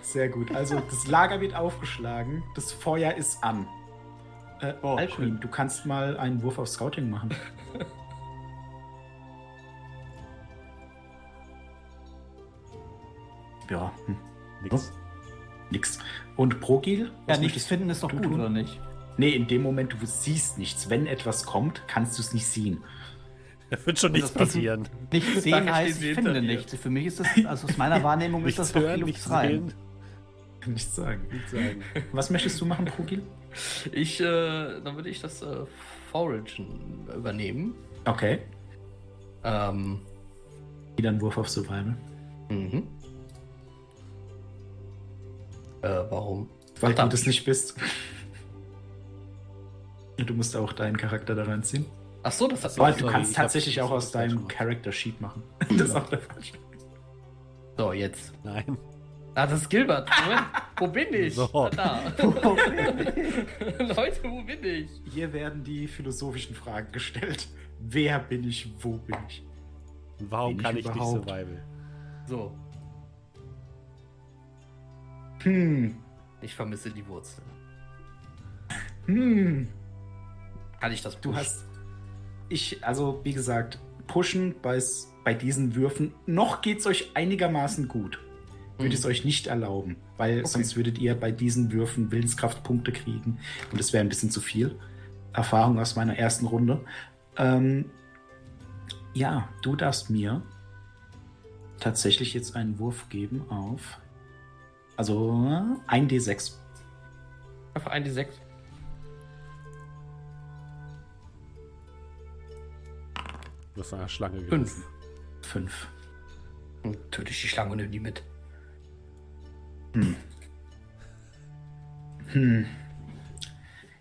Sehr gut. Also das Lager wird aufgeschlagen, das Feuer ist an. Äh, Oh, Alcuin, schön. du kannst mal einen Wurf auf Scouting machen. *laughs* ja, hm, Nix. nix. Und Progil? Ja, nichts finden ist doch gut, tun? oder nicht? Nee, in dem Moment, du siehst nichts. Wenn etwas kommt, kannst du es nicht sehen. *laughs* Da wird schon nichts passieren. Nichts *laughs* sehen heißt, ich finde nichts. Für mich ist das, *laughs* also aus meiner Wahrnehmung ist das doch hören, die nichts rein. Nichts sagen. Nichts sagen. Was möchtest du machen, Progil? Ich, äh, dann würde ich das äh, Foragen übernehmen. Okay. Ähm, Wieder ein Wurf auf Survival. mhm. Äh, warum? Weil Verdammt. du das nicht bist. Du musst auch deinen Charakter da reinziehen. Ach so, das hat Aber sorry, du kannst ich tatsächlich ich auch aus deinem. Character Sheet machen. *laughs* Das ist auch der falsche. So, jetzt. Nein. Ah, das ist Gilbert. Moment, *laughs* wo bin ich? So. Ah, Da. *laughs* Leute, wo bin ich? Hier werden die philosophischen Fragen gestellt. Wer bin ich? Wo bin ich? Und warum Bin ich kann ich nicht überhaupt? Survival? So, Hm. ich vermisse die Wurzeln. Hm. Kann ich das Du pushen? hast ich, also wie gesagt, pushen bei, diesen Würfen. Noch geht es euch einigermaßen gut. Würde es hm. euch nicht erlauben, weil okay. sonst würdet ihr bei diesen Würfen Willenskraftpunkte kriegen und das wäre ein bisschen zu viel. Erfahrung aus meiner ersten Runde. Ähm, ja, du darfst mir tatsächlich jetzt einen Wurf geben auf. Also 1d6. Auf 1d6? aus eine Schlange gerissen. Fünf. Fünf. Und töte ich die Schlange und nehme die mit. Hm. Hm.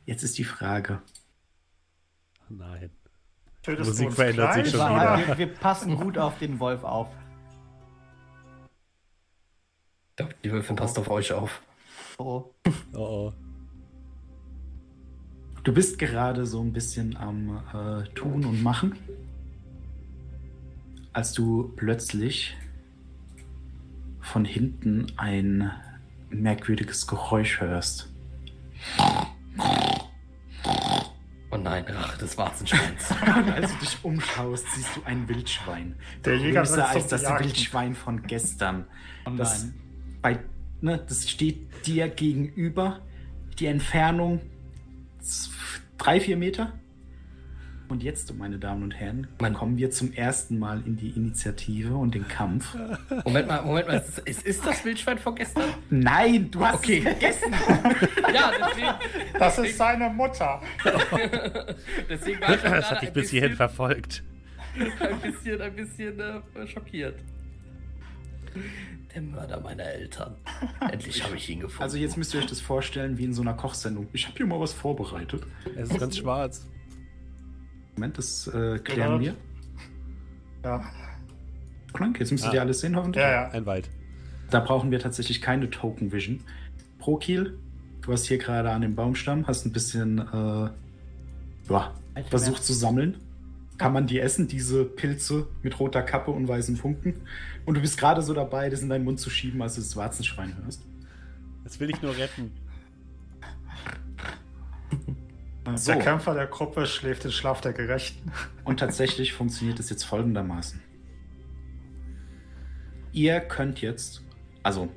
Jetzt ist die Frage. Nein. Tötest Musik verändert sich schon wieder. Wir, wir, passen gut auf den Wolf auf. Ich glaube, die Wölfin oh. passt auf euch auf. Oh. oh. oh. Du bist gerade so ein bisschen am äh, Tun und Machen als du plötzlich von hinten ein merkwürdiges Geräusch hörst. Oh nein, Rache des Warzenschweins. *laughs* Und als du dich umschaust, siehst du ein Wildschwein. Der Jäger Größer wird als das Jagen. Wildschwein von gestern. Oh Das, bei, ne, das steht dir gegenüber. Die Entfernung drei, vier Meter. Und jetzt, meine Damen und Herren, kommen wir zum ersten Mal in die Initiative und den Kampf. Moment mal, Moment mal. Ist, ist das Wildschwein von gestern? Nein, du hast Okay. es vergessen. *laughs* Ja, deswegen, Das ist seine Mutter. *laughs* deswegen war ich Das hat dich ein bis hierhin bisschen, verfolgt. ein bisschen, ein bisschen äh, schockiert. Der Mörder meiner Eltern. Endlich habe ich ihn gefunden. Also jetzt müsst ihr euch das vorstellen wie in so einer Kochsendung. Ich habe hier mal was vorbereitet. Es ist ganz schwarz. Moment, das äh, klären wir. Ja, Krank, jetzt müsstet Ah. ihr alles sehen, hoffentlich. ja, ja. Ein Wald. Da brauchen wir tatsächlich keine Token Vision. Prokil, du hast hier gerade an dem Baumstamm, hast ein bisschen äh, ja, versucht zu sammeln. Kann man die essen, diese Pilze mit roter Kappe und weißen Funken? Und du bist gerade so dabei, das in deinen Mund zu schieben, als du das Warzenschwein hörst. Das will ich nur retten. So, Der Kämpfer der Gruppe schläft den Schlaf der Gerechten. *laughs* und tatsächlich funktioniert es jetzt folgendermaßen. Ihr könnt jetzt, also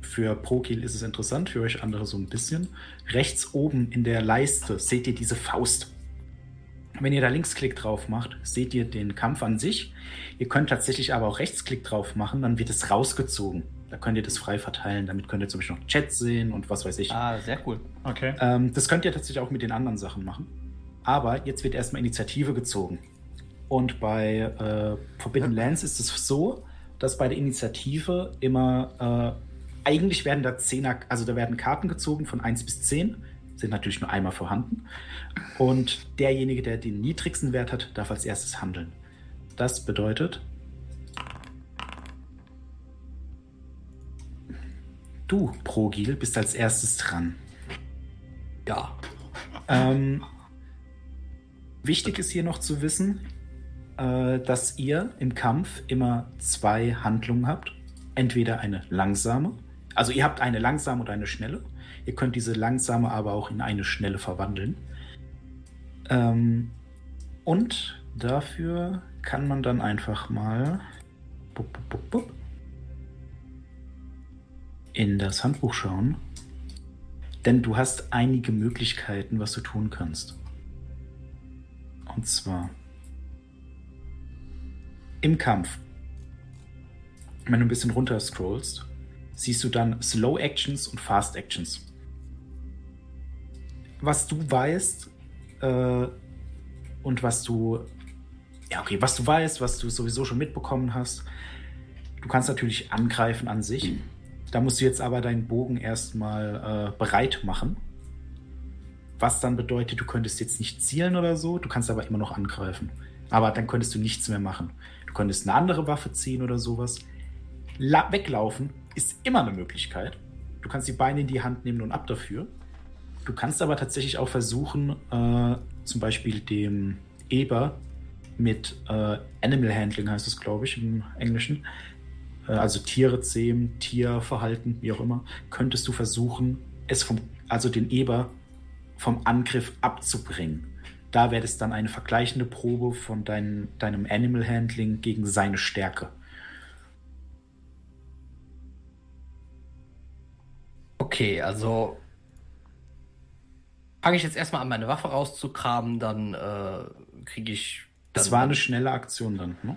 für Prokil ist es interessant, für euch andere so ein bisschen. Rechts oben in der Leiste seht ihr diese Faust. Wenn ihr da Linksklick drauf macht, seht ihr den Kampf an sich. Ihr könnt tatsächlich aber auch Rechtsklick drauf machen, dann wird es rausgezogen. Da könnt ihr das frei verteilen. Damit könnt ihr zum Beispiel noch Chat sehen und was weiß ich. Ah, sehr cool. Okay. Ähm, das könnt ihr tatsächlich auch mit den anderen Sachen machen. Aber jetzt wird erstmal Initiative gezogen. Und bei äh, Forbidden Lands ist es so, dass bei der Initiative immer äh, eigentlich werden da Zehner, also da werden Karten gezogen von 1 bis 10, sind natürlich nur einmal vorhanden. Und derjenige, der den niedrigsten Wert hat, darf als erstes handeln. Das bedeutet, du, Progil, bist als erstes dran. ja. Ähm, wichtig ist hier noch zu wissen, äh, dass ihr im Kampf immer zwei Handlungen habt. Entweder eine langsame, also ihr habt eine langsame oder eine schnelle. Ihr könnt diese langsame aber auch in eine schnelle verwandeln. Ähm, und dafür kann man dann einfach mal bup, bup, bup, bup, in das Handbuch schauen. Denn du hast einige Möglichkeiten, was du tun kannst. Und zwar im Kampf. Wenn du ein bisschen runter scrollst, siehst du dann Slow Actions und Fast Actions. Was du weißt äh, und was du ja okay, was du weißt, was du sowieso schon mitbekommen hast, du kannst natürlich angreifen an sich. Da musst du jetzt aber deinen Bogen erstmal äh, bereit machen. Was dann bedeutet, du könntest jetzt nicht zielen oder so, du kannst aber immer noch angreifen. Aber dann könntest du nichts mehr machen. Du könntest eine andere Waffe ziehen oder sowas. La weglaufen ist immer eine Möglichkeit. Du kannst die Beine in die Hand nehmen und ab dafür. Du kannst aber tatsächlich auch versuchen, äh, zum Beispiel dem Eber mit äh, Animal Handling heißt es, glaube ich, im Englischen, also Tiere zähmen, Tierverhalten, wie auch immer, könntest du versuchen, es vom, also den Eber vom Angriff abzubringen. Da wäre es dann eine vergleichende Probe von dein, deinem Animal Handling gegen seine Stärke. Okay, also fange ich jetzt erstmal an, meine Waffe rauszukramen, dann äh, kriege ich. Das dann- war eine schnelle Aktion dann. Ne?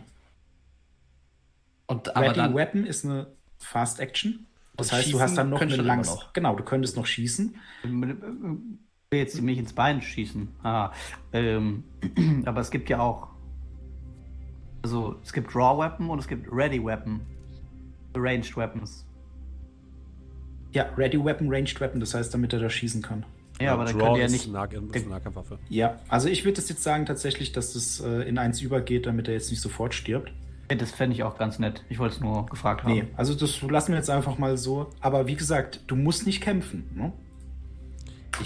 Und aber Ready dann. Weapon ist eine Fast Action. Das heißt, du hast dann noch eine langs. noch. Genau, du könntest noch schießen. Ich will jetzt mich ins Bein schießen. Ah, ähm, *clears throat* aber es gibt ja auch. Also, es gibt Raw Weapon und es gibt Ready Weapon. Ranged Weapons. Ja, Ready Weapon, Ranged Weapon, das heißt, damit er da schießen kann. Ja, aber dann könnt ihr ja nicht. Nah ist eine Nahkampfwaffe. Ja, also ich würde es jetzt sagen tatsächlich, dass es äh, in eins übergeht, damit er jetzt nicht sofort stirbt. Das fände ich auch ganz nett. Ich wollte es nur gefragt haben. Nee, also das lassen wir jetzt einfach mal so. Aber wie gesagt, du musst nicht kämpfen. Ne?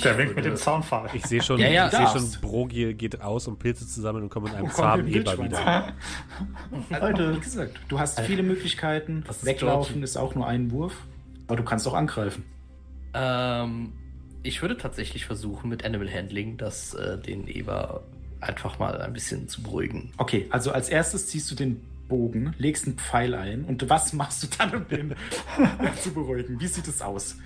Der winkt mit dem Zaunpfahl. Ich sehe schon, Ja, ja, ich sehe schon, Brogil geht aus, um Pilze zu sammeln und kommt mit einem Oh, Eber wieder. Also, wie gesagt, du hast viele Möglichkeiten. Das ist Weglaufen ist auch nur ein Wurf. Aber du kannst auch angreifen. Ähm, ich würde tatsächlich versuchen, mit Animal Handling das, äh, den Eber einfach mal ein bisschen zu beruhigen. Okay, also als erstes ziehst du den Bogen, legst einen Pfeil ein und was machst du dann, um den *laughs* zu beruhigen? Wie sieht es aus?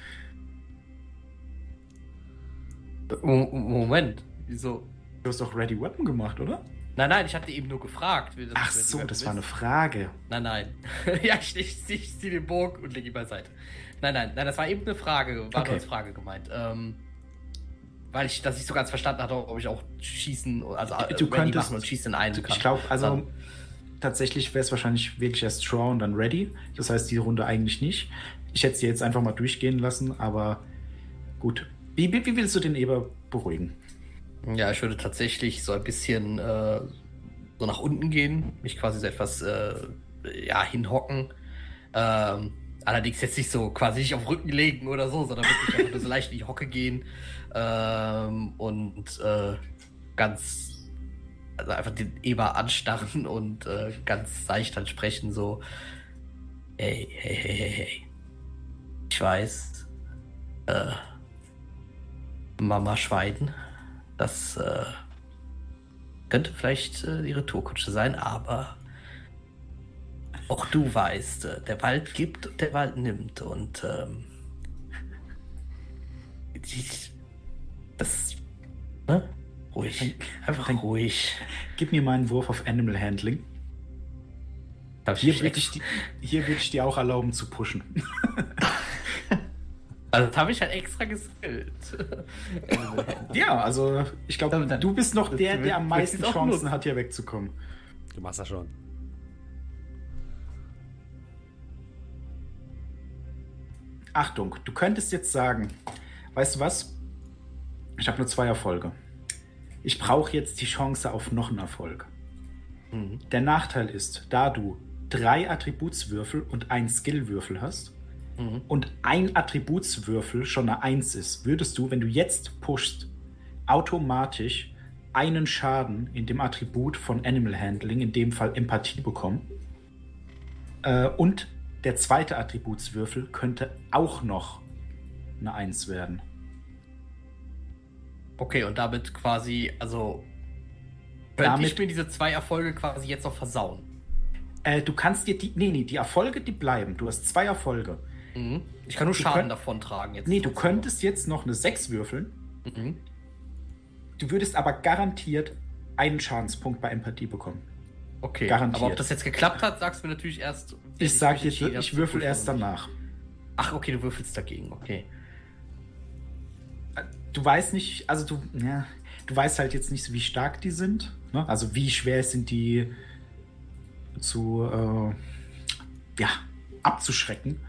Mo- Moment, wieso? Du hast doch Ready Weapon gemacht, oder? Nein, nein, ich hatte eben nur gefragt. wie das Ach so, das ist. war eine Frage. Nein, nein. *laughs* ja, ich, ich, ich ziehe den Bogen und lege ihn beiseite. Nein, nein, nein, das war eben eine Frage, war Okay. als Frage gemeint. Ähm, weil ich das nicht so ganz verstanden hatte, ob ich auch schießen, also äh, Du ready könntest- machen und schießen in einen kann. Ich glaube, also Dann- tatsächlich wäre es wahrscheinlich wirklich erst Draw und dann Ready. Das heißt, die Runde eigentlich nicht. Ich hätte sie jetzt einfach mal durchgehen lassen, aber gut. Wie, wie, wie willst du den Eber beruhigen? Ja, ich würde tatsächlich so ein bisschen äh, so nach unten gehen, mich quasi so etwas äh, ja, hinhocken. Ähm, allerdings jetzt nicht so quasi nicht auf Rücken legen oder so, sondern wirklich einfach so leicht in die Hocke gehen ähm, und äh, ganz, also einfach den Eber anstarren und äh, ganz seicht dann sprechen, so, hey, hey, hey, hey, hey. Ich weiß, äh, Mama Schweiden, das äh, könnte vielleicht äh, ihre Tourkutsche sein, aber auch du weißt, äh, der Wald gibt und der Wald nimmt und ähm, die- das, ne? Ruhig, einfach Dann- ruhig. Gib mir mal einen Wurf auf Animal Handling. Hier würde ich, die- hier würd ich dir auch erlauben zu pushen. *laughs* also das habe ich halt extra geskillt. Ja, also ich glaube, du bist noch der, der am meisten Chancen hat, hier wegzukommen. Du machst das schon. Achtung, du könntest jetzt sagen, weißt du was? Ich habe nur zwei Erfolge. Ich brauche jetzt die Chance auf noch einen Erfolg. Mhm. Der Nachteil ist, da du drei Attributswürfel und einen Skillwürfel hast Mhm. und ein Attributswürfel schon eine Eins ist, würdest du, wenn du jetzt pushst, automatisch einen Schaden in dem Attribut von Animal Handling, in dem Fall Empathie, bekommen. Äh, und der zweite Attributswürfel könnte auch noch eine Eins werden. Okay, und damit quasi, also könnte Damit- ich mir diese zwei Erfolge quasi jetzt noch versauen. Äh, du kannst dir die. Nee, nee, die Erfolge, die bleiben. Du hast zwei Erfolge. Mhm. Ich kann nur Schaden könnt- davon tragen jetzt. Nee, du könntest jetzt noch eine 6 würfeln. Mhm. Du würdest aber garantiert einen Schadenspunkt bei Empathie bekommen. Okay, Garantiert. aber ob das jetzt geklappt hat, sagst du mir natürlich erst. wenn Ich sag dir, ich würfel erst danach. Ach, okay, du würfelst dagegen, okay. Du weißt nicht, also du, ja, du weißt halt jetzt nicht, wie stark die sind. Ne? Also wie schwer sind die zu, äh, ja, abzuschrecken.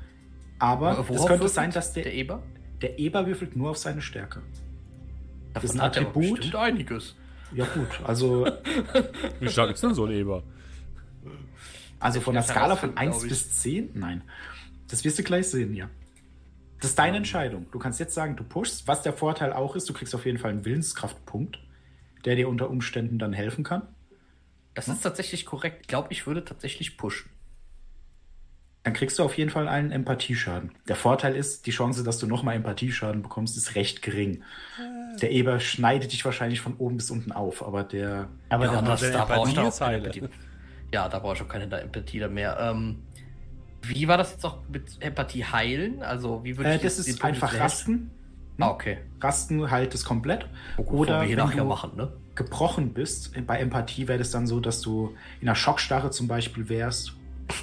Aber es könnte sein, dass der, Der Eber? der Eber würfelt nur auf seine Stärke. Davon ist ein hat er Attribut. bestimmt einiges. Ja gut, also, *laughs* Wie stark ist denn so ein Eber? also von der das Skala von herausfinden, 1 glaub ich. bis 10? Nein. Das wirst du gleich sehen, ja. Das ist deine Entscheidung. Du kannst jetzt sagen, du pushst. Was der Vorteil auch ist, du kriegst auf jeden Fall einen Willenskraftpunkt, der dir unter Umständen dann helfen kann. Das ist tatsächlich korrekt. Ich glaube, ich würde tatsächlich pushen. Dann kriegst du auf jeden Fall einen Empathieschaden. Der Vorteil ist, die Chance, dass du nochmal Empathieschaden bekommst, ist recht gering. Der Eber schneidet dich wahrscheinlich von oben bis unten auf, aber der. Aber ja, dann das, der da ich Empathie auch keine. Empathie. Ja, da brauche ich auch keine Empathie da mehr. Ähm, wie war das jetzt auch mit Empathie heilen? Also, wie würde Äh, ich das ist einfach Rasten. Ah, okay. Rasten halt es komplett. Oh, gut, Oder wir wenn du machen, ne? gebrochen bist, bei Empathie wäre es dann so, dass du in einer Schockstarre zum Beispiel wärst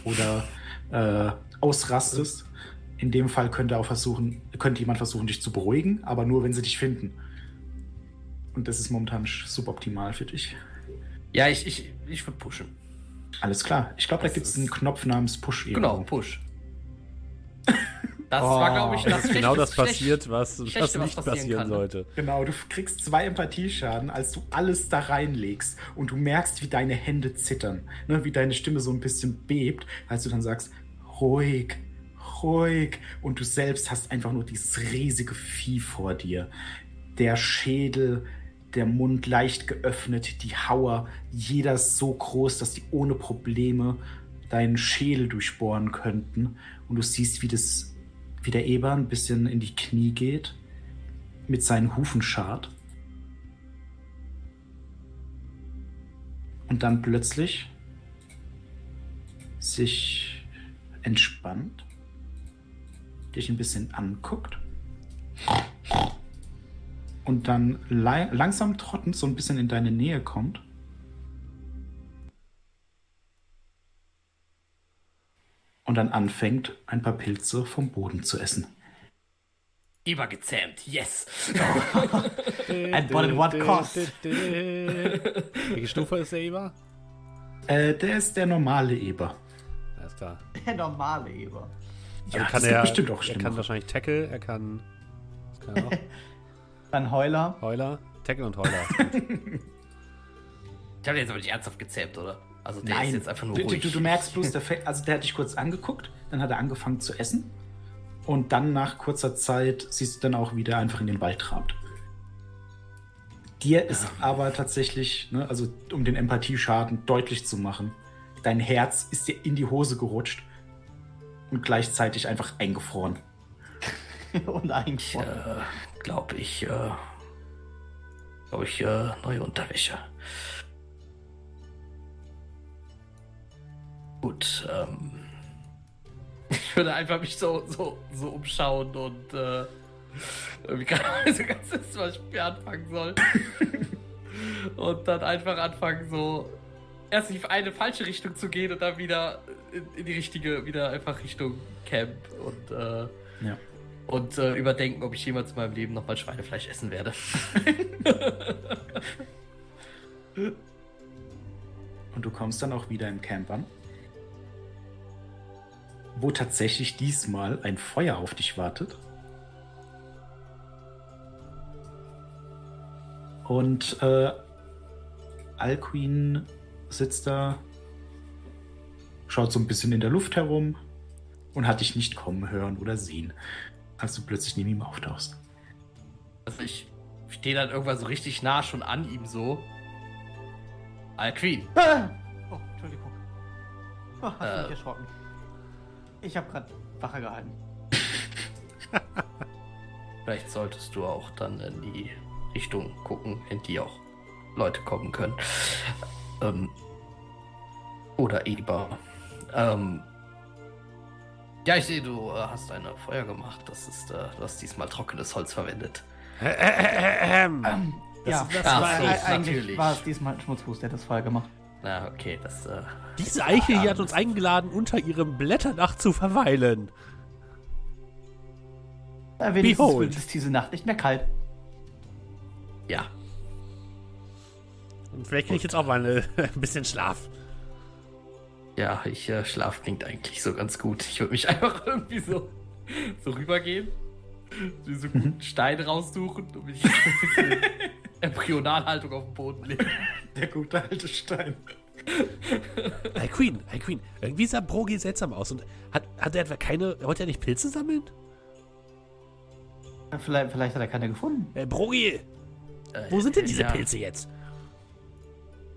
oder *laughs* äh, ausrastest. In dem Fall könnte auch versuchen, könnte jemand versuchen, dich zu beruhigen, aber nur, wenn sie dich finden. Und das ist momentan suboptimal für dich. Ja, ich, ich, ich würde pushen. Alles klar. Ich glaube, da gibt es einen Knopf namens Push. Genau, irgendwo. Push. Das war, glaube ich, das Das ist genau das passiert, was, was Schlechte, was nicht passieren passieren kann, ne? sollte. Genau, du kriegst zwei Empathieschaden, als du alles da reinlegst und du merkst, wie deine Hände zittern, ne, wie deine Stimme so ein bisschen bebt, als du dann sagst, ruhig, ruhig und du selbst hast einfach nur dieses riesige Vieh vor dir. Der Schädel, der Mund leicht geöffnet, die Hauer, jeder so groß, dass die ohne Probleme deinen Schädel durchbohren könnten und du siehst, wie das wie der Eber ein bisschen in die Knie geht, mit seinen Hufen schart. Und dann plötzlich sich entspannt, dich ein bisschen anguckt und dann langsam trottend so ein bisschen in deine Nähe kommt. Und dann anfängt, ein paar Pilze vom Boden zu essen. Eber gezähmt, yes! And but at what cost? *laughs* Welche Stufe ist der Eber? Äh, der ist der normale Eber. Alles klar. Der normale Eber. Also Ja, kann das er, bestimmt auch er kann wahrscheinlich Tackle, er kann. Was kann er noch? *laughs* Dann Heuler. Heuler? Tackle und Heuler. *laughs* Ich habe jetzt aber nicht ernsthaft gezähmt, oder? Also der Nein, ist jetzt einfach nur du, du, ruhig. du, du merkst bloß, der, also der hat dich kurz angeguckt, dann hat er angefangen zu essen und dann nach kurzer Zeit siehst du dann auch wieder einfach in den Wald trabt. Dir ist aber tatsächlich, ne, also um den Empathieschaden deutlich zu machen, dein Herz ist dir in die Hose gerutscht und gleichzeitig einfach eingefroren. *laughs* *laughs* Und eigentlich. äh, glaube ich, äh, glaube ich, äh, neue Unterwäsche. Gut, ähm, *laughs* ich würde einfach mich so, so, so umschauen und äh, irgendwie gerade *laughs* so ganz wissen, was ich mir anfangen soll. *laughs* und dann einfach anfangen, so erst in eine falsche Richtung zu gehen und dann wieder in, in die richtige, wieder einfach Richtung Camp und äh, Ja. Und äh, überdenken, ob ich jemals in meinem Leben nochmal Schweinefleisch essen werde. *laughs* Und du kommst dann auch wieder im Camp an, wo tatsächlich diesmal ein Feuer auf dich wartet. Und äh, Alcuin sitzt da, schaut so ein bisschen in der Luft herum und hat dich nicht kommen hören oder sehen, als du plötzlich neben ihm auftauchst. Also ich stehe dann irgendwann so richtig nah schon an ihm so. Alquin. Ah! Oh, Entschuldigung. Oh, hast du Äh. mich erschrocken. Ich habe gerade Wache gehalten. *laughs* Vielleicht solltest du auch dann in die Richtung gucken, in die auch Leute kommen können. Ähm, oder Eber. Ähm, ja, ich sehe, du äh, hast eine Feuer gemacht. Das ist, äh, du hast diesmal trockenes Holz verwendet. Ähm, ja, das war- aber so, e- eigentlich natürlich. war es diesmal ein Schmutzfuß, der das vorher gemacht. Na, okay, das. Äh, Diese Eiche hier hat uns eingeladen, unter ihrem Blätterdach zu verweilen. Äh, wenigstens Behold. wird es diese Nacht nicht mehr kalt. ja, Und vielleicht kriege ich jetzt auch mal eine, *laughs* ein bisschen Schlaf. Ja, ich äh, Schlaf klingt eigentlich so ganz gut. Ich würde mich *laughs* einfach irgendwie so, so rübergehen, so so Mhm. Stein raussuchen und mich in *laughs* Embryonalhaltung auf den Boden legen. Der gute alte Stein. Hey Queen, hey Queen, irgendwie sah Brogi seltsam aus und hat, hat er etwa keine, wollte er nicht Pilze sammeln? Äh, Vielleicht, vielleicht hat er keine gefunden. Äh, Brogi, Äh, wo sind denn diese ja, Pilze jetzt?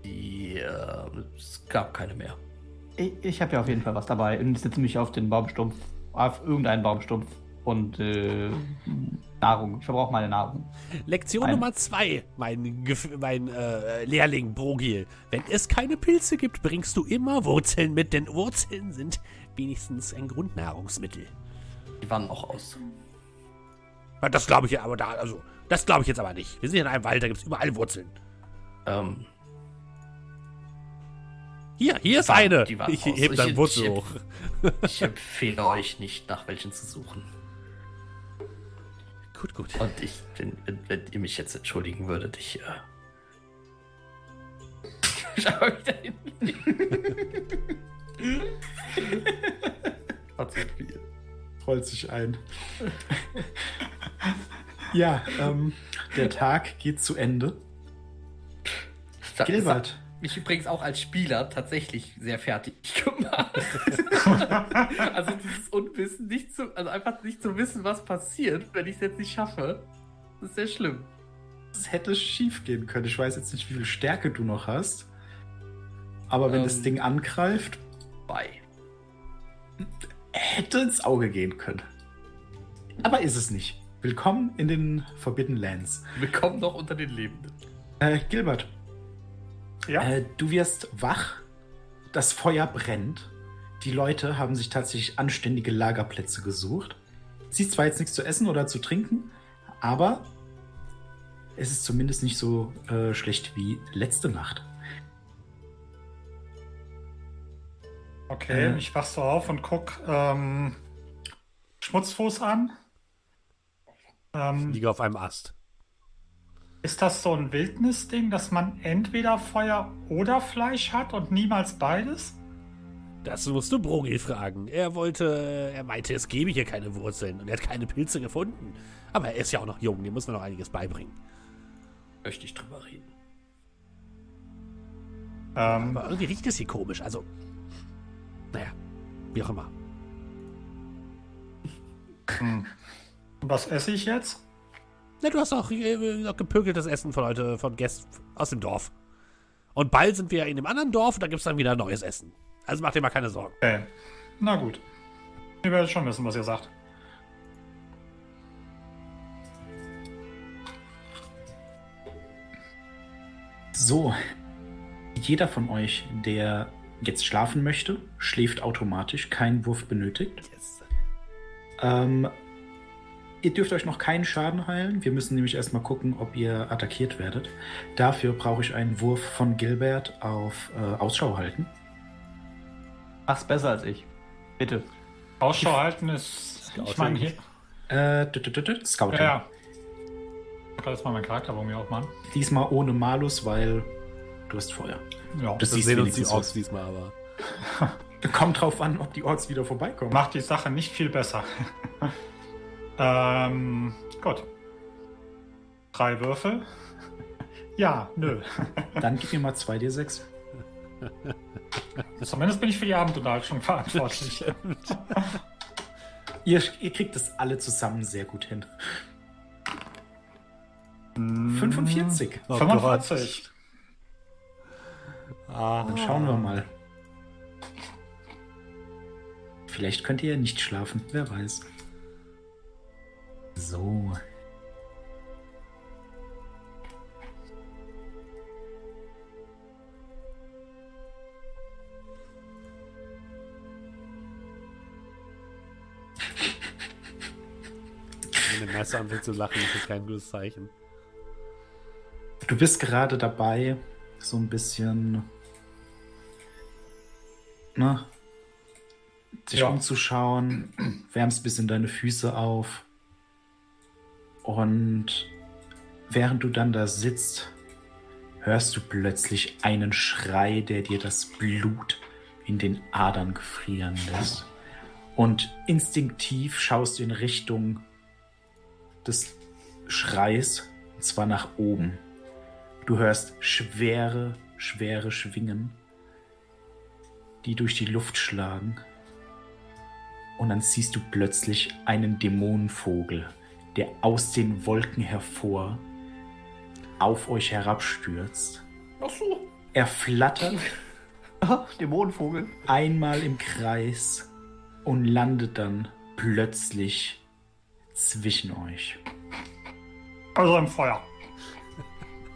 Die, äh, es gab keine mehr. Ich, ich habe ja auf jeden Fall was dabei und setze mich auf den Baumstumpf, auf irgendeinen Baumstumpf und äh, Nahrung. Ich verbrauche meine Nahrung. Lektion Ein- Nummer zwei, mein, Gef- mein äh, Lehrling Brogil. Wenn es keine Pilze gibt, bringst du immer Wurzeln mit, denn Wurzeln sind wenigstens ein Grundnahrungsmittel. Die waren auch aus. Das glaube ich ja, aber da, also, das glaube ich jetzt aber nicht. Wir sind in einem Wald, da gibt es überall Wurzeln. Ähm, Hier, hier ist Waren- eine. Ich aus. heb Ich- Wurzel ich- hoch. ich empfehle euch nicht, nach welchen zu suchen. Gut, gut. Und ich, wenn, wenn, wenn ihr mich jetzt entschuldigen würdet, ich, äh. *laughs* Schau wieder hin. War viel. rollt sich ein. ja, ähm, der Tag geht zu Ende. Gilbert. Mich übrigens auch als Spieler tatsächlich sehr fertig *laughs* gemacht. *laughs* also dieses Unwissen, nicht zu, also einfach nicht zu wissen, was passiert, wenn ich es jetzt nicht schaffe. Das ist sehr schlimm. Es hätte schief gehen können. Ich weiß jetzt nicht, wie viel Stärke du noch hast. Aber wenn Ähm. das Ding angreift, Bei. hätte ins Auge gehen können. Aber ist es nicht. Willkommen in den Forbidden Lands. Willkommen noch unter den Lebenden. Äh, Gilbert, Ja, äh, du wirst wach. Das Feuer brennt. Die Leute haben sich tatsächlich anständige Lagerplätze gesucht. Es ist zwar jetzt nichts zu essen oder zu trinken, aber es ist zumindest nicht so äh, schlecht wie letzte Nacht. okay. äh. Ich wach so auf und guck ähm, Schmutzfuß an. Ich Ähm, liege auf einem Ast. Ist das so ein Wildnisding, dass man entweder Feuer oder Fleisch hat und niemals beides? Das musst du Brogil fragen. Er wollte, er meinte, es gebe hier keine Wurzeln und er hat keine Pilze gefunden. Aber er ist ja auch noch jung, dem muss man noch einiges beibringen. Möchte ich drüber reden. Ähm, Aber irgendwie riecht es hier komisch, also. Naja, wie auch immer. was esse ich jetzt? Na, du hast auch äh, noch gepökeltes Essen von heute, von Gästen aus dem Dorf. Und bald sind wir in dem anderen Dorf und da gibt es dann wieder neues Essen. Also mach dir mal keine Sorgen. Okay. Na gut. Ihr werdet schon wissen, was ihr sagt. So, jeder von euch, der jetzt schlafen möchte, schläft automatisch, kein Wurf benötigt. Yes. Ähm, ihr dürft euch noch keinen Schaden heilen. Wir müssen nämlich erstmal gucken, ob ihr attackiert werdet. Dafür brauche ich einen Wurf von Gilbert auf äh, Ausschau halten. Mach's besser als ich. Bitte. Ausschau halten ist. Ich meine hier. Äh, tü- tü- tü, Scouting. Ja, ja. Ich kann jetzt mal meinen Charakter bei mir aufmachen. Diesmal ohne Malus, weil du hast Feuer. Ja. Das Das siehst sehen uns die Orks aus. diesmal aber. *laughs* *laughs* Kommt drauf an, ob die Orks wieder vorbeikommen. Macht die Sache nicht viel besser. *laughs* ähm, gut. Drei Würfel. *laughs* Ja, nö. *laughs* Dann gib mir mal 2d6. *laughs* Zumindest bin ich für die Abendunterhaltung verantwortlich. Ihr, ihr kriegt das alle zusammen sehr gut hin. 45. Oh 45. Ah, Dann schauen wir mal. Vielleicht könnt ihr ja nicht schlafen, wer weiß. So. Wenn der Meister anfängt zu lachen, ist das kein gutes Zeichen. Du bist gerade dabei, so ein bisschen. Ne? Sich Ja. umzuschauen, wärmst ein bisschen deine Füße auf. Und während du dann da sitzt, hörst du plötzlich einen Schrei, der dir das Blut in den Adern gefrieren lässt. Und instinktiv schaust du in Richtung des Schreis, und zwar nach oben. Du hörst schwere, schwere Schwingen, die durch die Luft schlagen. Und dann siehst du plötzlich einen Dämonenvogel, der aus den Wolken hervor auf euch herabstürzt. Ach so. Er flattert *laughs* Dämonenvogel. einmal im Kreis und landet dann plötzlich zwischen euch. Also im Feuer.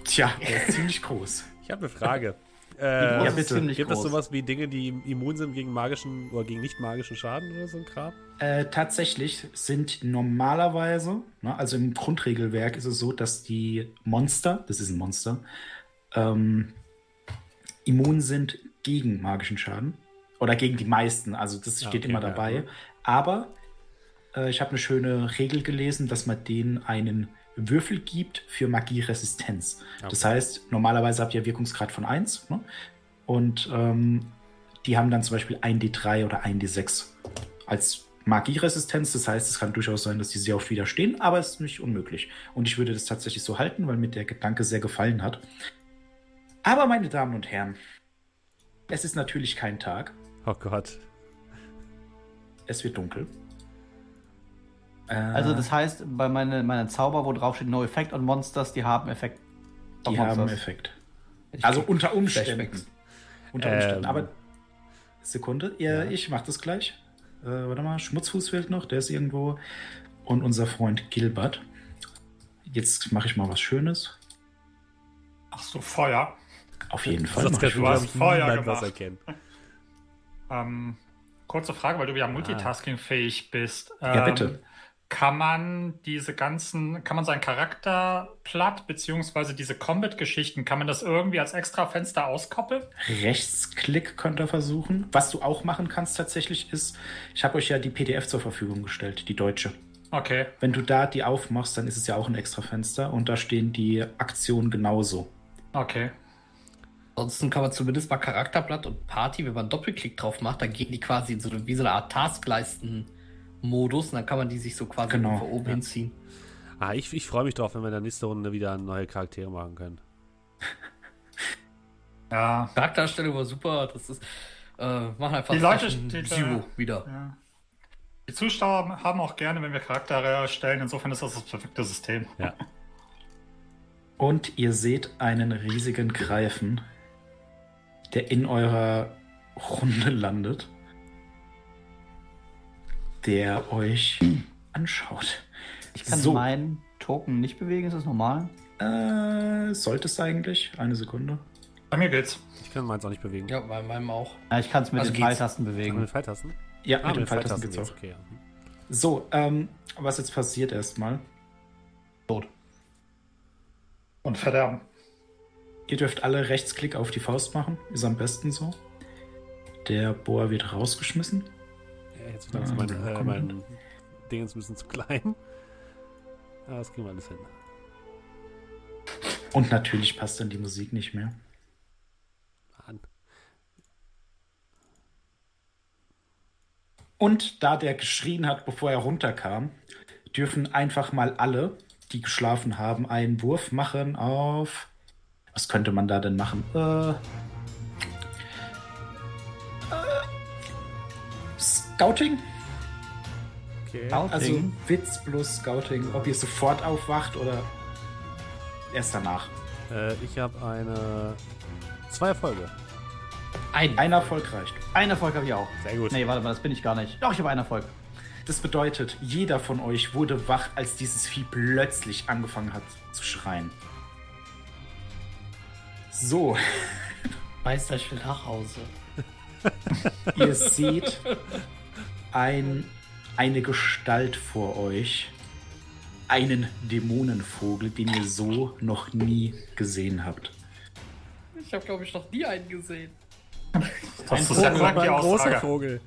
Tja, er ist ziemlich groß. Ich habe eine Frage. Äh, ja, ziemlich gibt es sowas wie Dinge, die immun sind gegen magischen oder gegen nicht magischen Schaden oder so ein Kram? Äh, tatsächlich sind normalerweise, ne, also im Grundregelwerk ist es so, dass die Monster, das ist ein Monster, ähm, immun sind gegen magischen Schaden. Oder gegen die meisten, also das Ah, steht okay, immer ja, dabei. ja. Aber äh, ich habe eine schöne Regel gelesen, dass man denen einen Würfel gibt für Magieresistenz. Das heißt, normalerweise habt ihr Wirkungsgrad von 1 ne? und ähm, die haben dann zum Beispiel 1d3 oder 1d6 als Magieresistenz. Das heißt, es kann durchaus sein, dass die sehr oft widerstehen, aber es ist nicht unmöglich. Und ich würde das tatsächlich so halten, weil mir der Gedanke sehr gefallen hat. Aber meine Damen und Herren, es ist natürlich kein Tag. Oh Gott. Es wird dunkel. Äh, Also das heißt, bei meinen meine Zauber, wo drauf steht No Effect on Monsters, die haben Effekt. die haben. Effekt. Ich Also unter Umständen. Unter Umständen. Ähm. Aber Sekunde, ihr, ich mach das gleich. Äh, warte mal, Schmutzfuß fehlt noch, der ist irgendwo. und unser Freund Gilbert. Jetzt mache ich mal was Schönes. Ach so, Feuer. Auf jeden Fall. Ich du hast ich, Feuer was gemacht. erkennen. Ähm, kurze Frage, weil du ja multitaskingfähig bist. Ja, Ähm, bitte. Kann man diese ganzen, kann man seinen Charakter platt, beziehungsweise diese Combat-Geschichten, kann man das irgendwie als extra Fenster auskoppeln? Rechtsklick könnt ihr versuchen. Was du auch machen kannst tatsächlich ist, ich habe euch ja die PDF zur Verfügung gestellt, die deutsche. Okay. Wenn du da die aufmachst, dann ist es ja auch ein extra Fenster und da stehen die Aktionen genauso. Okay. Ansonsten kann man zumindest mal Charakterblatt und Party, wenn man einen Doppelklick drauf macht, dann gehen die quasi in so eine, wie so eine Art Taskleisten-Modus und dann kann man die sich so quasi Genau, von oben ja. hinziehen. Ah, ich ich freue mich drauf, wenn wir in der nächsten Runde wieder neue Charaktere machen können. *laughs* Ja. Charakterstellung war super, das ist, äh, machen einfach Die Leute Zero wieder. ja. Die Zuschauer haben auch gerne, wenn wir Charaktere erstellen. Insofern ist das das perfekte System. Ja. *laughs* Und ihr seht einen riesigen Greifen, der in eurer Runde landet, der euch anschaut. Ich kann So. meinen Token nicht bewegen, ist das normal? Äh, sollte es eigentlich? Eine Sekunde. Bei mir geht's. Ich kann meins auch nicht bewegen. Ja, bei meinem auch. Ja, ich kann es mit Also den. Pfeiltasten bewegen. mit Pfeiltasten? Ja, Ah, mit dem Pfeiltasten geht's geht's auch. okay. ja. So, ähm, was jetzt passiert erstmal. Tot. Und verderben. Ihr dürft alle Rechtsklick auf die Faust machen. Ist am besten so. Der Bohr wird rausgeschmissen. Jetzt wird Ah, mein, äh, mein Ding ist ein bisschen zu klein. Ja, das kriegen wir alles hin. Und natürlich passt dann die Musik nicht mehr. Mann. Und da der geschrien hat, bevor er runterkam, dürfen einfach mal alle, die geschlafen haben, einen Wurf machen auf. Was könnte man da denn machen? Äh, Scouting? Okay. Scouting? Also Witz plus Scouting. Ob ihr sofort aufwacht oder erst danach. Äh, ich habe eine. Zwei Erfolge. Ein. Ein Erfolg reicht. Einen Erfolg habe ich auch. Sehr gut. Nee, warte mal, das bin ich gar nicht. Doch, ich habe einen Erfolg. Das bedeutet, jeder von euch wurde wach, als dieses Vieh plötzlich angefangen hat zu schreien. So, Meister, ich will nach Hause. *laughs* ihr seht ein, eine Gestalt vor euch. Einen Dämonenvogel, den ihr so noch nie gesehen habt. Ich habe, glaube ich, noch nie einen gesehen. Das ist krank, die ein großer. Vogel.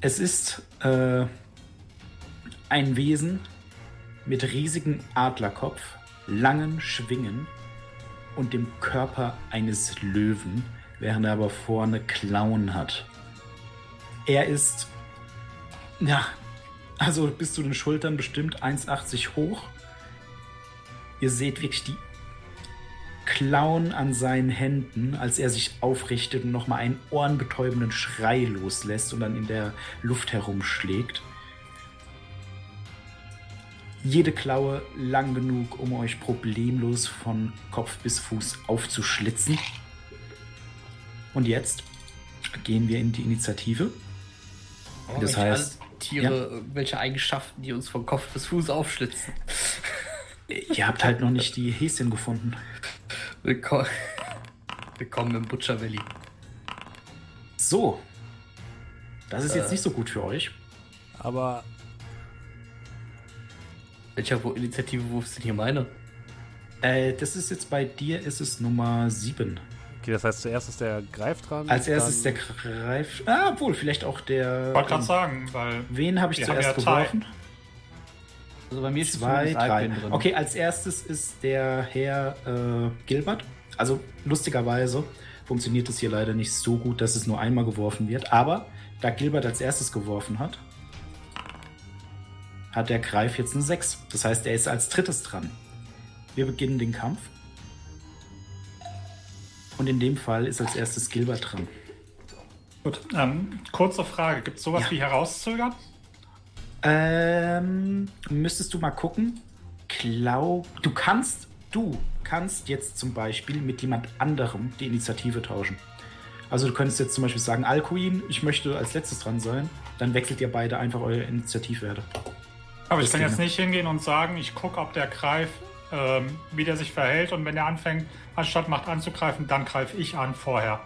Es ist äh, ein Wesen mit riesigem Adlerkopf, langen Schwingen und dem Körper eines Löwen, während er aber vorne Klauen hat. Er ist, ja, also bis zu den Schultern bestimmt 1,80 hoch. Ihr seht wirklich die Klauen an seinen Händen, als er sich aufrichtet und nochmal einen ohrenbetäubenden Schrei loslässt und dann in der Luft herumschlägt. Jede Klaue lang genug, um euch problemlos von Kopf bis Fuß aufzuschlitzen. Und jetzt gehen wir in die Initiative. Oh, Das welche heißt, alle Tiere, irgendwelche Eigenschaften, die uns von Kopf bis Fuß aufschlitzen. Ihr habt halt noch nicht die Häschen gefunden. Willkommen, *laughs* Willkommen im Butcher Valley. So. Das ist jetzt Äh. nicht so gut für euch. Aber Welcher Wo- Initiative-Wurf denn hier meine? Äh, das ist jetzt bei dir, ist es Nummer 7. okay, das heißt, zuerst ist der Greif dran. Als erstes der Greif. Ah, obwohl, vielleicht auch der. Ich wollte gerade sagen, weil Wen habe ich zuerst ja geworfen? Also bei mir steht Zwei, drei. Drin. Okay, als erstes ist der Herr äh, Gilbert. Also lustigerweise funktioniert es hier leider nicht so gut, dass es nur einmal geworfen wird. Aber da Gilbert als erstes geworfen hat, hat der Greif jetzt eine 6. Das heißt, er ist als drittes dran. Wir beginnen den Kampf. Und in dem Fall ist als erstes Gilbert dran. gut. Ähm, kurze Frage: Gibt es sowas Ja. wie herauszögern? Ähm, müsstest du mal gucken. Glaub, du kannst, du kannst jetzt zum Beispiel mit jemand anderem die Initiative tauschen. Also du könntest jetzt zum Beispiel sagen, Alcuin, ich möchte als letztes dran sein. Dann wechselt ihr beide einfach eure Initiativwerte. Aber ich Das kann jetzt nicht hingehen und sagen, ich gucke, ob der Greif, ähm, wie der sich verhält und wenn er anfängt, anstatt Macht anzugreifen, dann greife ich an vorher.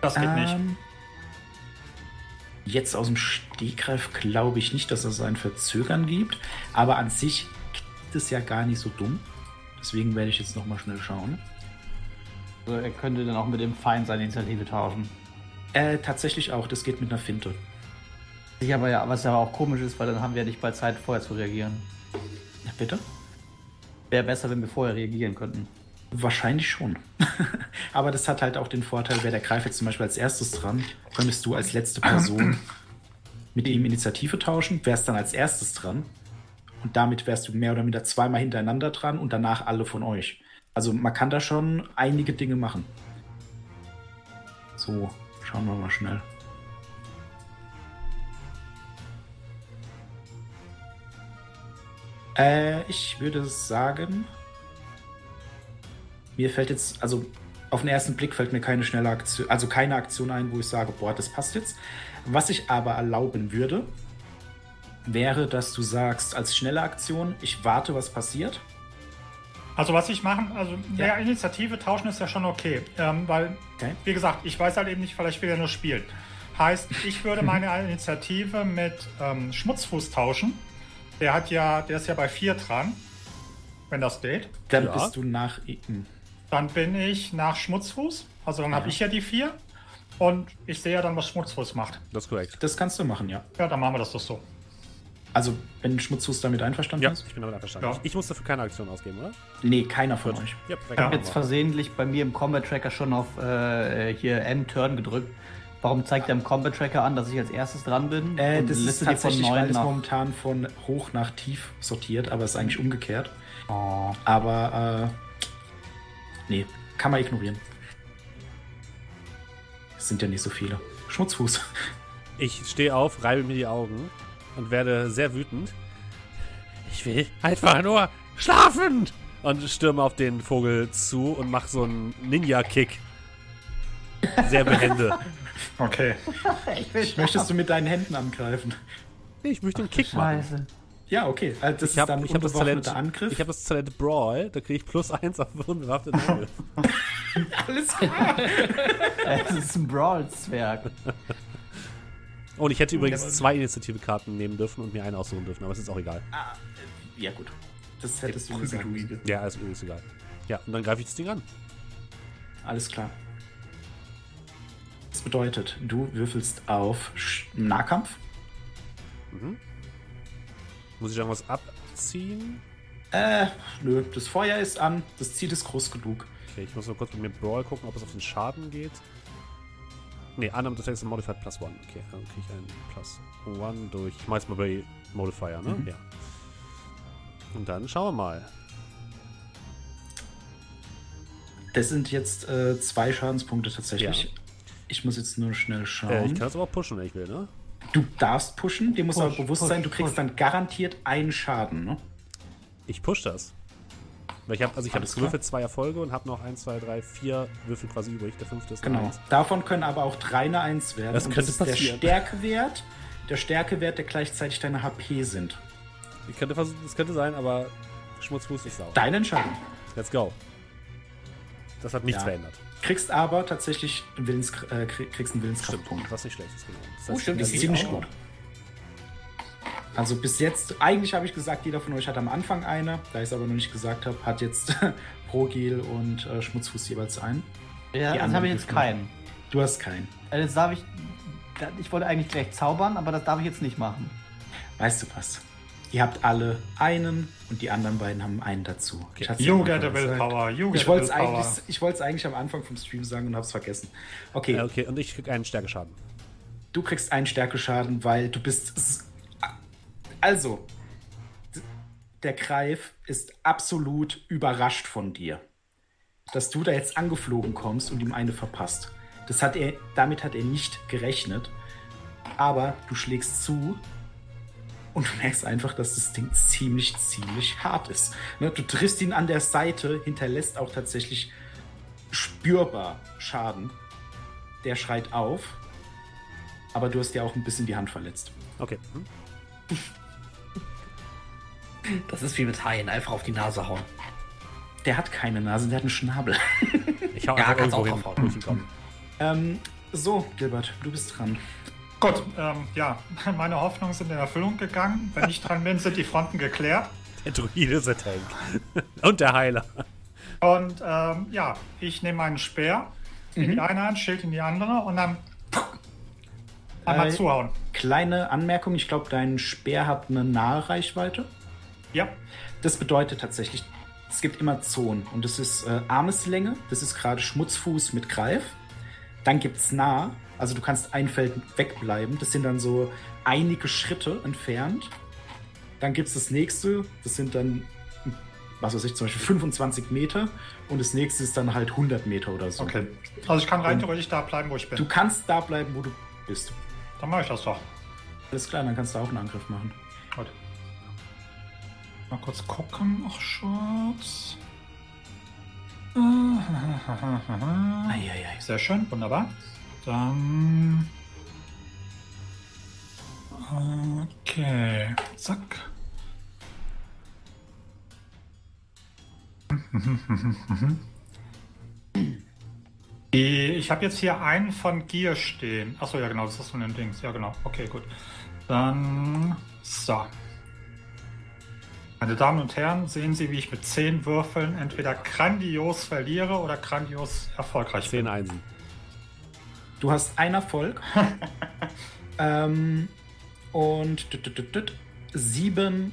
Das geht nicht. Ähm, Jetzt aus dem Stegreif glaube ich nicht, dass es ein Verzögern gibt, aber an sich ist es ja gar nicht so dumm. Deswegen werde ich jetzt nochmal schnell schauen. Also er könnte dann auch mit dem Feind seine Initiative tauschen. Äh, tatsächlich auch, das geht mit einer Finte. Ich aber ja, was aber auch komisch ist, weil dann haben wir ja nicht bei Zeit vorher zu reagieren. Ja, bitte? Wäre besser, wenn wir vorher reagieren könnten. Wahrscheinlich schon. *laughs* aber das hat halt auch den Vorteil, wäre der Greif jetzt zum Beispiel als erstes dran, könntest du als letzte Person *clears throat* mit ihm Initiative tauschen, wärst dann als erstes dran. Und damit wärst du mehr oder minder zweimal hintereinander dran und danach alle von euch. Also man kann da schon einige Dinge machen. So, schauen wir mal schnell. Äh, ich würde sagen, mir fällt jetzt, also auf den ersten Blick fällt mir keine schnelle Aktion, also keine Aktion ein, wo ich sage, boah, das passt jetzt. Was ich aber erlauben würde, wäre, dass du sagst, als schnelle Aktion, ich warte, was passiert. Also was ich machen, also Ja. der Initiative tauschen ist ja schon okay, ähm, weil, Okay. wie gesagt, ich weiß halt eben nicht, vielleicht will er nur spielen. Heißt, ich würde meine *laughs* Initiative mit ähm, Schmutzfuß tauschen. Der hat ja, der ist ja bei 4 dran, wenn das geht. Dann Ja. bist du nach ihm. Dann bin ich nach Schmutzfuß, also dann habe Ja. ich ja die 4. Und ich sehe ja dann, was Schmutzfuß macht. Das ist korrekt. Das kannst du machen, ja. Ja, dann machen wir das doch so. Also, wenn Schmutzfuß damit einverstanden Ja, ist? ich bin damit einverstanden. Ja. Ich muss dafür keine Aktion ausgeben, oder? Nee, keiner von Gut. euch. Ja, perfekt. Ja. machen Jetzt versehentlich bei mir im Combat Tracker schon auf äh, hier M-Turn gedrückt. Warum zeigt er im Combat Tracker an, dass ich als erstes dran bin? Äh, Und das ist tatsächlich, weil es momentan von hoch nach tief sortiert, aber es ist eigentlich umgekehrt. Oh. Aber, äh, nee, kann man ignorieren. Es sind ja nicht so viele. Schmutzfuß. Ich stehe auf, reibe mir die Augen und werde sehr wütend. Ich will einfach nur schlafen! Und stürme auf den Vogel zu und mache so einen Ninja-Kick. Sehr behende. *laughs* Okay. *laughs* Ich will Möchtest du mit deinen Händen angreifen? Nee, ich möchte einen Kick machen. Scheiße. Ja, okay. Also das Ich habe ist dann ich hab das Talent. Angriff. Ich habe das Talent Brawl, da kriege ich plus eins auf unbewaffneten Angriff. *laughs* alles klar. Es ist ein Brawl-Zwerg. Und ich hätte übrigens zwei Initiative-Karten nehmen dürfen und mir eine aussuchen dürfen, aber es ist auch egal. ja, gut. Das hättest du gesagt. Ja, ist übrigens egal. Ja, und dann greife ich das Ding an. Alles klar. Das bedeutet, du würfelst auf Sch- Nahkampf. Muss ich irgendwas abziehen? Äh, nö, das Feuer ist an, das Ziel ist groß genug. Okay, ich muss nur kurz mit mir Brawl gucken, ob es auf den Schaden geht. Ne, Annahme Detect and Modified plus one. Okay, dann kriege ich einen plus one durch. Ich mach jetzt mal bei Modifier, ne? Mhm. Ja. Und dann schauen wir mal. Das sind jetzt äh, zwei Schadenspunkte tatsächlich. Ja. Ich muss jetzt nur schnell schauen. Äh, ich kann das aber auch pushen, wenn ich will, ne? du darfst pushen, dir muss Push, aber bewusst push, sein, du kriegst push. dann garantiert einen Schaden. Ne? Ich push das. Weil ich habe also ich habe gewürfelt zwei Erfolge und habe noch 1, 2, 3, 4 Würfel quasi übrig. Der fünfte ist Genau. Eins. Davon können aber auch drei eine Eins werden. Das Und könnte ist der passieren. Stärkewert, der Stärkewert, der gleichzeitig deine HP sind. Ich könnte versuchen, das könnte sein, aber Schmutzfuß ist sauer. Deine Entscheidung. Let's go. Das hat nichts Ja. verändert. Kriegst aber tatsächlich einen Willens, äh, krieg- kriegst einen Willenskraftpunkt. Was nicht schlecht ist, genau. Das Oh, stimmt, das ist ziemlich gut. Also bis jetzt, eigentlich habe ich gesagt, jeder von euch hat am Anfang eine. Da ich es aber noch nicht gesagt habe, hat jetzt *laughs* Progil und äh, Schmutzfuß jeweils einen. Ja, Die das anderen habe ich jetzt keinen. Du hast keinen. Äh, Das darf ich. Ich wollte eigentlich gleich zaubern, aber das darf ich jetzt nicht machen. Weißt du was? Ihr habt alle einen und die anderen beiden haben einen dazu. Ich hat's You am get a Anfang gesagt. willpower. You get Ich wollte es eigentlich, ich eigentlich am Anfang vom Stream sagen und habe es vergessen. Okay, okay, und ich krieg einen Stärkeschaden. du kriegst einen Stärkeschaden, weil du bist. Also, der Greif ist absolut überrascht von dir. Dass du da jetzt angeflogen kommst und ihm eine verpasst. Das hat er, damit hat er nicht gerechnet. Aber du schlägst zu und du merkst einfach, dass das Ding ziemlich, ziemlich hart ist. Ne, Du triffst ihn an der Seite, hinterlässt auch tatsächlich spürbar Schaden. Der schreit auf, aber du hast ja auch ein bisschen die Hand verletzt. Okay. Hm? Das ist wie mit Haien, einfach auf die Nase hauen. Der hat keine Nase, der hat einen Schnabel. Ich hau Ja, einfach irgendwo auch hin, ich hinkomme. ähm, so, Gilbert, du bist dran. Gut, ähm, ja, *laughs* meine Hoffnungen sind in Erfüllung gegangen. Wenn ich dran bin, sind die Fronten geklärt. Der Druide ist der Tank. *laughs* Und der Heiler. Und ähm, ja, ich nehme meinen Speer in die eine Hand, Schild in die andere und dann einmal Äh, zuhauen. Kleine Anmerkung, ich glaube, dein Speer hat eine nahe Reichweite. Ja, Das bedeutet tatsächlich, es gibt immer Zonen. Und das ist äh, Armeslänge, das ist gerade Schmutzfuß mit Greif. Dann gibt es nah, also du kannst ein Feld wegbleiben. Das sind dann so einige Schritte entfernt. Dann gibt es das nächste, das sind dann, was weiß ich, zum Beispiel 25 Meter. Und das nächste ist dann halt 100 Meter oder so. okay. Also ich kann rein theoretisch da bleiben, wo ich bin. Du kannst da bleiben, wo du bist. Dann mache ich das doch. Alles klar, dann kannst du auch einen Angriff machen. Gut. Mal kurz gucken. Ach, Schutz. *laughs* Eieiei. Sehr schön, wunderbar. Dann. Okay. Zack. *laughs* Ich habe jetzt hier einen von Gier stehen. Achso, ja genau, das ist von den Dings. Ja genau, okay, gut. Dann. So. Meine Damen und Herren, sehen Sie, wie ich mit 10 Würfeln entweder grandios verliere oder grandios erfolgreich bin. Zehn Einsen. Du hast einen Erfolg. *laughs* ähm, und sieben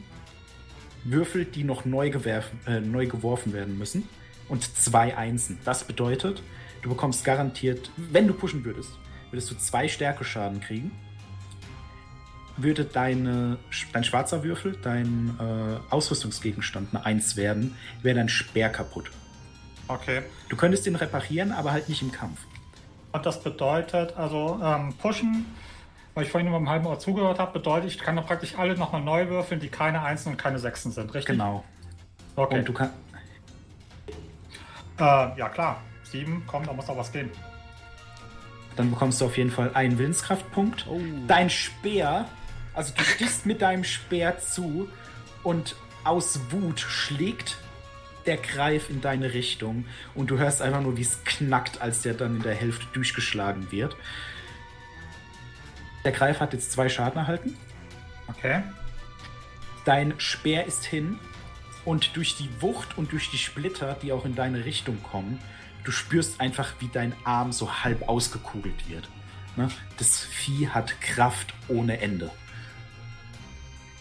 Würfel, die noch neu, gewerfen, äh, neu geworfen werden müssen. Und zwei Einsen. Das bedeutet, du bekommst garantiert, wenn du pushen würdest, würdest du zwei Stärkeschaden kriegen. Würde deine, dein schwarzer Würfel, dein äh, Ausrüstungsgegenstand eine Eins werden, wäre dein Speer kaputt. Okay. Du könntest den reparieren, aber halt nicht im Kampf. Und das bedeutet, also ähm, pushen, weil ich vorhin nur beim halben Ohr zugehört habe, bedeutet, ich kann dann praktisch alle nochmal neu würfeln, die keine Einsen und keine Sechsen sind, richtig? Genau. Okay. Und du kannst. Äh, ja, klar. Sieben, komm, da muss auch was gehen. Dann bekommst du auf jeden Fall einen Willenskraftpunkt. Dein Speer, also du stichst mit deinem Speer zu und aus Wut schlägt der Greif in deine Richtung und du hörst einfach nur, wie es knackt, als der dann in der Hälfte durchgeschlagen wird. Der Greif hat jetzt zwei Schaden erhalten. Okay. Dein Speer ist hin und durch die Wucht und durch die Splitter, die auch in deine Richtung kommen, du spürst einfach, wie dein Arm so halb ausgekugelt wird. Ne? Das Vieh hat Kraft ohne Ende.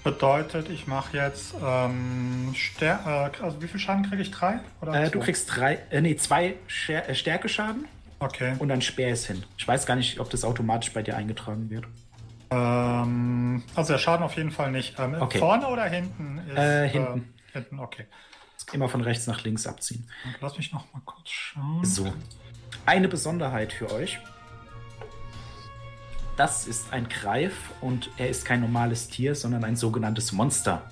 Bedeutet, ich mache jetzt ähm, Stär äh, also wie viel Schaden kriege ich? Drei? Oder Äh, du kriegst drei, äh, nee, zwei Scher äh, Stärkeschaden Okay. und dein Speer ist hin. Ich weiß gar nicht, ob das automatisch bei dir eingetragen wird. Ähm, also der Schaden auf jeden Fall nicht. Ähm, Okay. Vorne oder hinten? Ist, Äh, hinten. Äh, hinten, okay. Immer von rechts nach links abziehen. Und lass mich noch mal kurz schauen. So. Eine Besonderheit für euch. Das ist ein Greif und er ist kein normales Tier, sondern ein sogenanntes Monster.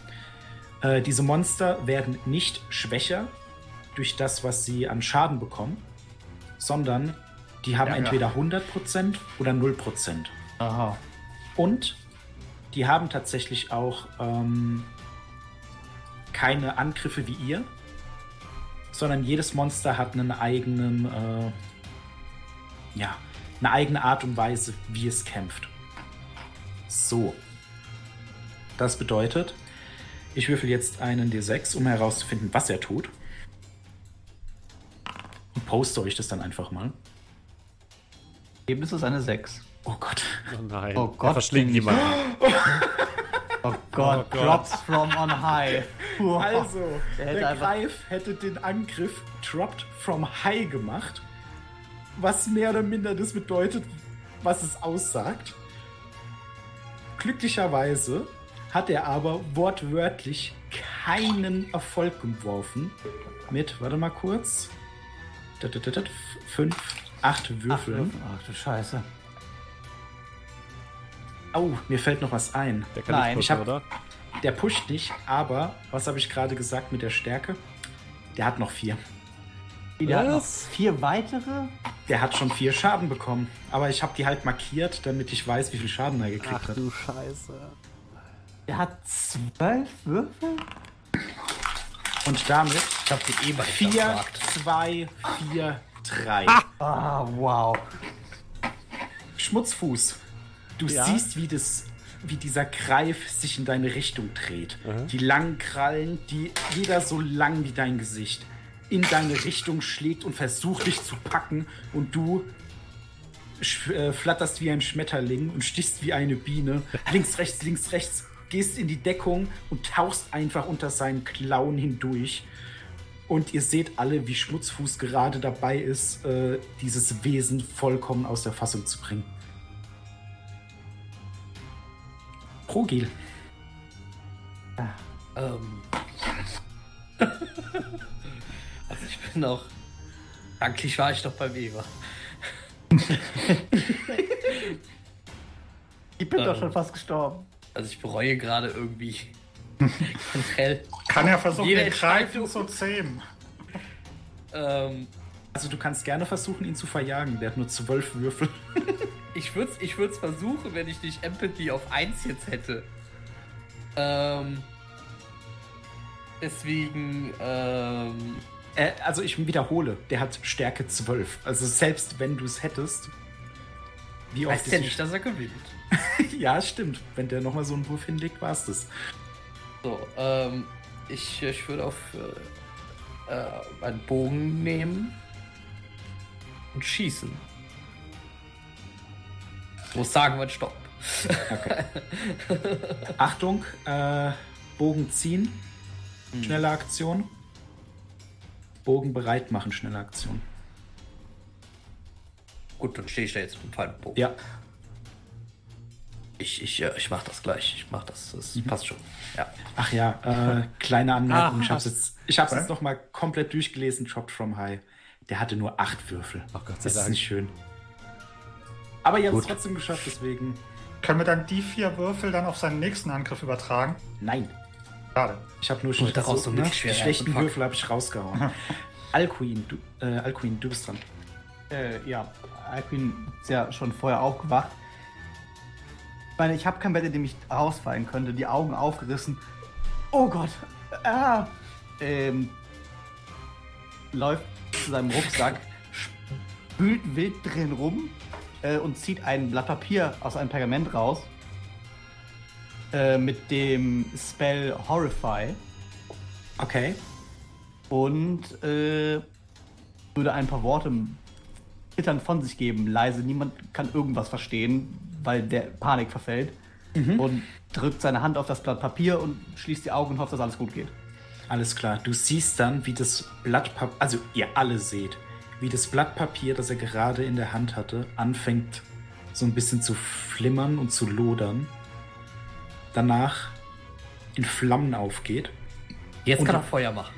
Äh, diese Monster werden nicht schwächer durch das, was sie an Schaden bekommen, sondern die haben Ja, entweder 100% oder 0%. Aha. Und die haben tatsächlich auch ähm, keine Angriffe wie ihr, sondern jedes Monster hat einen eigenen, äh, ja, eine eigene Art und Weise, wie es kämpft. So. Das bedeutet, ich würfel jetzt einen D6, um herauszufinden, was er tut. Und poste euch das dann einfach mal. Ergebnis ist eine 6. Oh Gott. Oh nein. Oh Gott, er verschlingt jemanden. *laughs* Oh Gott, Oh Gott. Drops from on high. Puh. Also, Der der Greif hätte den Angriff dropped from high gemacht, was mehr oder minder das bedeutet, was es aussagt. Glücklicherweise hat er aber wortwörtlich keinen Erfolg geworfen. Mit, warte mal kurz, fünf, acht Ach, Würfeln. Ach du Scheiße. Oh, mir fällt noch was ein. Der kann Nein, nicht ich pushen, hab- oder? Der pusht nicht, aber was habe ich gerade gesagt mit der Stärke? Der hat noch vier. Der hat noch vier weitere? Der hat schon vier Schaden bekommen. Aber ich habe die halt markiert, damit ich weiß, wie viel Schaden er gekriegt Ach hat. du Scheiße. Er hat zwölf Würfel? Und damit Ich hab den eh mal 4, hinterfragt. 2, 4, 3. Ah, wow. Schmutzfuß. Du Ja? siehst, wie, das, wie dieser Greif sich in deine Richtung dreht. Die langen Krallen, die jeder so lang wie dein Gesicht, in deine Richtung schlägt und versucht dich zu packen. Und du äh, flatterst wie ein Schmetterling und stichst wie eine Biene. Links, rechts, links, rechts. Gehst in die Deckung und tauchst einfach unter seinen Klauen hindurch. Und ihr seht alle, wie Schmutzfuß gerade dabei ist, äh, dieses Wesen vollkommen aus der Fassung zu bringen. Progil. Ähm. *laughs* bin noch. Eigentlich war ich doch beim Eber. *laughs* Ich bin Ähm. doch schon fast gestorben. Also ich bereue gerade irgendwie. generell. Kann ja versuchen, den Greifen zu zähmen. Ähm, Also du kannst gerne versuchen, ihn zu verjagen. Der hat nur zwölf Würfel. *laughs* ich würde es ich würd's versuchen, wenn ich nicht Empathy auf 1 jetzt hätte. Ähm. Deswegen, ähm. Äh, also ich wiederhole, der hat Stärke 12. Also selbst wenn du es hättest. Wie oft Heißt ja ist- nicht, dass er gewinnt. *laughs* ja, stimmt. Wenn der nochmal so einen Wurf hinlegt, war es das. So, ähm, ich, ich würde auf äh, äh, einen Bogen nehmen und schießen. Ich muss sagen, wann Stopp. *laughs* Achtung, äh, Bogen ziehen. Hm. Schnelle Aktion. Bogen bereit machen, schnelle Aktion. Gut, dann stehe ich da jetzt mit dem Faltenbogen. Ja, Ich, ich, äh, ich mach das gleich. Ich mach das. Das Mhm. passt schon. Ja. Ach ja, äh, kleine Anmerkung. Ah. ich habe es jetzt, ich hab's Okay. jetzt noch mal komplett durchgelesen. Dropped from High. Der hatte nur acht Würfel. Ach Gott sei das ist nicht schön. Aber ihr habt es trotzdem geschafft, deswegen. Können wir dann die vier Würfel dann auf seinen nächsten Angriff übertragen? Nein. Schade. Ich habe nur Und daraus so ne? Die schlechten. Würfel habe ich rausgehauen. *laughs* Alcuin, du, äh, Alcuin, du bist dran. Äh, ja, Alcuin ist ja schon vorher aufgewacht. Ich meine, ich habe kein Bett, in dem ich rausfallen könnte. Die Augen aufgerissen. Oh Gott. Ah. Ähm, läuft zu seinem Rucksack, spült wild drin rum äh, und zieht ein Blatt Papier aus einem Pergament raus. Äh, mit dem Spell Horrify. Okay. und äh, würde ein paar Worte zittern von sich geben, leise. Niemand kann irgendwas verstehen, weil der Panik verfällt und drückt seine Hand auf das Blatt Papier und schließt die Augen und hofft, dass alles gut geht. Alles klar. Du siehst dann, wie das Blatt Papier, also ihr alle seht, wie das Blatt Papier, das er gerade in der Hand hatte, anfängt so ein bisschen zu flimmern und zu lodern. Danach in Flammen aufgeht. Jetzt Und- kann er Feuer machen.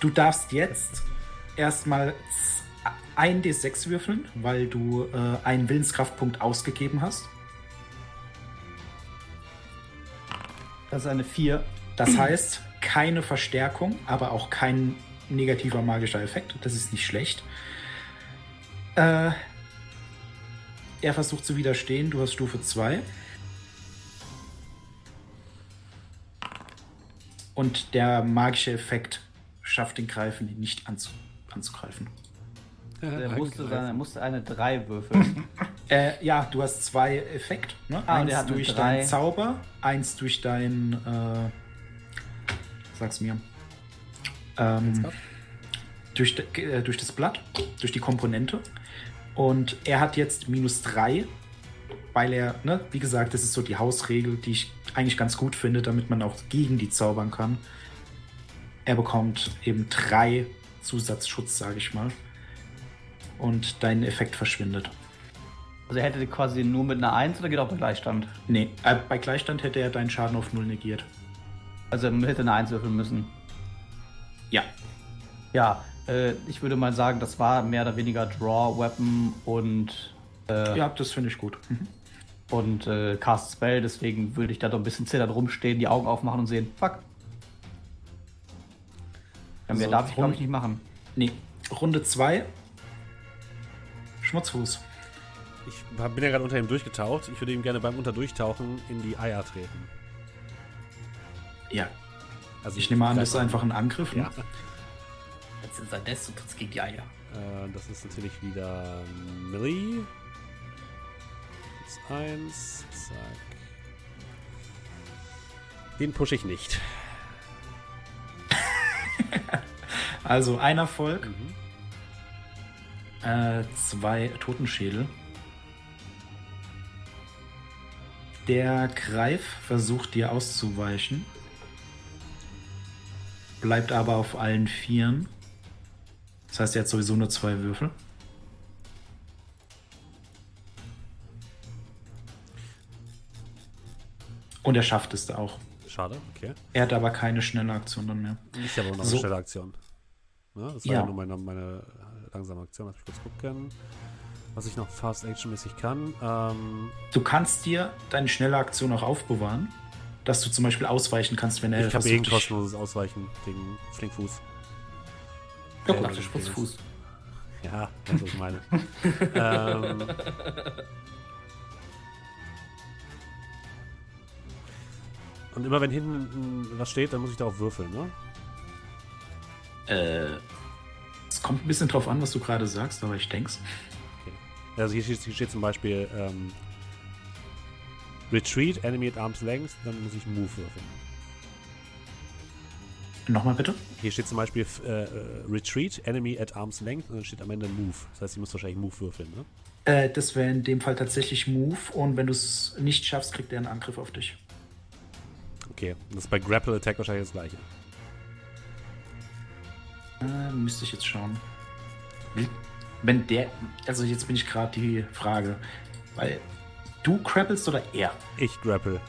Du darfst jetzt erstmal ein D6 würfeln, weil du äh, einen Willenskraftpunkt ausgegeben hast. Das ist eine 4. Das heißt, keine Verstärkung, aber auch kein negativer magischer Effekt. Das ist nicht schlecht. Äh, er versucht zu widerstehen. Du hast Stufe 2. Und der magische Effekt schafft den Greifen nicht anzu anzugreifen. Er musste, seine, er musste eine 3 würfeln. *laughs* Äh, ja, du hast zwei Effekt. Ne? Ah, eins durch deinen Zauber, eins durch dein. Äh, sag's mir. Ähm, durch, de- äh, durch das Blatt, durch die Komponente. Und er hat jetzt minus drei, weil er, ne, wie gesagt, das ist so die Hausregel, die ich eigentlich ganz gut finde, damit man auch gegen die zaubern kann. Er bekommt eben drei Zusatzschutz, sage ich mal. Und dein Effekt verschwindet. Also er hätte quasi nur mit einer 1 oder geht auch bei Gleichstand? Nee, äh, bei Gleichstand hätte er deinen Schaden auf null negiert. Also er hätte eine 1 würfeln müssen. Ja. Ja, äh, ich würde mal sagen, das war mehr oder weniger Draw, Weapon und, äh, Ja, das finde ich gut. Mhm. Und äh, Cast Spell. Deswegen würde ich da doch ein bisschen zitternd rumstehen, die Augen aufmachen und sehen, fuck. Ja, mehr So, darf ich, glaube ich, nicht machen. Nee, Runde 2. Schmutzfuß. Ich bin ja gerade unter ihm durchgetaucht. Ich würde ihm gerne beim Unterdurchtauchen in die Eier treten. Ja, Also ich nehme an, das ist einfach ein Angriff. Ne? Ja, Jetzt ist er des und trittst gegen die Eier. äh, das ist natürlich wieder Millie. Plus eins, zack. Den pushe ich nicht. *laughs* Also ein Erfolg, Mhm. äh, zwei Totenschädel. Der Greif versucht dir auszuweichen, bleibt aber auf allen Vieren. Das heißt, er hat sowieso nur zwei Würfel. Und er schafft es auch. Schade, okay. Er hat aber keine schnelle Aktion dann mehr. Ich habe aber noch So. eine schnelle Aktion. Ne? Das war ja, Ja. nur meine, meine langsame Aktion. Lass mich kurz gucken. Was ich noch Fast Action-mäßig kann. Ähm, Du kannst dir deine schnelle Aktion auch aufbewahren, dass du zum Beispiel ausweichen kannst, wenn er ich habe eh ein kostenloses Ausweichen gegen Flinkfuß. Ja, Äh, gut. Spritzfuß. Ja, das ist meine. *laughs* ähm, und immer wenn hinten was steht, dann muss ich darauf würfeln, ne? Äh, es kommt ein bisschen drauf an, was du gerade sagst, aber ich denk's. Also hier steht, hier steht zum Beispiel ähm, Retreat, Enemy at Arm's Length, dann muss ich Move würfeln. Nochmal bitte? Hier steht zum Beispiel äh, äh, Retreat, Enemy at Arm's Length und dann steht am Ende Move. Das heißt, ich muss wahrscheinlich Move würfeln, ne? Äh, das wäre in dem Fall tatsächlich Move und wenn du es nicht schaffst, kriegt er einen Angriff auf dich. Okay, das ist bei Grapple Attack wahrscheinlich das gleiche. Äh, müsste ich jetzt schauen. Wenn der. Also jetzt bin ich gerade die Frage. Weil du crappelst oder er? Ich grapple.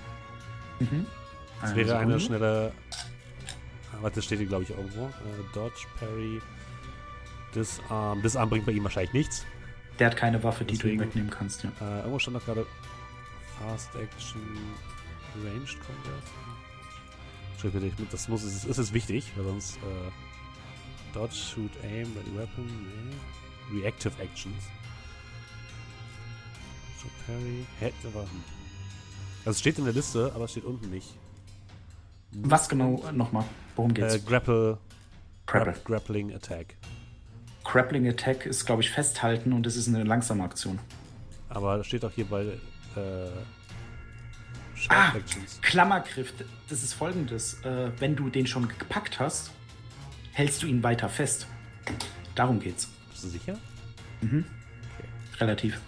Mhm. Das Also, wäre eine schnelle. Ah, Warte, das steht hier, glaube ich, irgendwo. Äh, Dodge, Parry, Disarm. Disarm bringt bei ihm wahrscheinlich nichts. Der hat keine Waffe, die Deswegen- du ihm wegnehmen kannst, ja. Äh, irgendwo stand doch gerade Fast Action Ranged Combat. Bitte, ich- das muss, es ist, ist wichtig, weil sonst äh, Dodge, Shoot, Aim, Ready Weapon, nee. Reactive Actions. So Parry, Head, aber. hm. Also es steht in der Liste, aber es steht unten nicht. Was genau nochmal? Worum geht's? Äh, Grapple, Grapple. Grap Grappling Attack. Grappling Attack ist, glaube ich, festhalten und das ist eine langsame Aktion. Aber das steht auch hier bei äh, Ah! Klammergriff, das ist folgendes. Äh, wenn du den schon gepackt hast, hältst du ihn weiter fest. Darum geht's. Bist du sicher? Relativ.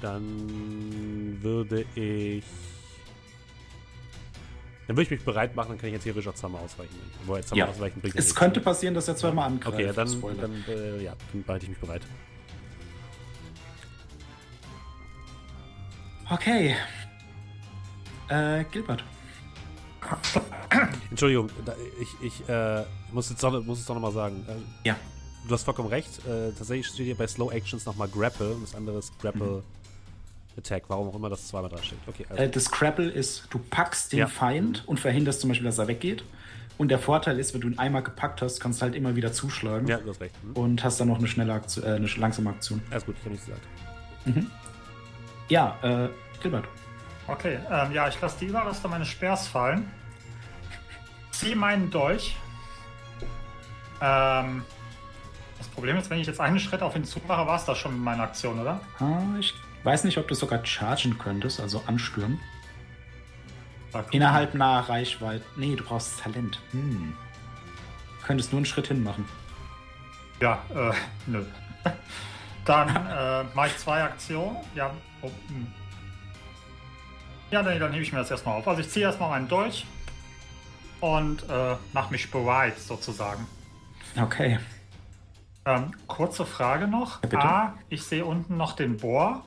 Dann würde ich. Dann würde ich mich bereit machen, dann kann ich jetzt theoretisch auch zweimal ausweichen. Wo jetzt zweimal Ja. ausweichen bringt Es könnte passieren, dass er zweimal angreift. Okay, ja, dann, dann, äh, ja, dann bereite ich mich bereit. Okay. Äh, Gilbert. Entschuldigung, ich, ich äh, muss, jetzt doch, muss es doch nochmal sagen. Äh, Ja. Du hast vollkommen recht. Äh, tatsächlich steht hier bei Slow Actions nochmal Grapple und das andere ist Grapple Attack. Warum auch immer das zweimal da steht. Okay, also, Äh, das Grapple ist, du packst den Ja. Feind und verhinderst zum Beispiel, dass er weggeht. Und der Vorteil ist, wenn du ihn einmal gepackt hast, kannst du halt immer wieder zuschlagen. ja, du hast recht. Hm? Und hast dann noch eine schnelle Aktion, äh, eine langsame Aktion. Alles gut, ich habe nichts gesagt. Ja, äh, Gilbert. Okay, ähm, ja, ich lasse die Überreste meines Speers fallen. Zieh meinen Dolch. Ähm, das Problem ist, wenn ich jetzt einen Schritt auf ihn zumache, war es das schon mit meiner Aktion, oder? Ah, ich weiß nicht, ob du sogar chargen könntest, also anstürmen. Innerhalb naher Reichweite. Nee, du brauchst Talent. Hm. Du könntest nur einen Schritt hin machen. Ja, äh, *laughs* nö. *laughs* Dann äh, mache ich zwei Aktionen. Ja, oh, hm. Ja dann, dann hebe ich mir das erstmal auf. Also ich ziehe erstmal meinen Dolch und äh, mache mich bereit sozusagen. Okay. Ähm, kurze Frage noch. Ja. A, ich sehe unten noch den Bohr.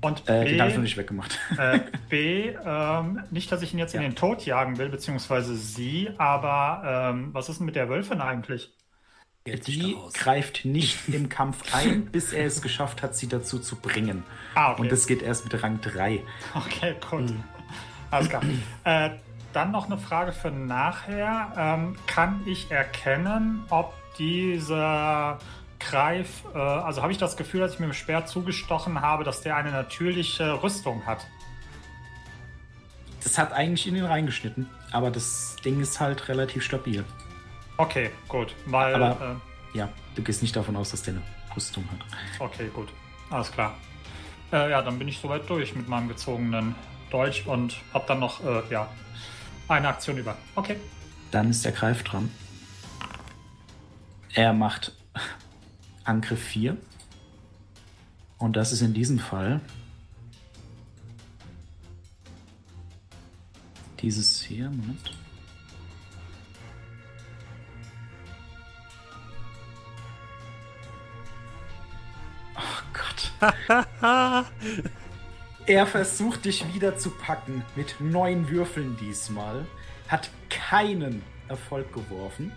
Und Äh, B, den habe ich noch nicht weggemacht. äh, B ähm, nicht, dass ich ihn jetzt in Ja. den Tod jagen will, beziehungsweise sie, aber ähm, was ist denn mit der Wölfin eigentlich? Sich Die greift nicht *laughs* im Kampf ein, bis er es geschafft hat, sie dazu zu bringen. Ah, okay. Und das geht erst mit Rang 3. Okay, gut. Hm. Alles klar. äh, dann noch eine Frage für nachher. Ähm, kann ich erkennen, ob dieser Greif, äh, also habe ich das Gefühl, dass ich mit dem Speer zugestochen habe, dass der eine natürliche Rüstung hat? das hat eigentlich in ihn reingeschnitten, aber das Ding ist halt relativ stabil. Okay, gut. Weil. Aber- Ja, du gehst nicht davon aus, dass der eine Rüstung hat. äh, okay, gut. Alles klar. Äh, ja, dann bin ich soweit durch mit meinem gezogenen Deutsch und hab dann noch, äh, ja, eine Aktion über. Okay. Dann ist der Greif dran. Er macht Angriff 4. Und das ist in diesem Fall dieses hier. Moment. Gott. *laughs* Er versucht dich wieder zu packen mit neun Würfeln diesmal. Hat keinen Erfolg geworfen.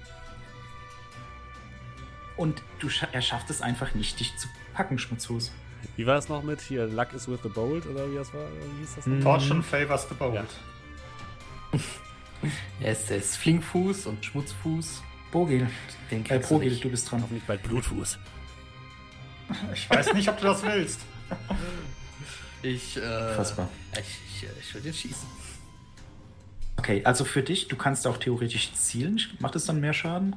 Und du scha er schafft es einfach nicht, dich zu packen, Schmutzhose. Wie war es noch mit hier? Luck is with the bold oder wie das war? Wie hieß das? Hm. Fortune favors the bold. Ja. Er ist, er ist Flinkfuß und Schmutzfuß. Bogel. Den Äh, Bogel, du bist dran. Hoffentlich bald Blutfuß. Ich weiß nicht, ob du das willst. Ich, äh, Fassbar. ich, ich, ich will den schießen. Okay, also für dich, du kannst auch theoretisch zielen. Macht es dann mehr Schaden?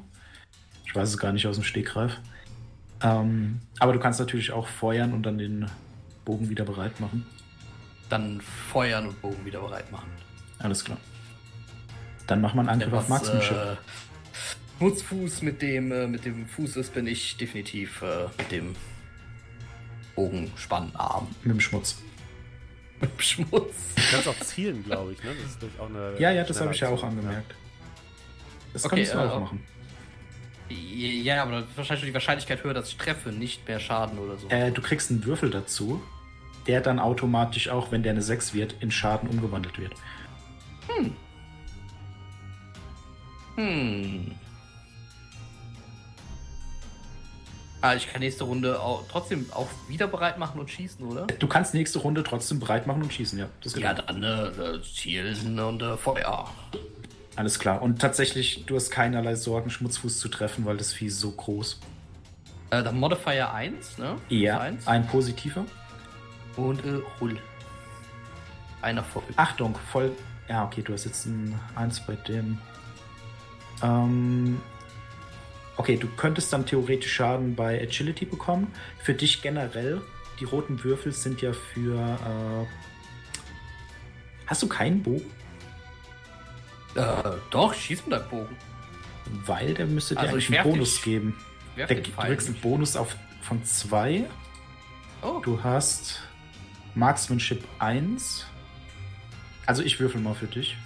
Ich weiß es gar nicht aus dem Stegreif. Ähm, aber du kannst natürlich auch feuern und dann den Bogen wieder bereit machen. Dann feuern und Bogen wieder bereit machen. Alles klar. Dann mach mal einen Angriff auf Marksmanship. äh, Schmutzfuß mit dem, äh, mit dem Fuß ist, bin ich definitiv äh, mit dem Bogenspannarm. Mit dem Schmutz. Mit dem Schmutz. Du kannst auch zielen, glaube ich, ne? Das ist durch auch eine. Ja, ja, das habe ich ja auch angemerkt. Das Okay, könntest du äh, auch auch- machen. Ja, aber wahrscheinlich die Wahrscheinlichkeit höher, dass ich treffe, nicht mehr Schaden oder so. Äh, du kriegst einen Würfel dazu, der dann automatisch auch, wenn der eine 6 wird, in Schaden umgewandelt wird. Hm. Ah, ich kann nächste Runde auch, trotzdem auch wieder bereit machen und schießen, oder? Du kannst nächste Runde trotzdem bereit machen und schießen, ja. Das geht Ja, dann äh, zielen und äh, Feuer. Alles klar. Und tatsächlich, du hast keinerlei Sorgen, Schmutzfuß zu treffen, weil das Vieh ist so groß. Äh, dann Modifier 1, ne? Ja, Eins. ein positiver. Und äh, Hull. Einer voll. Achtung, voll. Ja, okay, du hast jetzt ein 1 bei dem. Ähm, okay, du könntest dann theoretisch Schaden bei Agility bekommen. Für dich generell, die roten Würfel sind ja für. Äh, hast du keinen Bogen? Äh, doch, schieß mit deinem Bogen. Weil der müsste dir Also einen Bonus Sch- geben. Der, du kriegst einen. Bonus auf, von 2. Oh, Du hast Marksmanship 1. Also ich würfel mal für dich.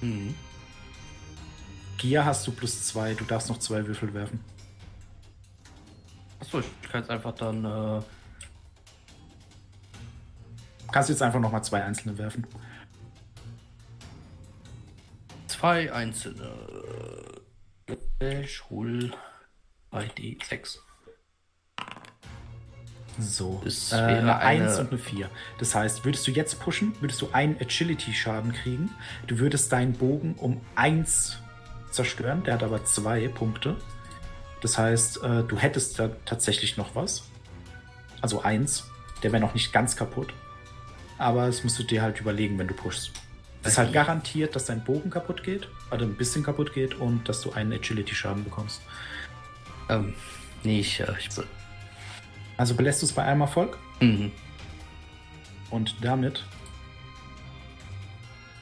mhm. Gier hast du plus 2. Du darfst noch zwei Würfel werfen. Achso, ich kann jetzt einfach dann. Äh, Kannst jetzt einfach noch mal zwei einzelne werfen. zwei einzelne. Dash, Hull. 2D6. So. Das äh, wäre eine eine- 1 und eine 4. Das heißt, würdest du jetzt pushen, würdest du einen Agility-Schaden kriegen. Du würdest deinen Bogen um 1 zerstören. Der hat aber 2 Punkte. Das heißt, äh, du hättest da tatsächlich noch was. Also 1. Der wäre noch nicht ganz kaputt. Aber das musst du dir halt überlegen, wenn du pushst. Das ist halt garantiert, dass dein Bogen kaputt geht, oder ein bisschen kaputt geht und dass du einen Agility-Schaden bekommst. Ähm, nee, ich. Äh, ich Also belässt du es bei einem Erfolg? mhm. Und damit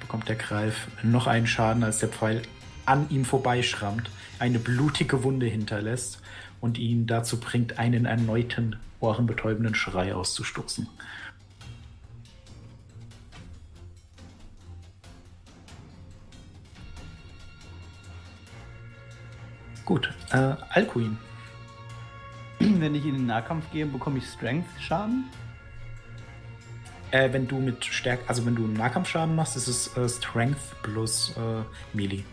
bekommt der Greif noch einen Schaden, als der Pfeil an ihm vorbeischrammt, eine blutige Wunde hinterlässt und ihn dazu bringt, einen erneuten ohrenbetäubenden Schrei auszustoßen. Gut, äh, Alcuin. Wenn ich in den Nahkampf gehe, bekomme ich Strength-Schaden. Äh, wenn du mit Stärke, also wenn du einen Nahkampfschaden machst, ist es äh, Strength plus äh, Melee.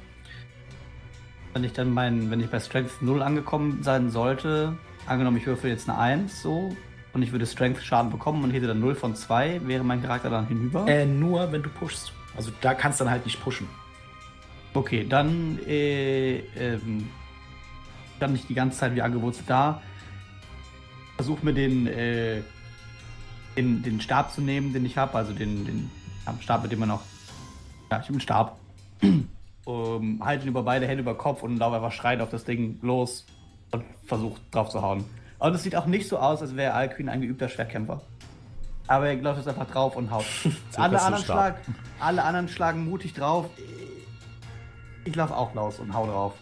Wenn ich dann mein, wenn ich bei Strength 0 angekommen sein sollte, angenommen ich würfel jetzt eine 1 so und ich würde Strength-Schaden bekommen und hätte dann 0 von 2, wäre mein Charakter dann hinüber. Äh, nur wenn du pushst. Also da kannst du dann halt nicht pushen. Okay, dann äh, ähm, dann nicht die ganze Zeit wie angewurzelt da. Versuch mir den, äh, den, den Stab zu nehmen, den ich habe, also den, den Stab, mit dem man auch Ja, ich habe einen Stab. Um, halte ihn über beide Hände über Kopf und laufe einfach schreiend auf das Ding los und versuche drauf zu hauen. Und es sieht auch nicht so aus, als wäre Alquin ein geübter Schwertkämpfer. Aber er läuft jetzt einfach drauf und haut. *laughs* alle, anderen schlag, alle anderen schlagen mutig drauf. Ich laufe auch los und hau drauf.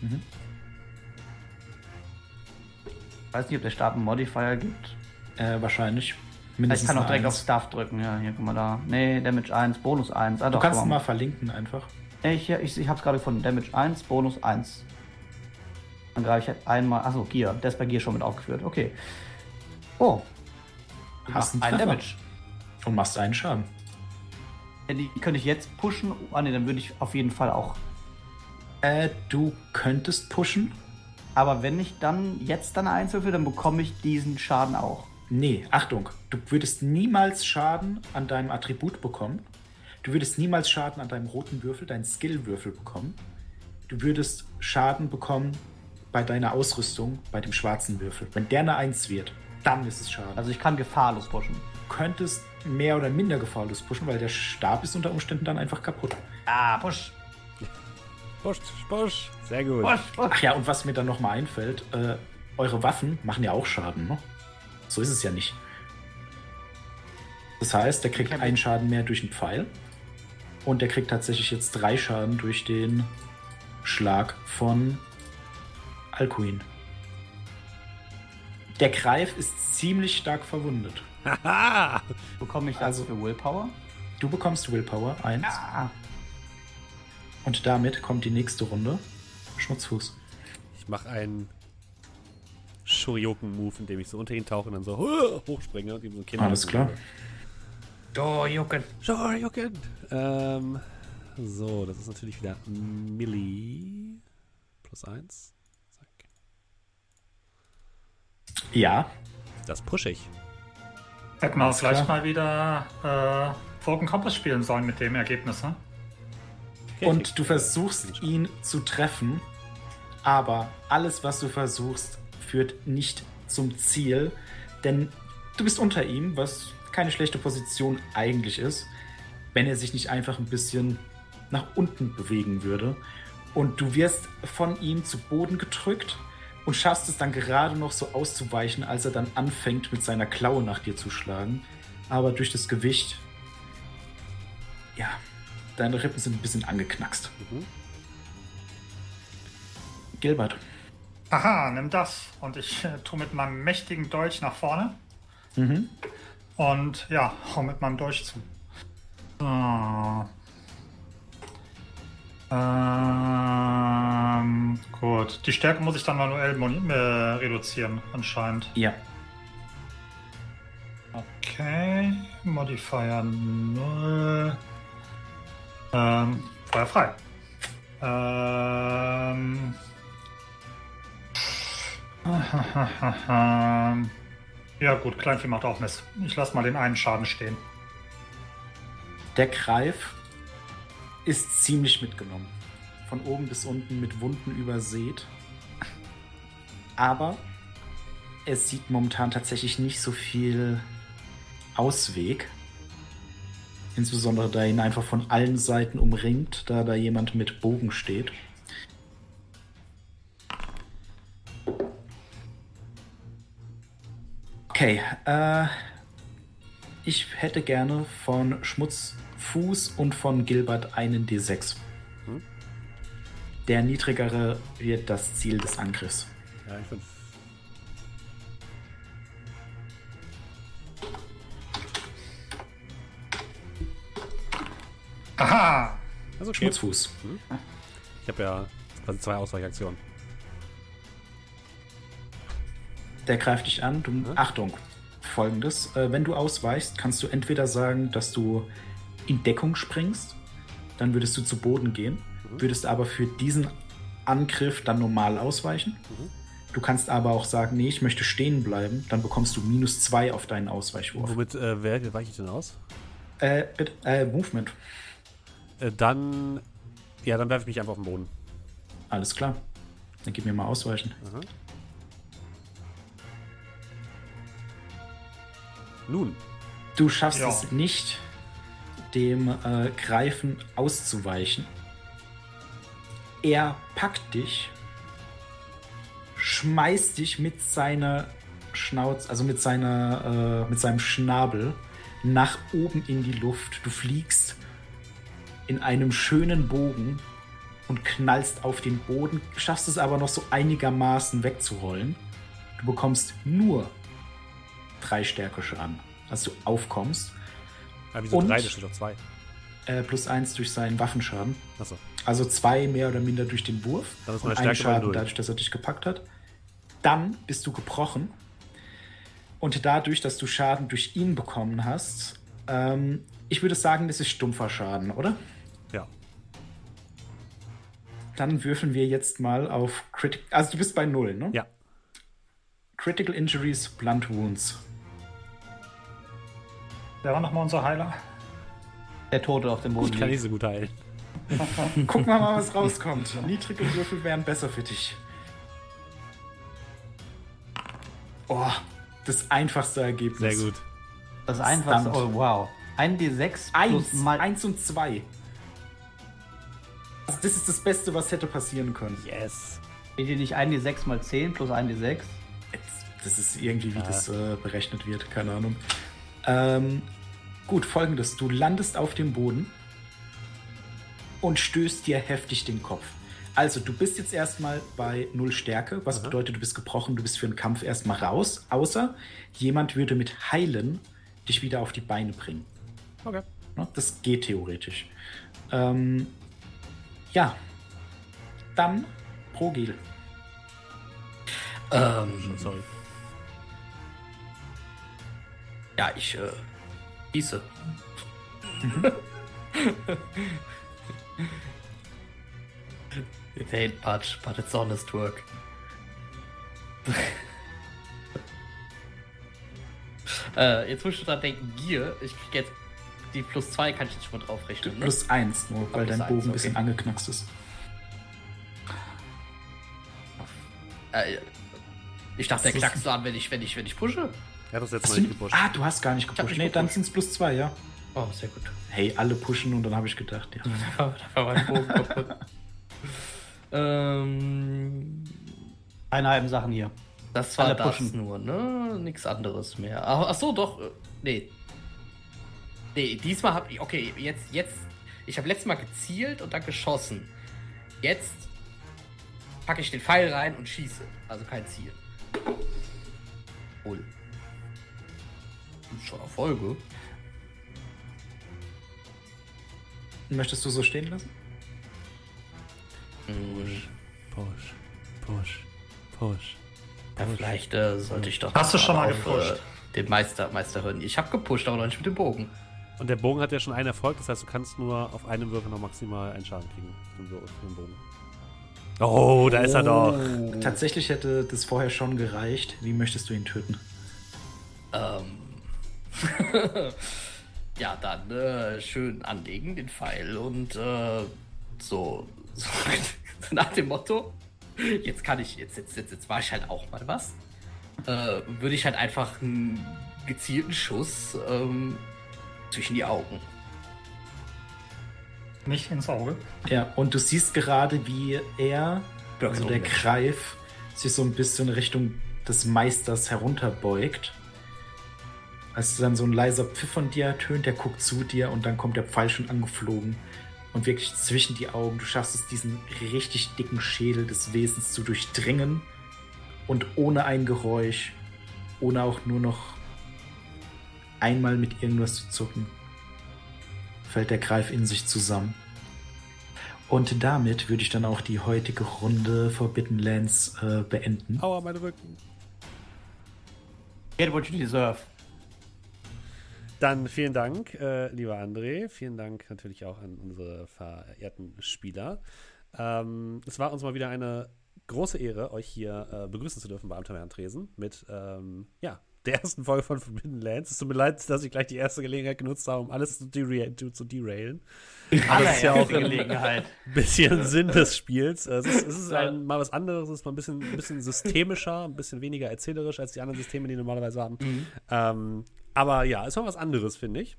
Mhm. Weiß nicht, ob der Stab einen Modifier gibt. Äh, wahrscheinlich. Ich Mindestens kann auch direkt auf Eins. Stuff drücken. Ja, hier, guck mal da. Nee, Damage 1, Bonus 1. Ah, Du doch, kannst mal verlinken einfach. Ich, ich, ich hab's gerade gefunden. Damage 1, Bonus 1. Dann greife ich halt einmal. Achso, Gear. Der ist bei Gear schon mit aufgeführt. Okay. Oh. Hast Mach einen. Damage. Und machst einen Schaden. Ja, Die könnte ich jetzt pushen. Ah, nee, dann würde ich auf jeden Fall auch. Äh, du könntest pushen. Aber wenn ich dann jetzt dann eins würfel, dann bekomme ich diesen Schaden auch. Nee, Achtung, du würdest niemals Schaden an deinem Attribut bekommen. Du würdest niemals Schaden an deinem roten Würfel, deinen Skill-Würfel bekommen. Du würdest Schaden bekommen bei deiner Ausrüstung, bei dem schwarzen Würfel. Wenn der eine 1 wird, dann ist es Schaden. Also ich kann gefahrlos pushen. du könntest mehr oder minder gefahrlos pushen, weil der Stab ist unter Umständen dann einfach kaputt. Ah, push. Push, push. Sehr gut. Push, push. Ach ja, und was mir dann nochmal einfällt, äh, eure Waffen machen ja auch Schaden, ne? So ist es ja nicht. Das heißt, der kriegt einen Schaden mehr durch einen Pfeil. Und der kriegt tatsächlich jetzt drei Schaden durch den Schlag von Alcuin. Der Greif ist ziemlich stark verwundet. Haha. Bekomme ich Also- für Willpower? Du bekommst Willpower 1 Ah. und damit kommt die nächste Runde. Schmutzfuß. Ich mache einen Shoryuken-Move, indem ich so unter ihn tauche und dann so *laughs* hochspringe und ihm so ein Kind. Alles klar. Do, Jucken. Shoryuken! Ähm, so, das ist natürlich wieder Milli. Plus eins. Zack. Ja, Das pushe ich. Hätten wir vielleicht mal wieder äh, Broken Compass spielen sollen mit dem Ergebnis, ne? Okay, Und du versuchst ihn zu treffen, aber alles, was du versuchst, führt nicht zum Ziel, denn du bist unter ihm, was keine schlechte Position eigentlich ist, wenn er sich nicht einfach ein bisschen nach unten bewegen würde. Und du wirst von ihm zu Boden gedrückt und schaffst es dann gerade noch so auszuweichen, als er dann anfängt, mit seiner Klaue nach dir zu schlagen. Aber durch das Gewicht, ja, deine Rippen sind ein bisschen angeknackst. Mhm. Gilbert. Aha, nimm das. Und ich äh, tue mit meinem mächtigen Dolch nach vorne. Mhm. Und ja, hau mit meinem Dolch zu. So. Ähm, gut. Die Stärke muss ich dann manuell äh, reduzieren, anscheinend. Ja. Okay. Modifier 0. Ähm, Feuer frei. Ähm. *laughs* Ja gut, Kleinvieh macht auch Mist. Ich lasse mal den einen Schaden stehen. Der Greif ist ziemlich mitgenommen. Von oben bis unten mit Wunden übersät. Aber es sieht momentan tatsächlich nicht so viel Ausweg. Insbesondere da ihn einfach von allen Seiten umringt, da da jemand mit Bogen steht. Okay, äh, ich hätte gerne von Schmutzfuß und von Gilbert einen D6. Hm? Der niedrigere wird das Ziel des Angriffs. Ja, ich bin. Aha! Also okay. Schmutzfuß. Ich habe ja quasi zwei Ausweichaktionen. Der greift dich an. Du, Hm? Achtung, folgendes. Äh, wenn du ausweichst, kannst du entweder sagen, dass du in Deckung springst, dann würdest du zu Boden gehen, Mhm. würdest aber für diesen Angriff dann normal ausweichen. Mhm. Du kannst aber auch sagen, nee, ich möchte stehen bleiben, dann bekommst du minus zwei auf deinen Ausweichwurf. Womit äh, wer weiche ich denn aus? Äh, bitte, äh, Movement. Äh, dann. Ja, dann werfe ich mich einfach auf den Boden. Alles klar. Dann gib mir mal ausweichen. Aha. Nun, Du schaffst Ja. es nicht, dem äh, Greifen auszuweichen. Er packt dich, schmeißt dich mit seiner Schnauze, also mit seiner, äh, mit seinem Schnabel nach oben in die Luft. Du fliegst in einem schönen Bogen und knallst auf den Boden, schaffst es aber noch so einigermaßen wegzurollen. Du bekommst nur drei Stärke-Schaden, als du aufkommst. Ja, wieso Und- drei? Das steht doch zwei. Äh, plus eins durch seinen Waffenschaden. Achso. Also zwei mehr oder minder durch den Wurf. Dann ist und ein Schaden dadurch, dass er dich gepackt hat. Dann bist du gebrochen. Und dadurch, dass du Schaden durch ihn bekommen hast, ähm, ich würde sagen, das ist stumpfer Schaden, oder? Ja. Dann würfeln wir jetzt mal auf Critical. Also du bist bei null, ne? Ja. Critical Injuries, Blunt Wounds. Der war nochmal unser Heiler. Der Tote auf dem Boden Ich kann nicht so gut heilen. Gucken wir mal, was rauskommt. Niedrige Würfel wären besser für dich. Oh, das einfachste Ergebnis. Sehr gut. Das einfachste. Stunt. Oh, wow. Ein D6 plus Eins, mal. eins und zwei. Also das ist das Beste, was hätte passieren können. Yes. Steht hier nicht ein D6 mal 10 plus ein D6? Das ist irgendwie, wie Ja. das äh, berechnet wird, keine Ahnung. Ähm, gut, folgendes. Du landest auf dem Boden und stößt dir heftig den Kopf. Also, du bist jetzt erstmal bei null Stärke, was Aha. bedeutet, du bist gebrochen, du bist für den Kampf erstmal raus, außer jemand würde mit Heilen dich wieder auf die Beine bringen. Okay. Ne? Das geht theoretisch. Ähm, ja. Dann Progil. Ähm, Sorry. Ja, ich äh, schieße. It ain't much, but it's honest work. äh, jetzt muss ich dran denken, Gier, ich krieg jetzt die plus 2 kann ich jetzt schon mal drauf rechnen, ne? Plus eins nur, weil plus dein Bogen ein bisschen okay. angeknackst ist. Äh, ich dachte, der knackst du an, wenn ich, wenn ich, wenn ich pushe. Er hat das jetzt Hast mal nicht gepusht. ah, du hast gar nicht gepusht. nicht Nee, dann gepusht. sind es plus zwei, ja. Oh, sehr gut. Hey, alle pushen und dann habe ich gedacht, ja. *laughs* Da war, mein Bogen kaputt. *laughs* ähm, Keine halben Sachen hier. das war Alle das pushen. nur, ne? Nichts anderes mehr. Ach, ach so, doch. äh, Nee. Nee, diesmal hab ich. Okay, jetzt, jetzt. Ich habe letztes Mal gezielt und dann geschossen. Jetzt packe ich den Pfeil rein und schieße. Also kein Ziel. Wohl. Schon Erfolge. Möchtest du so stehen lassen? Hm, Push. Push. Push. Ja, vielleicht äh, sollte ich doch. Hast du schon mal auf, gepusht? Äh, den Meister, Meister hören. Ich habe gepusht, aber noch nicht mit dem Bogen. Und der Bogen hat ja schon einen Erfolg, das heißt, du kannst nur auf einem Würfel noch maximal einen Schaden kriegen. Dem Bogen. Oh, da ist er doch. Tatsächlich hätte das vorher schon gereicht. Wie möchtest du ihn töten? Ähm. *laughs* ja, dann äh, schön anlegen, den Pfeil und äh, so, so *laughs* nach dem Motto, jetzt kann ich, jetzt, jetzt, jetzt, jetzt war ich halt auch mal was. Äh, würde ich halt einfach einen gezielten Schuss ähm, zwischen die Augen. Nicht ins Auge. Ja, und du siehst gerade, wie er, also so der. Greif, sich so ein bisschen Richtung des Meisters herunterbeugt. Als dann so ein leiser Pfiff von dir ertönt, der guckt zu dir und dann kommt der Pfeil schon angeflogen und wirklich zwischen die Augen. Du schaffst es, diesen richtig dicken Schädel des Wesens zu durchdringen und ohne ein Geräusch, ohne auch nur noch einmal mit irgendwas zu zucken, fällt der Greif in sich zusammen. Und damit würde ich dann auch die heutige Runde Forbidden Lands äh, beenden. Aua, meine Rücken. Get what you deserve. Dann vielen Dank, äh, lieber André. Vielen Dank natürlich auch an unsere verehrten Spieler. Ähm, es war uns mal wieder eine große Ehre, euch hier äh, begrüßen zu dürfen bei Abenteuer Tresen mit ähm, ja, der ersten Folge von Forbidden Lands. Es tut mir leid, dass ich gleich die erste Gelegenheit genutzt habe, um alles zu, dera zu, zu derailen. Aber das ist ja auch ein bisschen Sinn des Spiels. Es ist, es ist ein, mal was anderes, es ist mal ein bisschen, ein bisschen systemischer, ein bisschen weniger erzählerisch als die anderen Systeme, die wir normalerweise haben. Ähm, aber ja, es war was anderes, finde ich.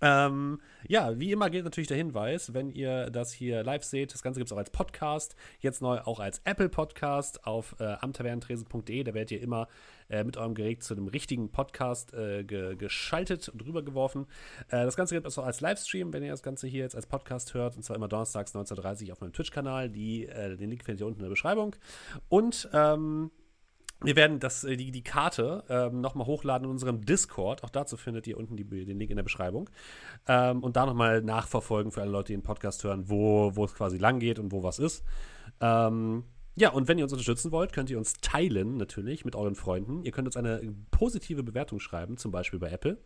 Ähm, ja, wie immer gilt natürlich der Hinweis, wenn ihr das hier live seht, das Ganze gibt es auch als Podcast, jetzt neu auch als Apple Podcast auf äh, amtavernentresen.de. Da werdet ihr immer äh, mit eurem Gerät zu einem richtigen Podcast äh, ge geschaltet und rübergeworfen. Äh, das Ganze gibt es auch als Livestream, wenn ihr das Ganze hier jetzt als Podcast hört, und zwar immer donnerstags 19.30 Uhr auf meinem Twitch-Kanal. äh, den Link findet ihr unten in der Beschreibung. Und ähm, wir werden das, äh, die, die Karte ähm, nochmal hochladen in unserem Discord. Auch dazu findet ihr unten die, den Link in der Beschreibung. Ähm, und da nochmal nachverfolgen für alle Leute, die den Podcast hören, wo, wo es quasi lang geht und wo was ist. Ähm, ja, und wenn ihr uns unterstützen wollt, könnt ihr uns teilen, natürlich, mit euren Freunden. Ihr könnt uns eine positive Bewertung schreiben, zum Beispiel bei Apple.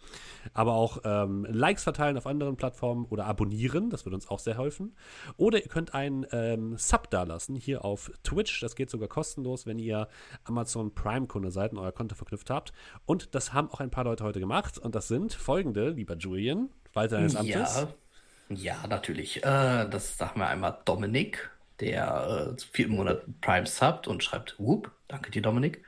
Aber auch ähm, Likes verteilen auf anderen Plattformen oder abonnieren, das würde uns auch sehr helfen. Oder ihr könnt einen ähm, Sub dalassen, hier auf Twitch. Das geht sogar kostenlos, wenn ihr Amazon Prime-Kunde seid und euer Konto verknüpft habt. Und das haben auch ein paar Leute heute gemacht. Und das sind folgende, lieber Julian, Walter deines Amtes. Ja, ja natürlich. Äh, das sagen wir einmal Dominik der äh, vierten Monat Prime subt und schreibt Whoop. Danke dir, Dominik.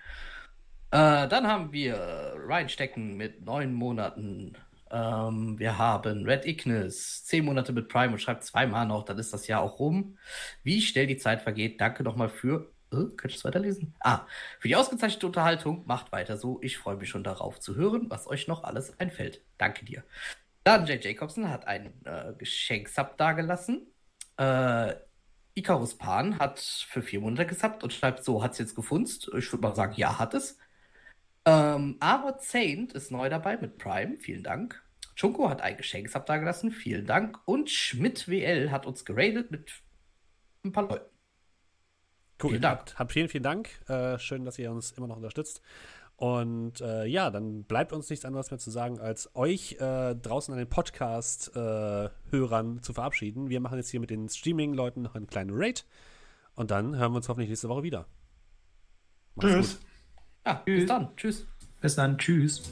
Äh, dann haben wir Ryan Stecken mit neun Monaten. Ähm, wir haben Red Ignis, zehn Monate mit Prime und schreibt zweimal noch, dann ist das Jahr auch rum. Wie schnell die Zeit vergeht. Danke nochmal für. Äh, könnt ihr es weiterlesen? Ah, für die ausgezeichnete Unterhaltung. Macht weiter so. Ich freue mich schon darauf zu hören, was euch noch alles einfällt. Danke dir. Dann Jay Jacobson hat einen äh, Geschenksub dagelassen. Äh, Icarus Pan hat für vier Monate gesappt und schreibt so, hat es jetzt gefunzt? Ich würde mal sagen, ja, hat es. Ähm, aber Saint ist neu dabei mit Prime, vielen Dank. Chunko hat ein Geschenksab dagelassen, vielen Dank. Und Schmidt WL hat uns geradet mit ein paar Leuten. Cool. Vielen Dank. Habt vielen, vielen Dank. Äh, schön, dass ihr uns immer noch unterstützt. Und äh, ja, dann bleibt uns nichts anderes mehr zu sagen, als euch äh, draußen an den Podcast-Hörern äh, zu verabschieden. Wir machen jetzt hier mit den Streaming-Leuten noch einen kleinen Raid und dann hören wir uns hoffentlich nächste Woche wieder. Macht's Tschüss. Gut. Ja, Tschüss. bis dann. Tschüss. Bis dann. Tschüss.